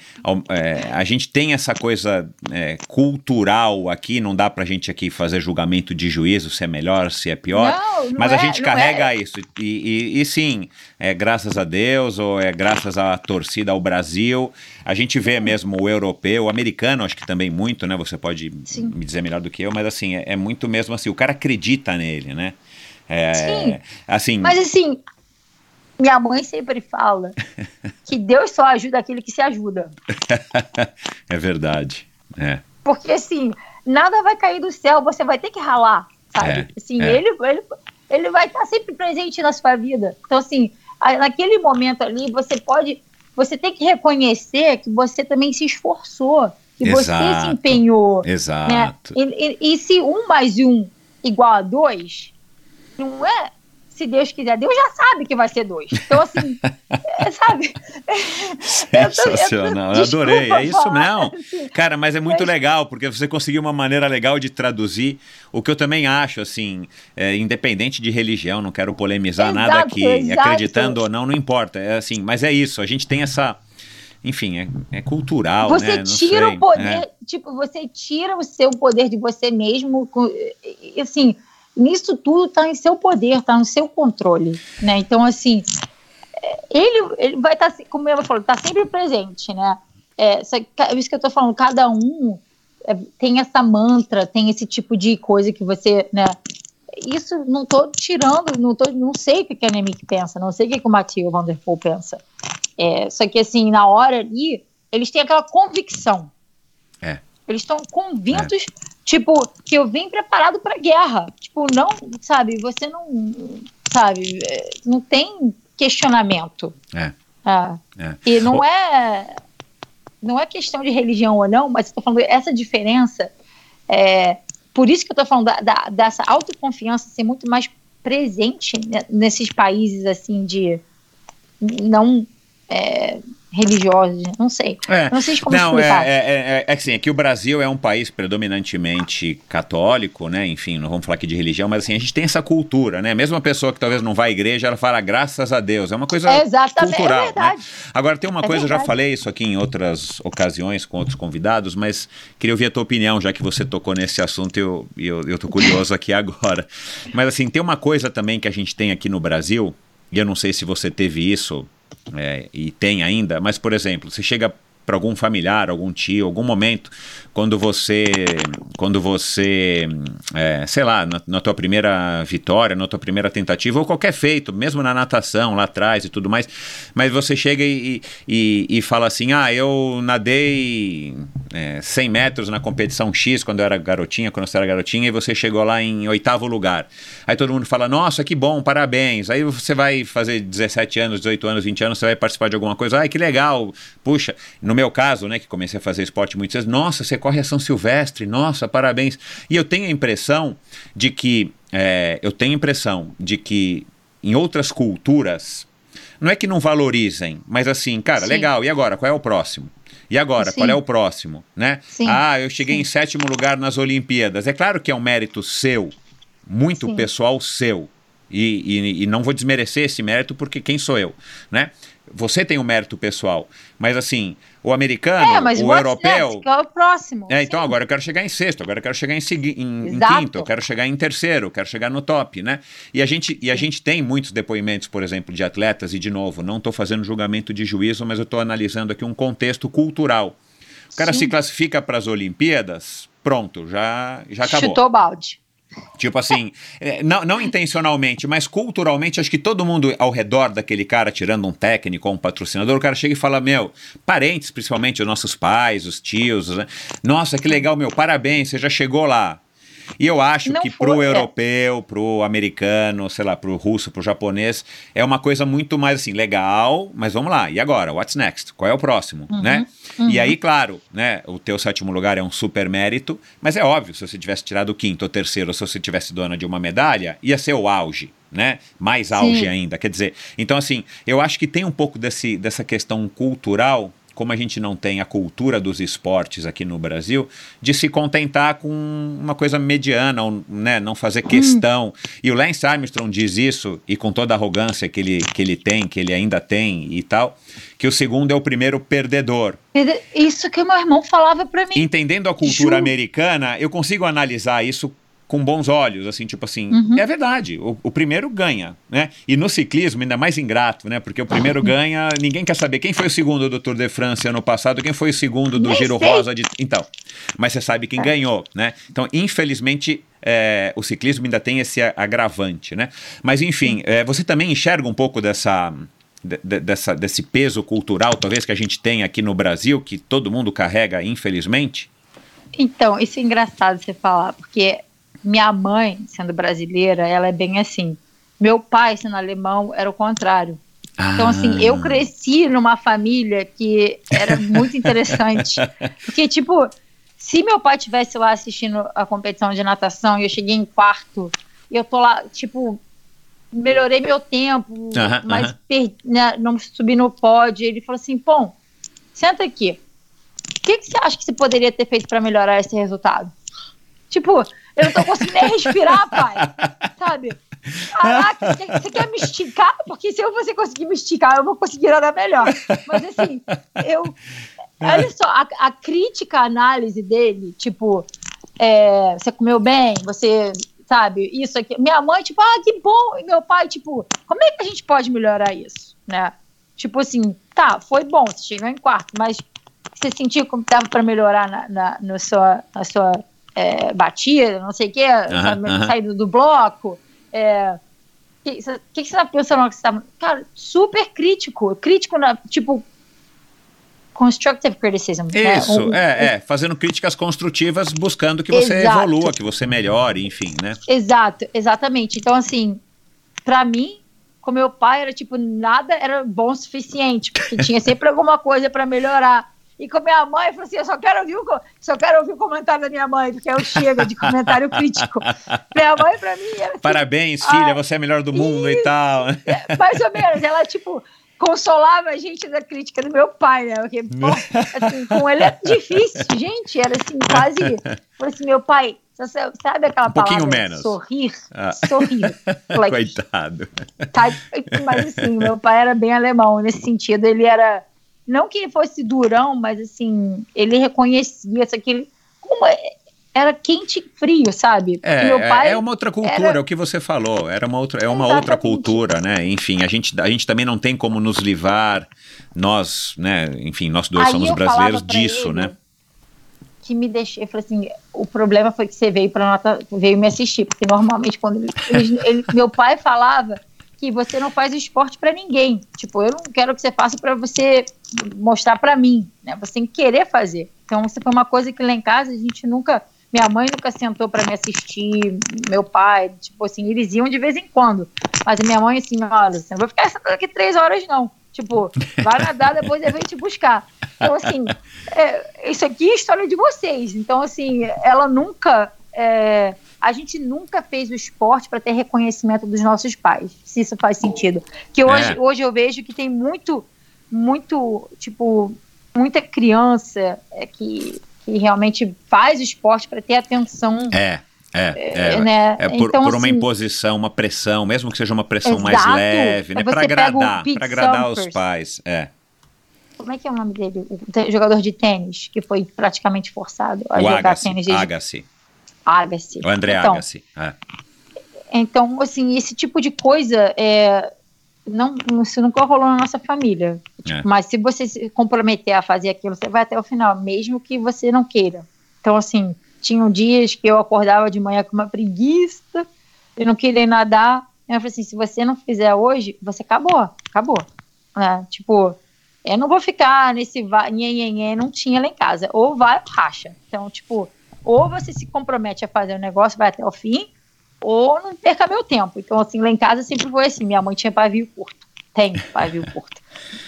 é, a gente tem essa coisa é, cultural aqui. Não dá pra gente aqui fazer julgamento de juízo se é melhor, se é pior. Não, não mas a é, gente carrega é. isso. E, e- e sim, é graças a Deus ou é graças à torcida ao Brasil. A gente vê mesmo o europeu, o americano, acho que também muito, né? Você pode Sim. me dizer melhor do que eu, mas assim, é, é muito mesmo assim. O cara acredita nele, né? É, Sim. Assim, Mas assim, Minha mãe sempre fala que Deus só ajuda aquele que se ajuda. é verdade. É. Porque assim, nada vai cair do céu, você vai ter que ralar, sabe? É, assim, é. ele, ele, ele vai estar sempre presente na sua vida. Então, assim, naquele momento ali, você pode. Você tem que reconhecer que você também se esforçou, que você Exato. se empenhou. né? Exato. E, e- e se um mais um igual a dois, não é. Se Deus quiser, Deus já sabe que vai ser dois. Então, assim, é, sabe? Eu tô- eu tô- Sensacional, eu adorei. É isso mesmo. assim. Cara, mas é muito Mas- legal, porque você conseguiu uma maneira legal de traduzir o que eu também acho, assim, é, independente de religião, não quero polemizar nada Exato, aqui, exato. acreditando ou não, não importa. É assim, mas é isso, a gente tem essa. Enfim, é, é cultural, Você né? Tira o poder, é. tipo, você tira o seu poder de você mesmo, assim, nisso tudo tá em seu poder, tá no seu controle, né? Então, assim, é, ele, ele vai estar, como ela falou, tá sempre presente, né? É, isso que eu tô falando, cada um é, tem essa mantra, tem esse tipo de coisa que você, né? Isso não tô tirando, não, tô, não sei o que a Nemic pensa, não sei o que, que o Matheus Vanderpool pensa. É, só que assim, na hora ali, eles têm aquela convicção. É. Eles estão convictos, tipo, que eu vim preparado para guerra. Tipo, não, sabe, você não, sabe, é, não tem questionamento. É. Ah, É. E não é não é questão de religião ou não, mas eu tô falando essa diferença é por isso que eu tô falando da, da- dessa autoconfiança ser muito mais presente nesses países assim de não é, religiosos, não sei. É. Não sei como Não, é, explicar. é, é, é assim, é que o Brasil é um país predominantemente católico, né? Enfim, não vamos falar aqui de religião, mas assim, a gente tem essa cultura, né? Mesmo uma pessoa que talvez não vá à igreja, ela fala graças a Deus. É uma coisa É é cultural, verdade. né? Agora, tem uma coisa, eu já falei isso aqui em outras ocasiões com outros convidados, mas queria ouvir a tua opinião, já que você tocou nesse assunto e eu, eu, eu tô curioso aqui agora. Mas assim, tem uma coisa também que a gente tem aqui no Brasil, e eu não sei se você teve isso é, e tem ainda, mas por exemplo, você chega para algum familiar, algum tio, algum momento, quando você, quando você, é, sei lá, na, na tua primeira vitória, na tua primeira tentativa, ou qualquer feito, mesmo na natação lá atrás e tudo mais, mas você chega e, e, e fala assim, ah, eu nadei é, 100 metros na competição X quando eu era garotinha, quando você era garotinha, e você chegou lá em oitavo lugar. Aí todo mundo fala, nossa, que bom, parabéns. Aí você vai fazer 17 anos, 18 anos, 20 anos, você vai participar de alguma coisa, ai, que legal, puxa. No meu caso, né, que comecei a fazer esporte muito cedo, nossa, você corre a São Silvestre, nossa, parabéns. E eu tenho a impressão de que, é, eu tenho a impressão de que em outras culturas, não é que não valorizem, mas assim, cara, Sim. legal, e agora, qual é o próximo? E agora, Sim. qual é o próximo, né? Sim. Ah, eu cheguei em sétimo lugar nas Olimpíadas. É claro que é um mérito seu, muito pessoal seu. E, e, e não vou desmerecer esse mérito porque quem sou eu, né? Você tem um mérito pessoal, mas assim, o americano, É, mas o europeu, next? Qual é o próximo? é, então Sim. agora eu quero chegar em sexto, agora eu quero chegar em, segui- em, em quinto, eu quero chegar em terceiro, eu quero chegar no top, né? E a gente, e a gente tem muitos depoimentos, por exemplo, de atletas, e de novo, não estou fazendo julgamento de juízo, mas eu estou analisando aqui um contexto cultural. O cara Sim. se classifica para as Olimpíadas, pronto, já, já acabou. Chutou o balde. Tipo assim, é, não, não intencionalmente, mas culturalmente, acho que todo mundo ao redor daquele cara, tirando um técnico ou um patrocinador, o cara chega e fala: Meu, parentes, principalmente os nossos pais, os tios, né? Nossa, que legal, meu, parabéns, você já chegou lá. E eu acho Não que foi, pro é. europeu, pro americano, sei lá, pro russo, pro japonês, é uma coisa muito mais assim, legal, mas vamos lá, e agora? What's next? Qual é o próximo, né? E aí, claro, né, o teu sétimo lugar é um super mérito, mas é óbvio, se você tivesse tirado o quinto ou terceiro, ou se você tivesse dona de uma medalha, ia ser o auge, né? Mais auge Sim. ainda, quer dizer, então assim, eu acho que tem um pouco desse, dessa questão cultural como a gente não tem a cultura dos esportes aqui no Brasil, de se contentar com uma coisa mediana, ou, né, não fazer questão. E o Lance Armstrong diz isso, e com toda a arrogância que ele, que ele tem, que ele ainda tem e tal, que o segundo é o primeiro perdedor. Isso que o meu irmão falava pra mim. Entendendo a cultura Ju- americana, eu consigo analisar isso com bons olhos, assim, tipo assim, é verdade, o, o primeiro ganha, né? E no ciclismo, ainda mais ingrato, né? Porque o primeiro ganha, ninguém quer saber quem foi o segundo do Tour de France ano passado, quem foi o segundo do Nem Giro sei. Rosa de. Então, mas você sabe quem ganhou, né? Então, infelizmente, é, o ciclismo ainda tem esse agravante, né? Mas, enfim, é, você também enxerga um pouco dessa. de- de- dessa, desse peso cultural, talvez, que a gente tem aqui no Brasil, que todo mundo carrega, infelizmente? Então, isso é engraçado você falar, porque minha mãe, sendo brasileira, ela é bem assim. Meu pai, sendo alemão, era o contrário. Então, assim, eu cresci numa família que era muito interessante. Porque, tipo, se meu pai tivesse lá assistindo a competição de natação e eu cheguei em quarto, e eu tô lá, tipo, melhorei meu tempo, Aham, mas aham. per- né, não subi no pódio. Ele falou assim: Pô, senta aqui. O que, que você acha que você poderia ter feito para melhorar esse resultado? Tipo, eu não tô conseguindo nem respirar, pai. Sabe? Caraca, você, você quer me esticar? Porque se eu você conseguir me esticar, eu vou conseguir andar melhor. Mas assim, eu. Olha só, a, a crítica, a análise dele, tipo, é, você comeu bem, você. Sabe, isso aqui. Minha mãe, tipo, ah, que bom. E meu pai, tipo, como é que a gente pode melhorar isso? Né? Tipo assim, tá, foi bom, você chegou em quarto, mas você sentiu como dava para melhorar na, na, no sua, na sua é, batida, não sei o quê, aham. saída do bloco. É, o que, você- que, que você tá pensando que você tá. Cara, super crítico. Crítico, na, tipo. Constructive criticism. né? Isso, Um- é, é, fazendo críticas construtivas, buscando que você Exato. evolua, que você melhore, enfim, né? Exato, exatamente. Então, assim, pra mim, com meu pai, era tipo, nada era bom o suficiente, porque tinha sempre alguma coisa pra melhorar. E com minha mãe, eu falei assim: eu só quero ouvir o, só quero ouvir o comentário da minha mãe, porque eu chego de comentário crítico. Minha mãe, pra mim, era assim, Parabéns, filha, Ah, você é a melhor do mundo e tal. mais ou menos. Ela, tipo, consolava a gente da crítica do meu pai, né? Porque, pô, assim, com ele é difícil, gente. Era assim, quase. Falei assim, meu pai, você sabe aquela Um pouquinho palavra? menos. Sorrir. Ah. Sorrir. Like, Coitado. tá, mas assim, meu pai era bem alemão nesse sentido. Ele era. Não que ele fosse durão, mas assim, ele reconhecia isso aqui. Como é- era quente e frio, sabe? É, meu pai é, é uma outra cultura, era- é o que você falou. Era uma outra, é uma Exatamente. outra cultura, né? Enfim, a gente, a gente também não tem como nos livrar, nós, né? Enfim, nós dois Aí somos brasileiros disso, né? Que me deixei, eu falei assim, o problema foi que você veio para nota, veio me assistir, porque normalmente quando ele, ele- ele- meu pai falava que você não faz esporte para ninguém. Tipo, eu não quero que você faça para você mostrar para mim, né? Você tem que querer fazer. Então, isso foi uma coisa que lá em casa a gente nunca, minha mãe nunca sentou para me assistir, meu pai, tipo assim, eles iam de vez em quando. Mas a minha mãe assim, olha, você não vai ficar sentada aqui três horas não. Tipo, vai nadar, depois eu venho te buscar. Então, assim, é, isso aqui é história de vocês. Então, assim, ela nunca. é, a gente nunca fez o esporte para ter reconhecimento dos nossos pais, se isso faz sentido. Que hoje, É. hoje eu vejo que tem muito, muito, tipo, muita criança é, que, que realmente faz o esporte para ter atenção. É, é, é. né? É por, Então, por uma assim, imposição, uma pressão, mesmo que seja uma pressão mais Exato. leve, né? Para agradar, para agradar os pais. É. Como é que é o nome dele? O jogador de tênis, que foi praticamente forçado a O jogar Agassi, tênis desde Agassi, Agassi. o André então, Agassi. É. Então, assim, esse tipo de coisa é, não, isso nunca rolou na nossa família. É. Mas se você se comprometer a fazer aquilo, você vai até o final, mesmo que você não queira. Então, assim, tinham dias que eu acordava de manhã com uma preguiça, eu não queria nadar. Eu falei assim, se você não fizer hoje, você acabou, acabou. Né? Tipo, eu não vou ficar nesse nhê, não tinha lá em casa. Ou vai ou racha. Então, tipo, ou você se compromete a fazer o negócio, vai até o fim, ou não perca meu tempo. Então, assim, lá em casa sempre foi assim. Minha mãe tinha pavio curto. Tem pavio curto.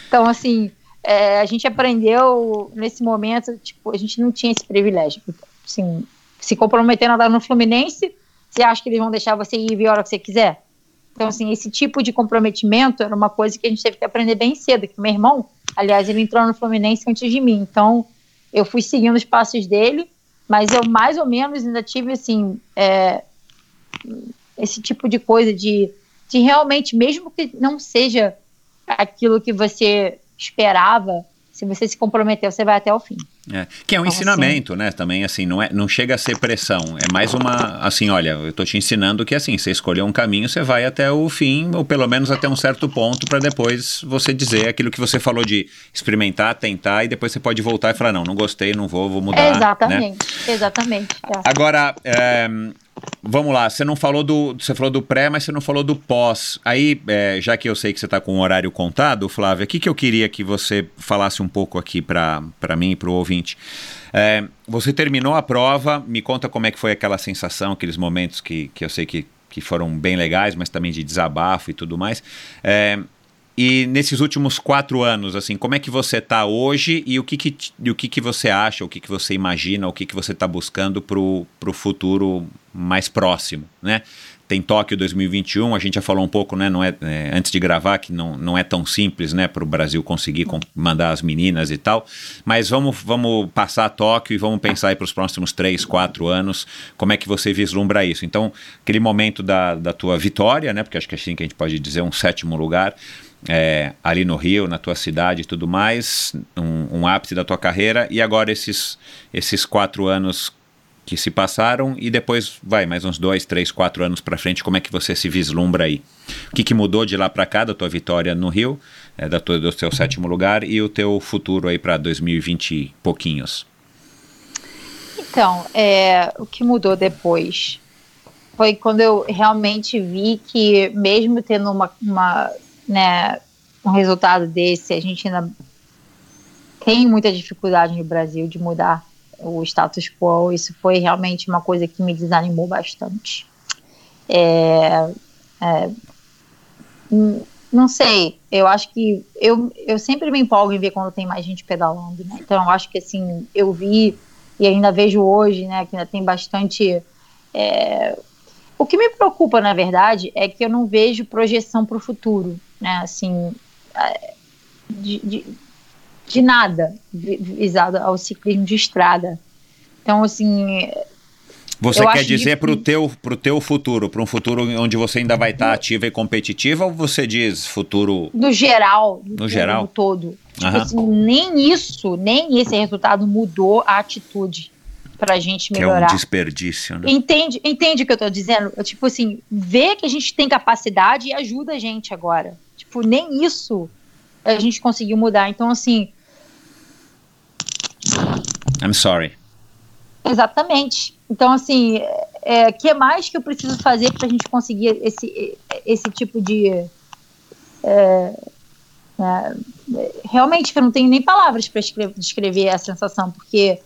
Então, assim, é, a gente aprendeu nesse momento, tipo, a gente não tinha esse privilégio. Assim, se comprometendo a andar no Fluminense, você acha que eles vão deixar você ir ver a hora que você quiser? Então, assim, esse tipo de comprometimento era uma coisa que a gente teve que aprender bem cedo, que meu irmão, aliás, ele entrou no Fluminense antes de mim, então eu fui seguindo os passos dele, mas eu mais ou menos ainda tive, assim, é, esse tipo de coisa de, de realmente, mesmo que não seja aquilo que você esperava, se você se comprometeu, você vai até o fim. É, que é um então, ensinamento, assim, né? Também assim, não, é, não chega a ser pressão. É mais uma, assim, olha, eu tô te ensinando que assim, você escolheu um caminho, você vai até o fim, ou pelo menos até um certo ponto, para depois você dizer aquilo que você falou de experimentar, tentar, e depois você pode voltar e falar, não, não gostei, não vou, vou mudar. Exatamente, né? exatamente. É. Agora, é, Vamos lá, você não falou do. Você falou do pré, mas você não falou do pós. Aí, é, já que eu sei que você está com o horário contado, Flávia, o que, que eu queria que você falasse um pouco aqui para mim e para o ouvinte. É, você terminou a prova, me conta como é que foi aquela sensação, aqueles momentos que, que eu sei que, que foram bem legais, mas também de desabafo e tudo mais. É, e nesses últimos quatro anos, assim, como é que você está hoje e o que que, o que que você acha, o que que você imagina, o que que você está buscando para o futuro mais próximo, né? Tem Tóquio 2021, a gente já falou um pouco, né? Não é, é antes de gravar que não, não é tão simples, né? Para o Brasil conseguir mandar as meninas e tal. Mas vamos, vamos passar a Tóquio e vamos pensar para os próximos três, quatro anos como é que você vislumbra isso. Então, aquele momento da, da tua vitória, né? Porque acho que é assim que a gente pode dizer um sétimo lugar é, ali no Rio, na tua cidade e tudo mais, um, um, ápice da tua carreira, e agora esses, esses quatro anos que se passaram, e depois, vai, mais uns dois, três, quatro anos para frente, como é que você se vislumbra aí? O que, que mudou de lá para cá, da tua vitória no Rio, é, da tua, do teu sétimo lugar, e o teu futuro aí para 2020 e pouquinhos? Então, é, o que mudou depois foi quando eu realmente vi que, mesmo tendo uma, uma né, um resultado desse, a gente ainda tem muita dificuldade no Brasil de mudar o status quo. Isso foi realmente uma coisa que me desanimou bastante. É, é, não sei, eu acho que eu, eu sempre me empolgo em ver quando tem mais gente pedalando, né? Então eu acho que assim, eu vi e ainda vejo hoje, né, que ainda tem bastante é, o que me preocupa, na verdade, é que eu não vejo projeção para o futuro, né? Assim, é, de, de, de nada visado ao ciclismo de estrada. Então, assim, você quer dizer para o teu, pro teu futuro, para um futuro onde você ainda vai estar tá ativa e competitiva, ou você diz futuro. No geral. No geral. todo. Tipo assim, nem isso, nem esse resultado mudou a atitude para a gente melhorar. Que é um desperdício, né? Entende, entende o que eu estou dizendo? Tipo assim, vê que a gente tem capacidade e ajuda a gente agora. Tipo, nem isso a gente conseguiu mudar. Então, assim. I'm sorry. Exatamente. Então, assim, o é, que mais que eu preciso fazer para a gente conseguir esse, esse tipo de. É, é, realmente, eu não tenho nem palavras para descrever a sensação, porque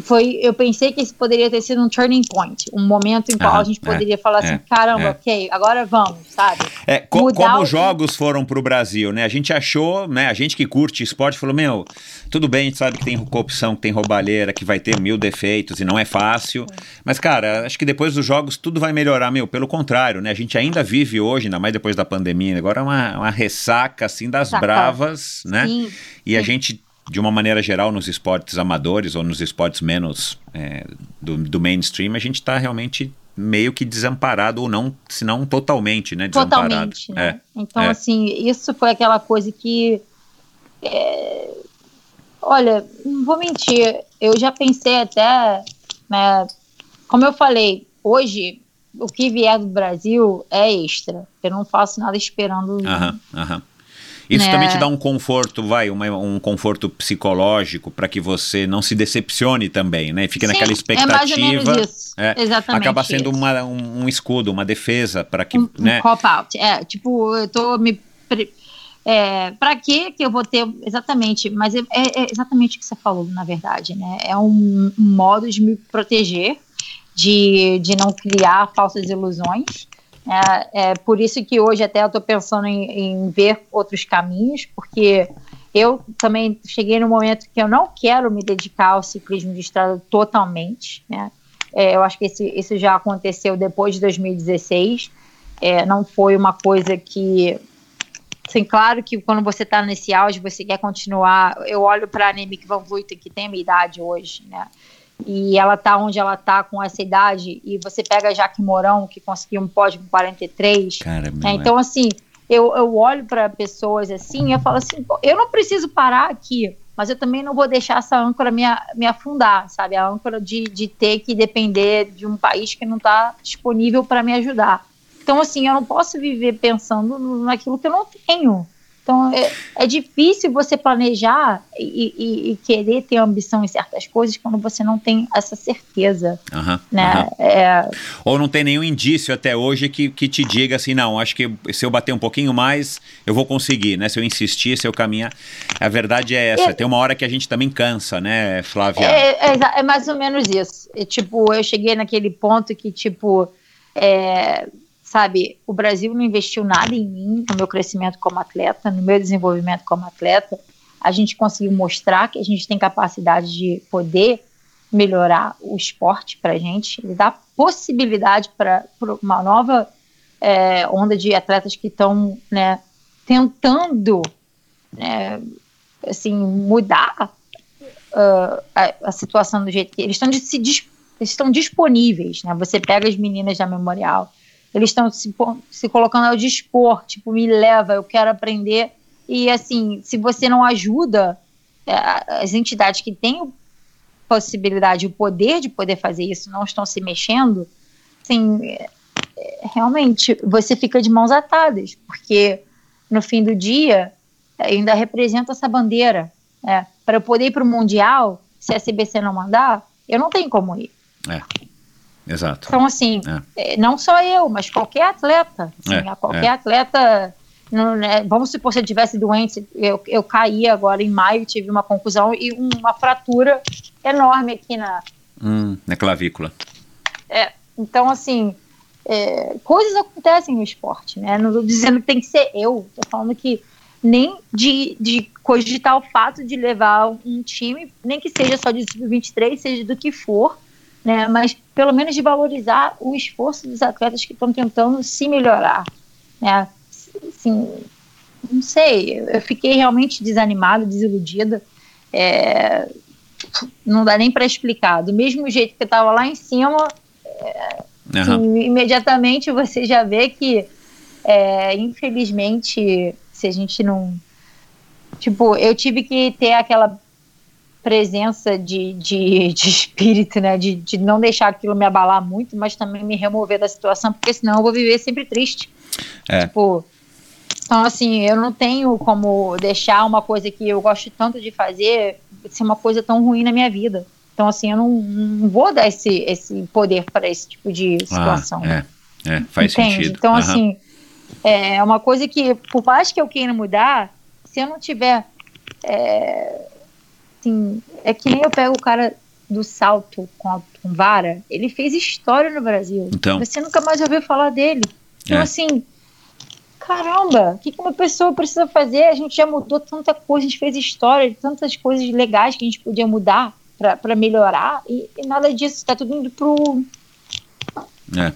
foi eu pensei que esse poderia ter sido um turning point, um momento em qual a gente poderia é, falar assim, é, caramba, é. ok, agora vamos, sabe? É, co como os jogos foram para o Brasil, né? A gente achou, né? A gente que curte esporte falou, meu, tudo bem, a gente sabe que tem corrupção, que tem roubalheira, que vai ter mil defeitos e não é fácil. Mas, cara, acho que depois dos jogos tudo vai melhorar, meu. Pelo contrário, né? A gente ainda vive hoje, ainda mais depois da pandemia, agora é uma, uma ressaca assim das Saca. bravas, né? Sim, e sim. a gente de uma maneira geral, nos esportes amadores ou nos esportes menos é, do, do mainstream, a gente está realmente meio que desamparado ou não, se não totalmente, né? Desamparado. Totalmente, né? É, então, é. assim, isso foi aquela coisa que. É, olha, não vou mentir, eu já pensei até, né, como eu falei, hoje o que vier do Brasil é extra. Eu não faço nada esperando. Aham, aham. Isso também te né? dá um conforto, vai, uma, um conforto psicológico para que você não se decepcione também, né? Fique Sim, naquela expectativa. É mais ou menos isso. É, Exatamente. Acaba sendo uma, um, um, escudo, uma defesa para que. Um, né? um cop-out. É, tipo, eu tô me. É, para que que eu vou ter exatamente, mas é, é, exatamente o que você falou, na verdade, né? É um, um modo de me proteger, de, de não criar falsas ilusões é, é por isso que hoje até eu estou pensando em, em, ver outros caminhos, porque eu também cheguei no momento que eu não quero me dedicar ao ciclismo de estrada totalmente. Né? É, eu acho que esse, isso já aconteceu depois de 2016. É, não foi uma coisa que. Assim, claro que quando você está nesse auge, você quer continuar. Eu olho para a Anemic Van Vleuten, que tem a minha idade hoje, né? E ela tá onde ela tá com essa idade, e você pega a Jaque Mourão, que conseguiu um pódio com 43. Caramba, né? Então, assim, eu, eu olho para pessoas assim e eu falo assim, eu não preciso parar aqui mas eu também não vou deixar essa âncora me, me afundar, sabe? A âncora de, de ter que depender de um país que não está disponível para me ajudar. Então, assim, eu não posso viver pensando naquilo que eu não tenho. Então, é, é difícil você planejar e, e, e, querer ter ambição em certas coisas quando você não tem essa certeza. Uhum, né? Uhum. É... Ou não tem nenhum indício até hoje que, que te diga assim, não, acho que se eu bater um pouquinho mais, eu vou conseguir, né? Se eu insistir, se eu caminhar. A verdade é essa. É... Tem uma hora que a gente também cansa, né, Flávia? É, é, é mais ou menos isso. tipo, eu cheguei naquele ponto que, tipo, é, sabe, o Brasil não investiu nada em mim, no meu crescimento como atleta, no meu desenvolvimento como atleta. A gente conseguiu mostrar que a gente tem capacidade de poder melhorar o esporte para a gente, ele dá possibilidade para uma nova é, onda de atletas que estão né, tentando né, assim, mudar uh, a, a, situação do jeito que eles estão, de, se, eles estão disponíveis. Né? Você pega as meninas da Memorial, eles estão se, se colocando ao dispor, tipo, me leva, eu quero aprender. E assim, se você não ajuda é, as entidades que têm possibilidade, o poder de poder fazer isso, não estão se mexendo, assim, é, realmente você fica de mãos atadas, porque no fim do dia ainda representa essa bandeira. Né? Para eu poder ir para o Mundial, se a CBC não mandar, eu não tenho como ir. É. Exato. Então, assim, é. é. não só eu, mas qualquer atleta. Assim, é, qualquer é. atleta. Não, né, vamos supor se eu tivesse doente, eu, eu caí agora em maio, tive uma conclusão e uma fratura enorme aqui na. Hum, na clavícula. É, então, assim, é, coisas acontecem no esporte, né? Não estou dizendo que tem que ser eu, estou falando que nem de, de cogitar o fato de levar um time, nem que seja só de sub-23, seja do que for, né? Mas pelo menos de valorizar o esforço dos atletas que estão tentando se melhorar, né? Assim, não sei, eu fiquei realmente desanimada, desiludida. É, não dá nem para explicar. Do mesmo jeito que eu estava lá em cima, é, uhum. imediatamente você já vê que, é, infelizmente, se a gente não. Tipo, eu tive que ter aquela presença de, de, de espírito, né? De, de não deixar aquilo me abalar muito, mas também me remover da situação, porque senão eu vou viver sempre triste. É. Tipo, então, assim, eu não tenho como deixar uma coisa que eu gosto tanto de fazer ser uma coisa tão ruim na minha vida. Então, assim, eu não, não vou dar esse, esse poder para esse tipo de ah, situação. Ah, é, é, faz Entende? sentido. Então, uhum. assim, é uma coisa que, por mais que eu queira mudar, se eu não tiver é, assim, é que nem eu pego o cara do salto com, a, com vara, ele fez história no Brasil. Então. Você nunca mais ouviu falar dele. Então, é. assim, caramba, o que, que uma pessoa precisa fazer? A gente já mudou tanta coisa, a gente fez história, tantas coisas legais que a gente podia mudar para melhorar, e, e, nada disso, está tudo indo pro. É.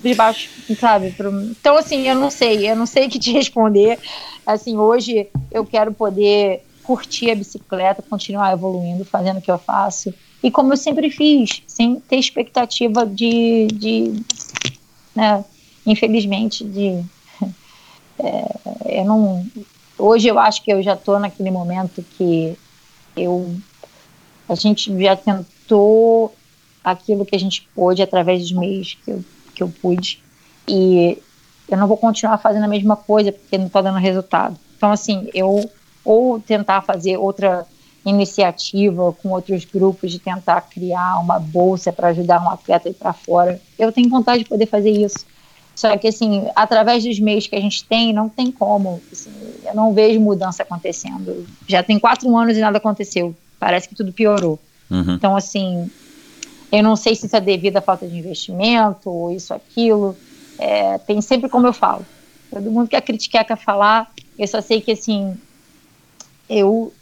De baixo, sabe? Pro, então, assim, eu não sei, eu não sei o que te responder. Assim, hoje eu quero poder curtir a bicicleta, continuar evoluindo, fazendo o que eu faço. E como eu sempre fiz, sem ter expectativa de. de né, infelizmente, de. É, eu não. Hoje eu acho que eu já estou naquele momento que eu. A gente já tentou aquilo que a gente pôde através dos meios que eu, que eu pude. E eu não vou continuar fazendo a mesma coisa porque não está dando resultado. Então, assim, eu ou tentar fazer outra iniciativa com outros grupos de tentar criar uma bolsa para ajudar um atleta a ir para fora. Eu tenho vontade de poder fazer isso. Só que, assim, através dos meios que a gente tem, não tem como. Assim, eu não vejo mudança acontecendo. Já tem quatro anos e nada aconteceu. Parece que tudo piorou. Uhum. Então, assim, eu não sei se isso é devido à falta de investimento ou isso, aquilo. É, tem sempre como eu falo. Todo mundo quer criticar, quer falar. Eu só sei que, assim, eu,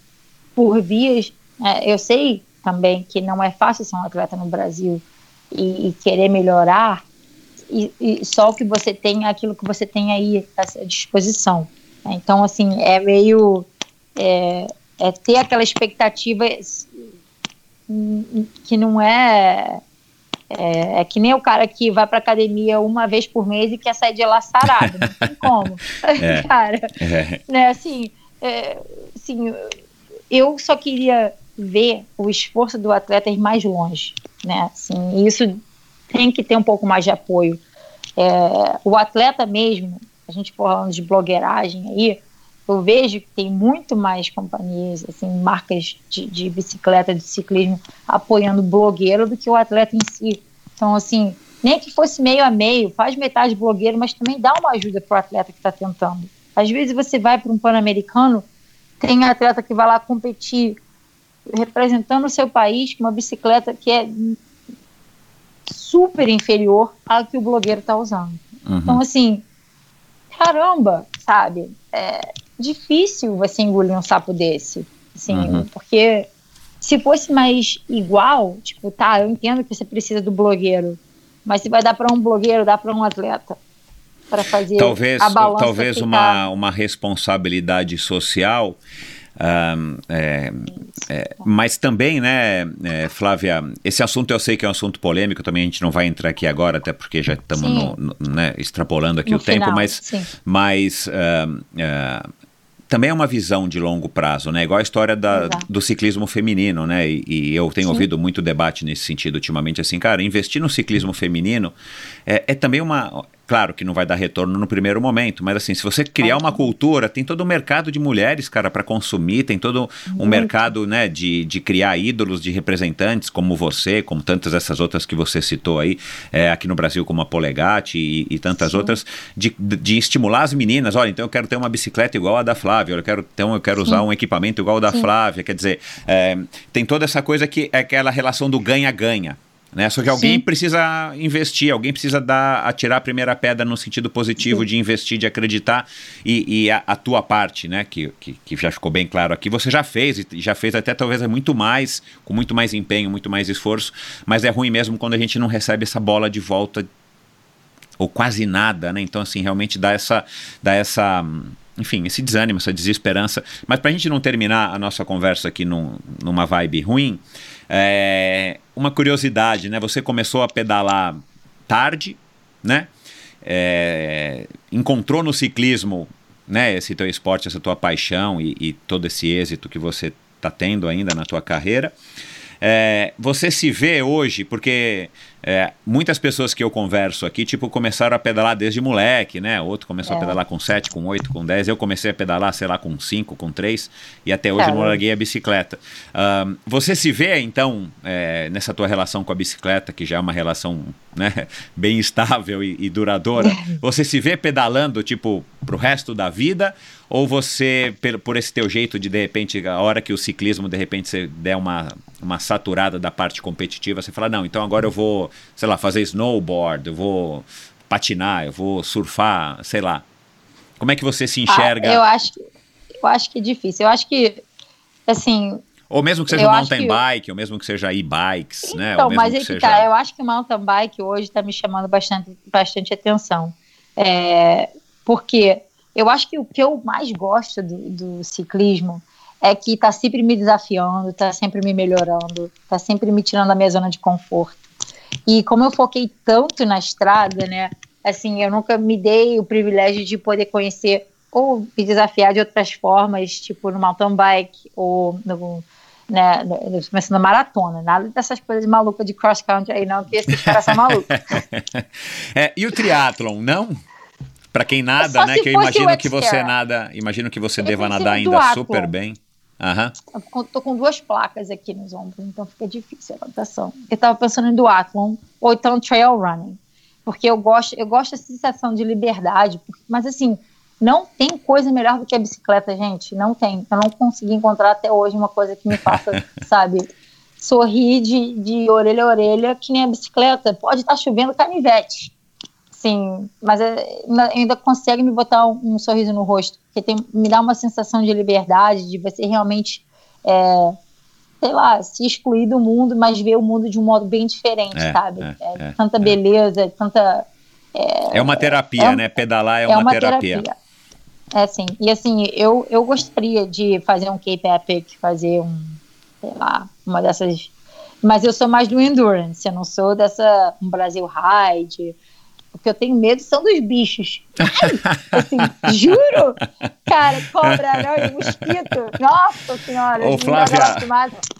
por vias, é, eu sei também que não é fácil ser um atleta no Brasil e, e querer melhorar, e, e, só que você tem aquilo que você tem aí à disposição. Então, assim, é meio. É, é ter aquela expectativa que não é, é, é. que nem o cara que vai para academia uma vez por mês e quer sair de lá sarado. Não tem como. É, cara. É. Né, assim, é, assim, eu só queria ver o esforço do atleta ir mais longe, né? Assim, isso tem que ter um pouco mais de apoio. É, o atleta mesmo, a gente falando de blogueiragem aí, eu vejo que tem muito mais companhias, assim, marcas de, de bicicleta, de ciclismo, apoiando o blogueiro do que o atleta em si. Então, assim, nem que fosse meio a meio, faz metade blogueiro, mas também dá uma ajuda para o atleta que está tentando. Às vezes você vai para um Pan-Americano, tem atleta que vai lá competir representando o seu país com uma bicicleta que é super inferior à que o blogueiro está usando. Uhum. Então, assim, caramba, sabe? É difícil você engolir um sapo desse, assim, uhum. porque se fosse mais igual, tipo, tá, eu entendo que você precisa do blogueiro, mas se vai dar para um blogueiro, dá para um atleta para fazer talvez, a balança talvez uma, uma responsabilidade social um, é, é, mas também, né, é, Flávia, esse assunto eu sei que é um assunto polêmico, também a gente não vai entrar aqui agora, até porque já estamos né, extrapolando aqui no o final, tempo, mas, mas uh, também é uma visão de longo prazo, né? Igual a história da, do ciclismo feminino, né? E, e eu tenho Sim. ouvido muito debate nesse sentido ultimamente, assim, cara, investir no ciclismo feminino é, é também uma Claro que não vai dar retorno no primeiro momento, mas assim, se você criar uma cultura, tem todo o mercado de mulheres, cara, para consumir, tem todo um mercado, né, de, de criar ídolos, de representantes como você, como tantas essas outras que você citou aí, é, aqui no Brasil, como a Polegate e, e tantas Sim. outras, de, de estimular as meninas. Olha, então eu quero ter uma bicicleta igual a da Flávia, eu quero, então eu quero usar um equipamento igual ao da Sim. Flávia. Quer dizer, é, tem toda essa coisa que é aquela relação do ganha-ganha. Né? Só que alguém Sim. precisa investir, alguém precisa dar, atirar a primeira pedra no sentido positivo Sim. de investir, de acreditar e, e a, a, tua parte, né? Que, que, que, já ficou bem claro aqui, você já fez e já fez até talvez é muito mais, com muito mais empenho, muito mais esforço, mas é ruim mesmo quando a gente não recebe essa bola de volta ou quase nada, né? Então assim realmente dá essa, dá essa enfim, esse desânimo, essa desesperança. Mas para a gente não terminar a nossa conversa aqui num, numa vibe ruim, é, uma curiosidade, né? Você começou a pedalar tarde, né? É, encontrou no ciclismo, né? Esse teu esporte, essa tua paixão e, e todo esse êxito que você está tendo ainda na tua carreira. É, você se vê hoje, porque é, muitas pessoas que eu converso aqui, tipo, começaram a pedalar desde moleque, né? Outro começou é. a pedalar com 7, com 8, com 10. Eu comecei a pedalar, sei lá, com 5, com 3. E até hoje é. eu não larguei a bicicleta. Uh, você se vê, então, é, nessa tua relação com a bicicleta, que já é uma relação né, bem estável e, e duradoura. Você se vê pedalando, tipo, pro resto da vida? Ou você, por, por esse teu jeito de, de repente, a hora que o ciclismo, de repente, você der uma, uma saturada da parte competitiva, você fala, não, então agora eu vou sei lá, fazer snowboard, eu vou patinar, eu vou surfar, sei lá. Como é que você se enxerga? Ah, eu acho, eu acho que é difícil. Eu acho que, assim. Ou mesmo que seja mountain bike, ou mesmo que seja e-bikes, então, né? Então, mas é que, seja... tá, eu acho que mountain bike hoje está me chamando bastante, bastante atenção. É, porque eu acho que o que eu mais gosto do, do ciclismo é que está sempre me desafiando, está sempre me melhorando, está sempre me tirando da minha zona de conforto. E como eu foquei tanto na estrada, né? Assim, eu nunca me dei o privilégio de poder conhecer ou me desafiar de outras formas, tipo no mountain bike ou no, né, começando maratona, nada dessas coisas malucas de cross country aí não, que esses caras são malucos. é, e o triatlon, não? Para quem nada, né? Que eu imagino que você nada, imagino que você eu deva nadar ainda super bem. Uhum. Tô com duas placas aqui nos ombros, então fica difícil a adaptação. Eu tava pensando em duathlon ou então trail running, porque eu gosto, eu gosto dessa sensação de liberdade, mas assim, não tem coisa melhor do que a bicicleta, gente, não tem. Eu não consegui encontrar até hoje uma coisa que me faça, sabe, sorrir de, de orelha a orelha, que nem a bicicleta. Pode estar tá chovendo canivete, Sim, mas é, ainda consegue me botar um, um, sorriso no rosto, porque tem, me dá uma sensação de liberdade, de você realmente, é, sei lá, se excluir do mundo, mas ver o mundo de um modo bem diferente, é, sabe? É, é, é tanta beleza, tanta. É, uma terapia, né? Pedalar é, uma, uma terapia. terapia. É sim. E assim, eu, eu gostaria de fazer um Cape Epic, fazer um, sei lá, uma dessas. Mas eu sou mais do endurance, eu não sou dessa um Brasil Ride o que eu tenho medo são dos bichos. Ai, assim, juro. cara, cobra, e mosquito. Nossa senhora. Ô, Flávia,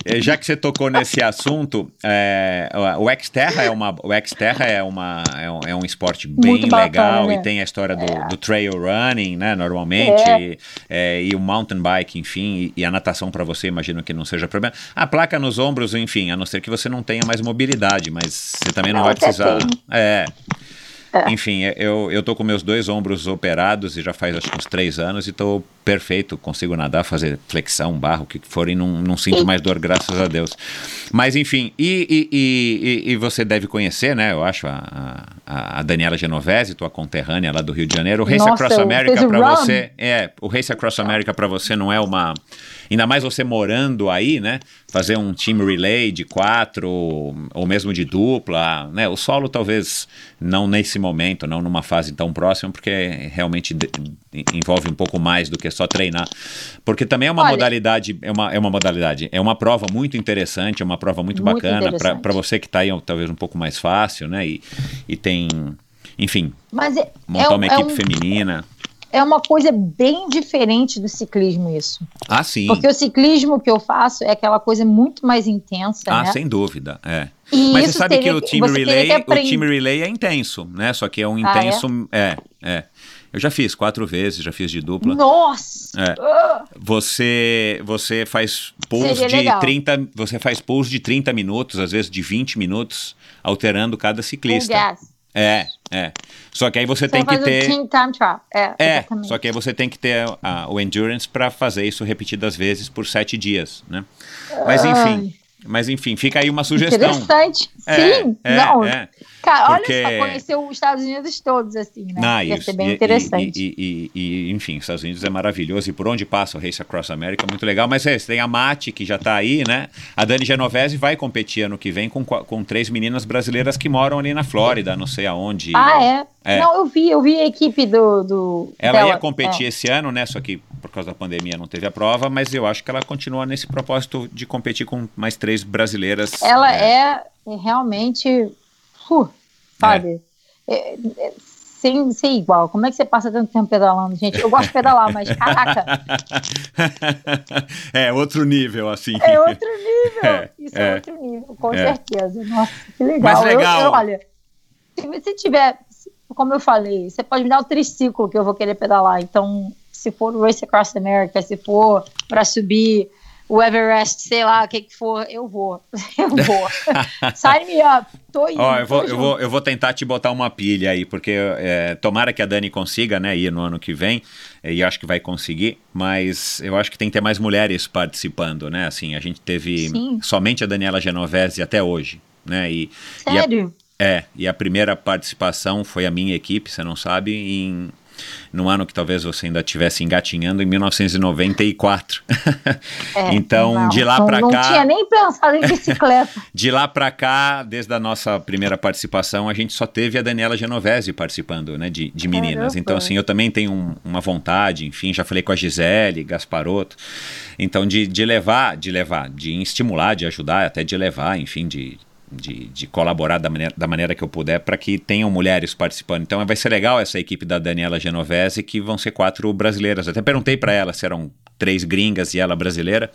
eh, já que você tocou nesse assunto, é, o Xterra é uma, o Xterra é uma é um, é um esporte bem legal e tem a história do, é. do trail running, né, normalmente, é. e, é, e, o mountain bike, enfim, e, e a natação para você, imagino que não seja problema. A placa nos ombros, enfim, a não ser que você não tenha mais mobilidade, mas você também não, não vai precisar. É. É. Enfim, eu, eu tô com meus dois ombros operados e já faz acho uns três anos e tô perfeito, consigo nadar, fazer flexão, barro, o que for, e não, não sinto mais dor, graças a Deus. Mas enfim, e, e, e, e você deve conhecer, né? Eu acho, a, a, a, Daniela Genovese, tua conterrânea lá do Rio de Janeiro. O Race Nossa, Across America para você. É, o Race Across America para você não é uma. Ainda mais você morando aí, né? Fazer um team relay de quatro, ou mesmo de dupla, né? O solo talvez não nesse momento, não numa fase tão próxima, porque realmente envolve um pouco mais do que só treinar. Porque também é uma Olha, modalidade, é uma, é uma modalidade, é uma prova muito interessante, é uma prova muito, muito bacana para você que está aí talvez um pouco mais fácil, né? E, e tem, enfim, Mas é, montar é, uma equipe é um, feminina. É uma coisa bem diferente do ciclismo isso. Ah, sim. Porque o ciclismo que eu faço é aquela coisa muito mais intensa, Ah, né? sem dúvida, é. E Mas você sabe teria, que o team relay, o team relay é intenso, né? Só que é um intenso, ah, é? é, é. Eu já fiz quatro vezes, já fiz de dupla. Nossa! É. Você, você faz pulls de legal. 30, você faz pulls de 30 minutos, às vezes de 20 minutos, alterando cada ciclista. gas. É, é. Só que aí você, você tem que ter. time trial. É, é só que aí você tem que ter o endurance para fazer isso repetidas vezes por sete dias, né? Mas enfim. Ai. Mas enfim, fica aí uma sugestão. Interessante. É, Sim, é, não. É. Cara, Porque... olha só, conheceu os Estados Unidos todos, assim, né? Ah, Ia ser bem e, interessante. E, e, e, enfim, os Estados Unidos é maravilhoso. E por onde passa o Race Across America é muito legal. Mas é, tem a Mate, que já está aí, né? A Dani Genovese vai competir ano que vem com, com três meninas brasileiras que moram ali na Flórida, não sei aonde. Ah, é? é. Não, eu vi, eu vi a equipe do. do ela dela. ia competir é. esse ano, né? Só que por causa da pandemia não teve a prova, mas eu acho que ela continua nesse propósito de competir com mais três brasileiras. Ela é, é realmente. Uh, sabe? É. É, sem ser igual. Como é que você passa tanto tempo pedalando, gente? Eu gosto de pedalar, mas caraca. É outro nível, assim. É outro nível. É, Isso é, é, outro nível, com é. certeza. Nossa, que legal. Mas legal. Eu, eu, olha, se você tiver, como eu falei, você pode me dar o triciclo que eu vou querer pedalar. Então, se for o Race Across America, se for para subir o Everest, sei lá, o que que for, eu vou. Eu vou. Sign me up. Tô indo. Ó, eu, vou, eu, vou, eu vou tentar te botar uma pilha aí, porque é, tomara que a Dani consiga, né, ir no ano que vem, e acho que vai conseguir, mas eu acho que tem que ter mais mulheres participando, né? Assim, a gente teve Sim. somente a Daniela Genovese até hoje, né? E, Sério? E a, é, e a primeira participação foi a minha equipe, você não sabe, em no ano que talvez você ainda estivesse engatinhando, em 1994. É, então, não, de lá para cá. Não tinha nem pensado em bicicleta. de lá para cá, desde a nossa primeira participação, a gente só teve a Daniela Genovese participando, né, de, de meninas. Caramba. Então, assim, eu também tenho um, uma vontade, enfim, já falei com a Gisele, Gasparotto. Então, de, de levar, de levar, de estimular, de ajudar, até de levar, enfim, de de, de colaborar da maneira, da maneira que eu puder para que tenham mulheres participando. Então vai ser legal essa equipe da Daniela Genovese, que vão ser quatro brasileiras. Até perguntei para ela se eram três gringas e ela brasileira,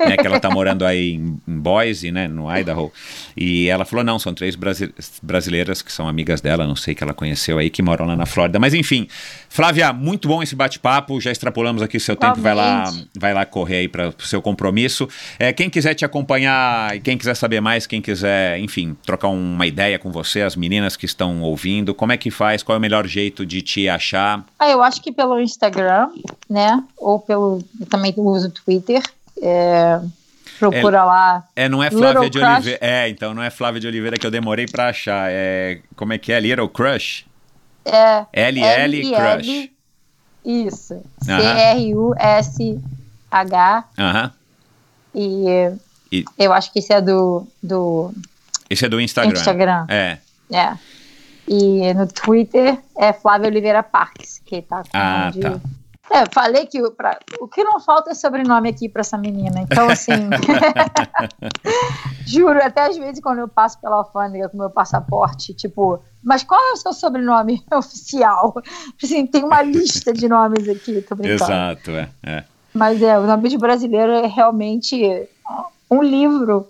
né, que ela está morando aí em, em, Boise, né, no Idaho. E ela falou: não, são três brasi brasileiras que são amigas dela, não sei que ela conheceu aí, que moram lá na Flórida. Mas enfim, Flávia, muito bom esse bate-papo. Já extrapolamos aqui o seu tempo, vai lá, vai lá correr aí para o seu compromisso. É, quem quiser te acompanhar e quem quiser saber mais, quem quiser, enfim, trocar uma ideia com você, as meninas que estão ouvindo, como é que faz? Qual é o melhor jeito de te achar? Ah, eu acho que pelo Instagram, né? Ou pelo eu também uso o Twitter. É, procura é, lá. É, não é Flávia de Oliveira. É, então não é Flávia de Oliveira que eu demorei para achar. É, como é que é? Little Crush? É. LL Crush. Isso. C-R-U-S-H. Aham. E, e, eu acho que esse é do, do. Esse é do Instagram. Instagram. É. É. E no Twitter é Flávia Oliveira Parques, que tá com ah, tá. É, falei que o, pra, o que não falta é sobrenome aqui para essa menina. Então, assim. juro, até às vezes quando eu passo pela alfândega com meu passaporte, tipo, mas qual é o seu sobrenome oficial? Assim, tem uma lista de nomes aqui, tô brincando. Exato, é. é. Mas é, o nome de brasileiro é realmente um livro.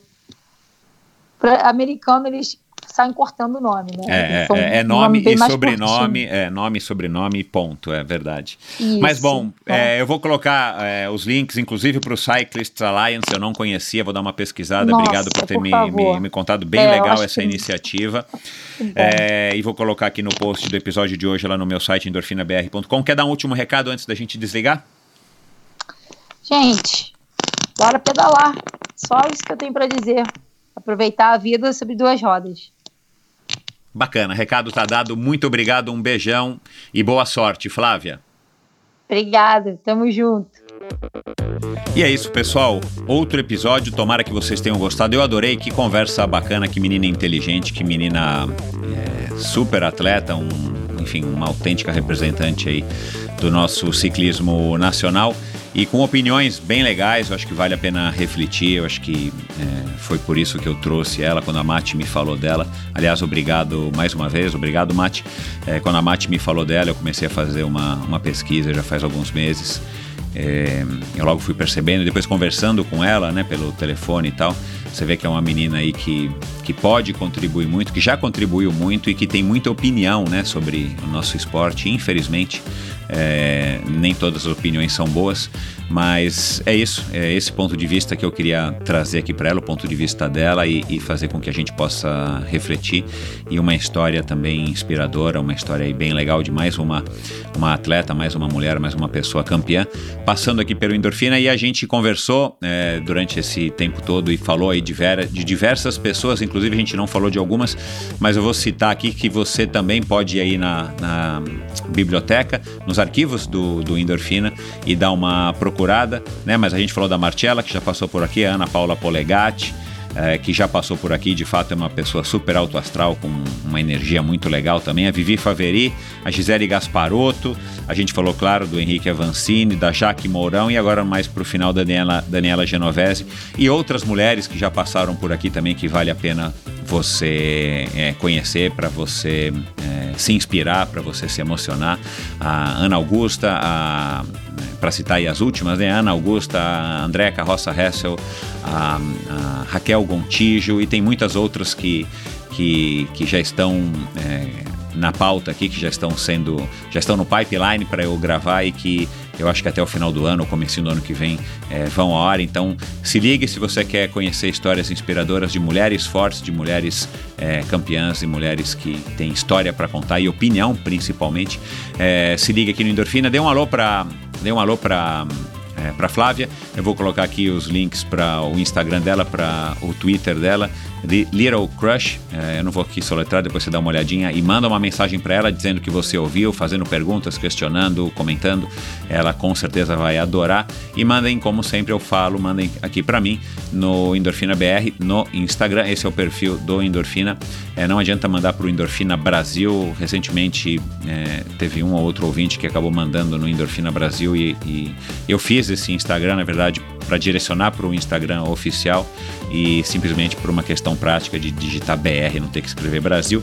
Pra americano, eles saem cortando o nome, né? É, São é, é nome bem e sobrenome, é nome, sobrenome e ponto, é verdade. Isso, Mas bom, é. é, eu vou colocar é, os links, inclusive para o Cyclists Alliance, eu não conhecia, vou dar uma pesquisada. Nossa, Obrigado por ter por me, me, me contado bem legal essa que- iniciativa. E vou colocar aqui no post do episódio de hoje lá no meu site endorfinabr.com. Quer dar um último recado antes da gente desligar? Gente, bora pedalar. Só isso que eu tenho para dizer. Aproveitar a vida sobre duas rodas. Bacana, recado tá dado. Muito obrigado, um beijão e boa sorte, Flávia. Obrigada, tamo junto. E é isso, pessoal. Outro episódio. Tomara que vocês tenham gostado. Eu adorei. Que conversa bacana. Que menina inteligente. Que menina é, super atleta. Um, enfim, uma autêntica representante aí do nosso ciclismo nacional. E com opiniões bem legais. Eu acho que vale a pena refletir. Eu acho que é, foi por isso que eu trouxe ela quando a Mati me falou dela. Aliás, obrigado mais uma vez. Obrigado, Mati. É, quando a Mati me falou dela, eu comecei a fazer uma, uma pesquisa já faz alguns meses. É, eu logo fui percebendo, depois conversando com ela, né, pelo telefone e tal, você vê que é uma menina aí que, que pode contribuir muito, que já contribuiu muito e que tem muita opinião, né, sobre o nosso esporte. Infelizmente, é, nem todas as opiniões são boas, mas é isso, é esse ponto de vista que eu queria trazer aqui para ela, o ponto de vista dela e, e fazer com que a gente possa refletir. E uma história também inspiradora, uma história bem legal de mais uma, uma atleta, mais uma mulher, mais uma pessoa campeã, passando aqui pelo Endorfina. E a gente conversou é, durante esse tempo todo e falou aí de, de diversas pessoas, inclusive a gente não falou de algumas, mas eu vou citar aqui que você também pode ir aí na, na biblioteca, nos arquivos do, do Endorfina e dar uma procurada, né? Mas a gente falou da Marcella, que já passou por aqui, a Ana Paula Polegatti, é, que já passou por aqui, de fato é uma pessoa super alto astral, com uma energia muito legal também. A Vivi Faveri, a Gisele Gasparotto, a gente falou, claro, do Henrique Avancini, da Jaque Mourão e agora mais para o final da Daniela, Daniela Genovese e outras mulheres que já passaram por aqui também, que vale a pena você é, conhecer, para você é, se inspirar, para você se emocionar. A Ana Augusta, a para citar aí as últimas, né? Ana Augusta, a Andréa Carroça Hessel, a, a Raquel Gontijo e tem muitas outras que, que, que já estão é, na pauta aqui, que já estão sendo, já estão no pipeline para eu gravar e que eu acho que até o final do ano, comecinho do ano que vem, é, vão à hora. Então, se ligue se você quer conhecer histórias inspiradoras de mulheres fortes, de mulheres é, campeãs e mulheres que têm história para contar e opinião, principalmente. É, se liga aqui no Endorfina. Dê um alô para, dê um alô para é, para Flávia. Eu vou colocar aqui os links para o Instagram dela, para o Twitter dela, Li- Little Crush. É, eu não vou aqui soletrar, depois você dá uma olhadinha e manda uma mensagem para ela dizendo que você ouviu, fazendo perguntas, questionando, comentando. Ela com certeza vai adorar. E mandem, como sempre eu falo, mandem aqui para mim no Endorfina BR no Instagram. Esse é o perfil do Endorfina. É, não adianta mandar para o Endorfina Brasil. Recentemente é, teve um ou outro ouvinte que acabou mandando no Endorfina Brasil e, e eu fiz esse Instagram, na verdade, para direcionar para o Instagram oficial e simplesmente por uma questão prática de digitar BR, não ter que escrever Brasil.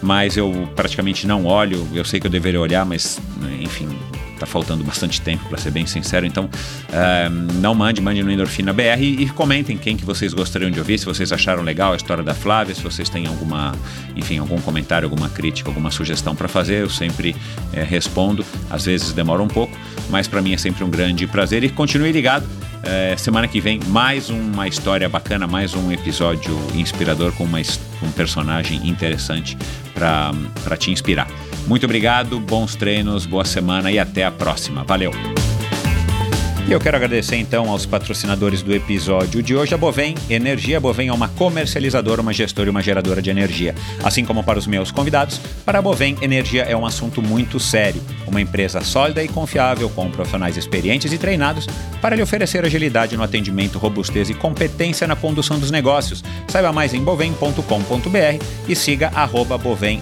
Mas eu praticamente não olho. Eu sei que eu deveria olhar, mas enfim, tá faltando bastante tempo para ser bem sincero, então eh, não mande, mande no Endorfina BR e, comentem quem que vocês gostariam de ouvir, se vocês acharam legal a história da Flávia, se vocês têm alguma, enfim, algum comentário, alguma crítica, alguma sugestão para fazer, eu sempre eh, respondo, às vezes demora um pouco, mas para mim é sempre um grande prazer e continue ligado. eh, semana que vem, mais uma história bacana, mais um episódio inspirador com uma, um personagem interessante para te inspirar. Muito obrigado, bons treinos, boa semana e até a próxima. Valeu! E eu quero agradecer então aos patrocinadores do episódio de hoje, a Bovem Energia. A Bovem é uma comercializadora, uma gestora e uma geradora de energia. Assim como para os meus convidados, para a Bovem, energia é um assunto muito sério. Uma empresa sólida e confiável, com profissionais experientes e treinados para lhe oferecer agilidade no atendimento, robustez e competência na condução dos negócios. Saiba mais em bovem.com.br e siga arroba Bovem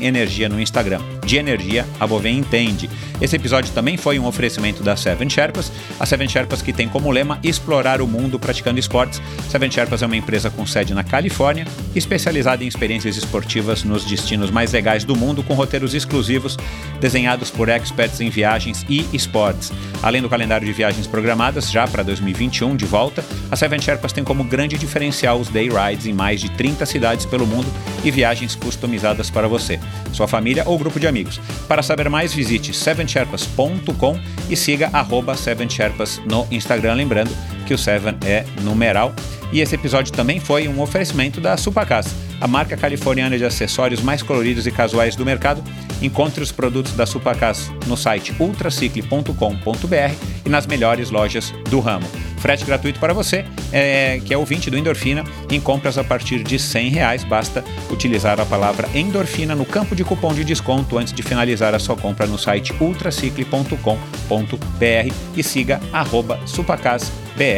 Energia no Instagram. De energia, a Bovem entende. Esse episódio também foi um oferecimento da Seven Sherpas, a Seven Sherpas que tem como lema explorar o mundo praticando esportes. Seven Sherpas é uma empresa com sede na Califórnia, especializada em experiências esportivas nos destinos mais legais do mundo, com roteiros exclusivos desenhados por experts em viagens e esportes. Além do calendário de viagens programadas já para 2021 de volta, a Seven Sherpas tem como grande diferencial os day rides em mais de 30 cidades pelo mundo e viagens customizadas para você, sua família ou grupo de amigos. Para saber mais, visite sevensherpas.com e siga arroba Sherpas no Instagram, lembrando que o Seven é numeral. E esse episódio também foi um oferecimento da Supacas, a marca californiana de acessórios mais coloridos e casuais do mercado. Encontre os produtos da Supacas no site ultracicle.com.br e nas melhores lojas do ramo. Frete gratuito para você, é, que é ouvinte do Endorfina, em compras a partir de 100 reais. Basta utilizar a palavra endorfina no campo de cupom de desconto antes de finalizar a sua compra no site ultracicle.com.br e siga arroba supacasbr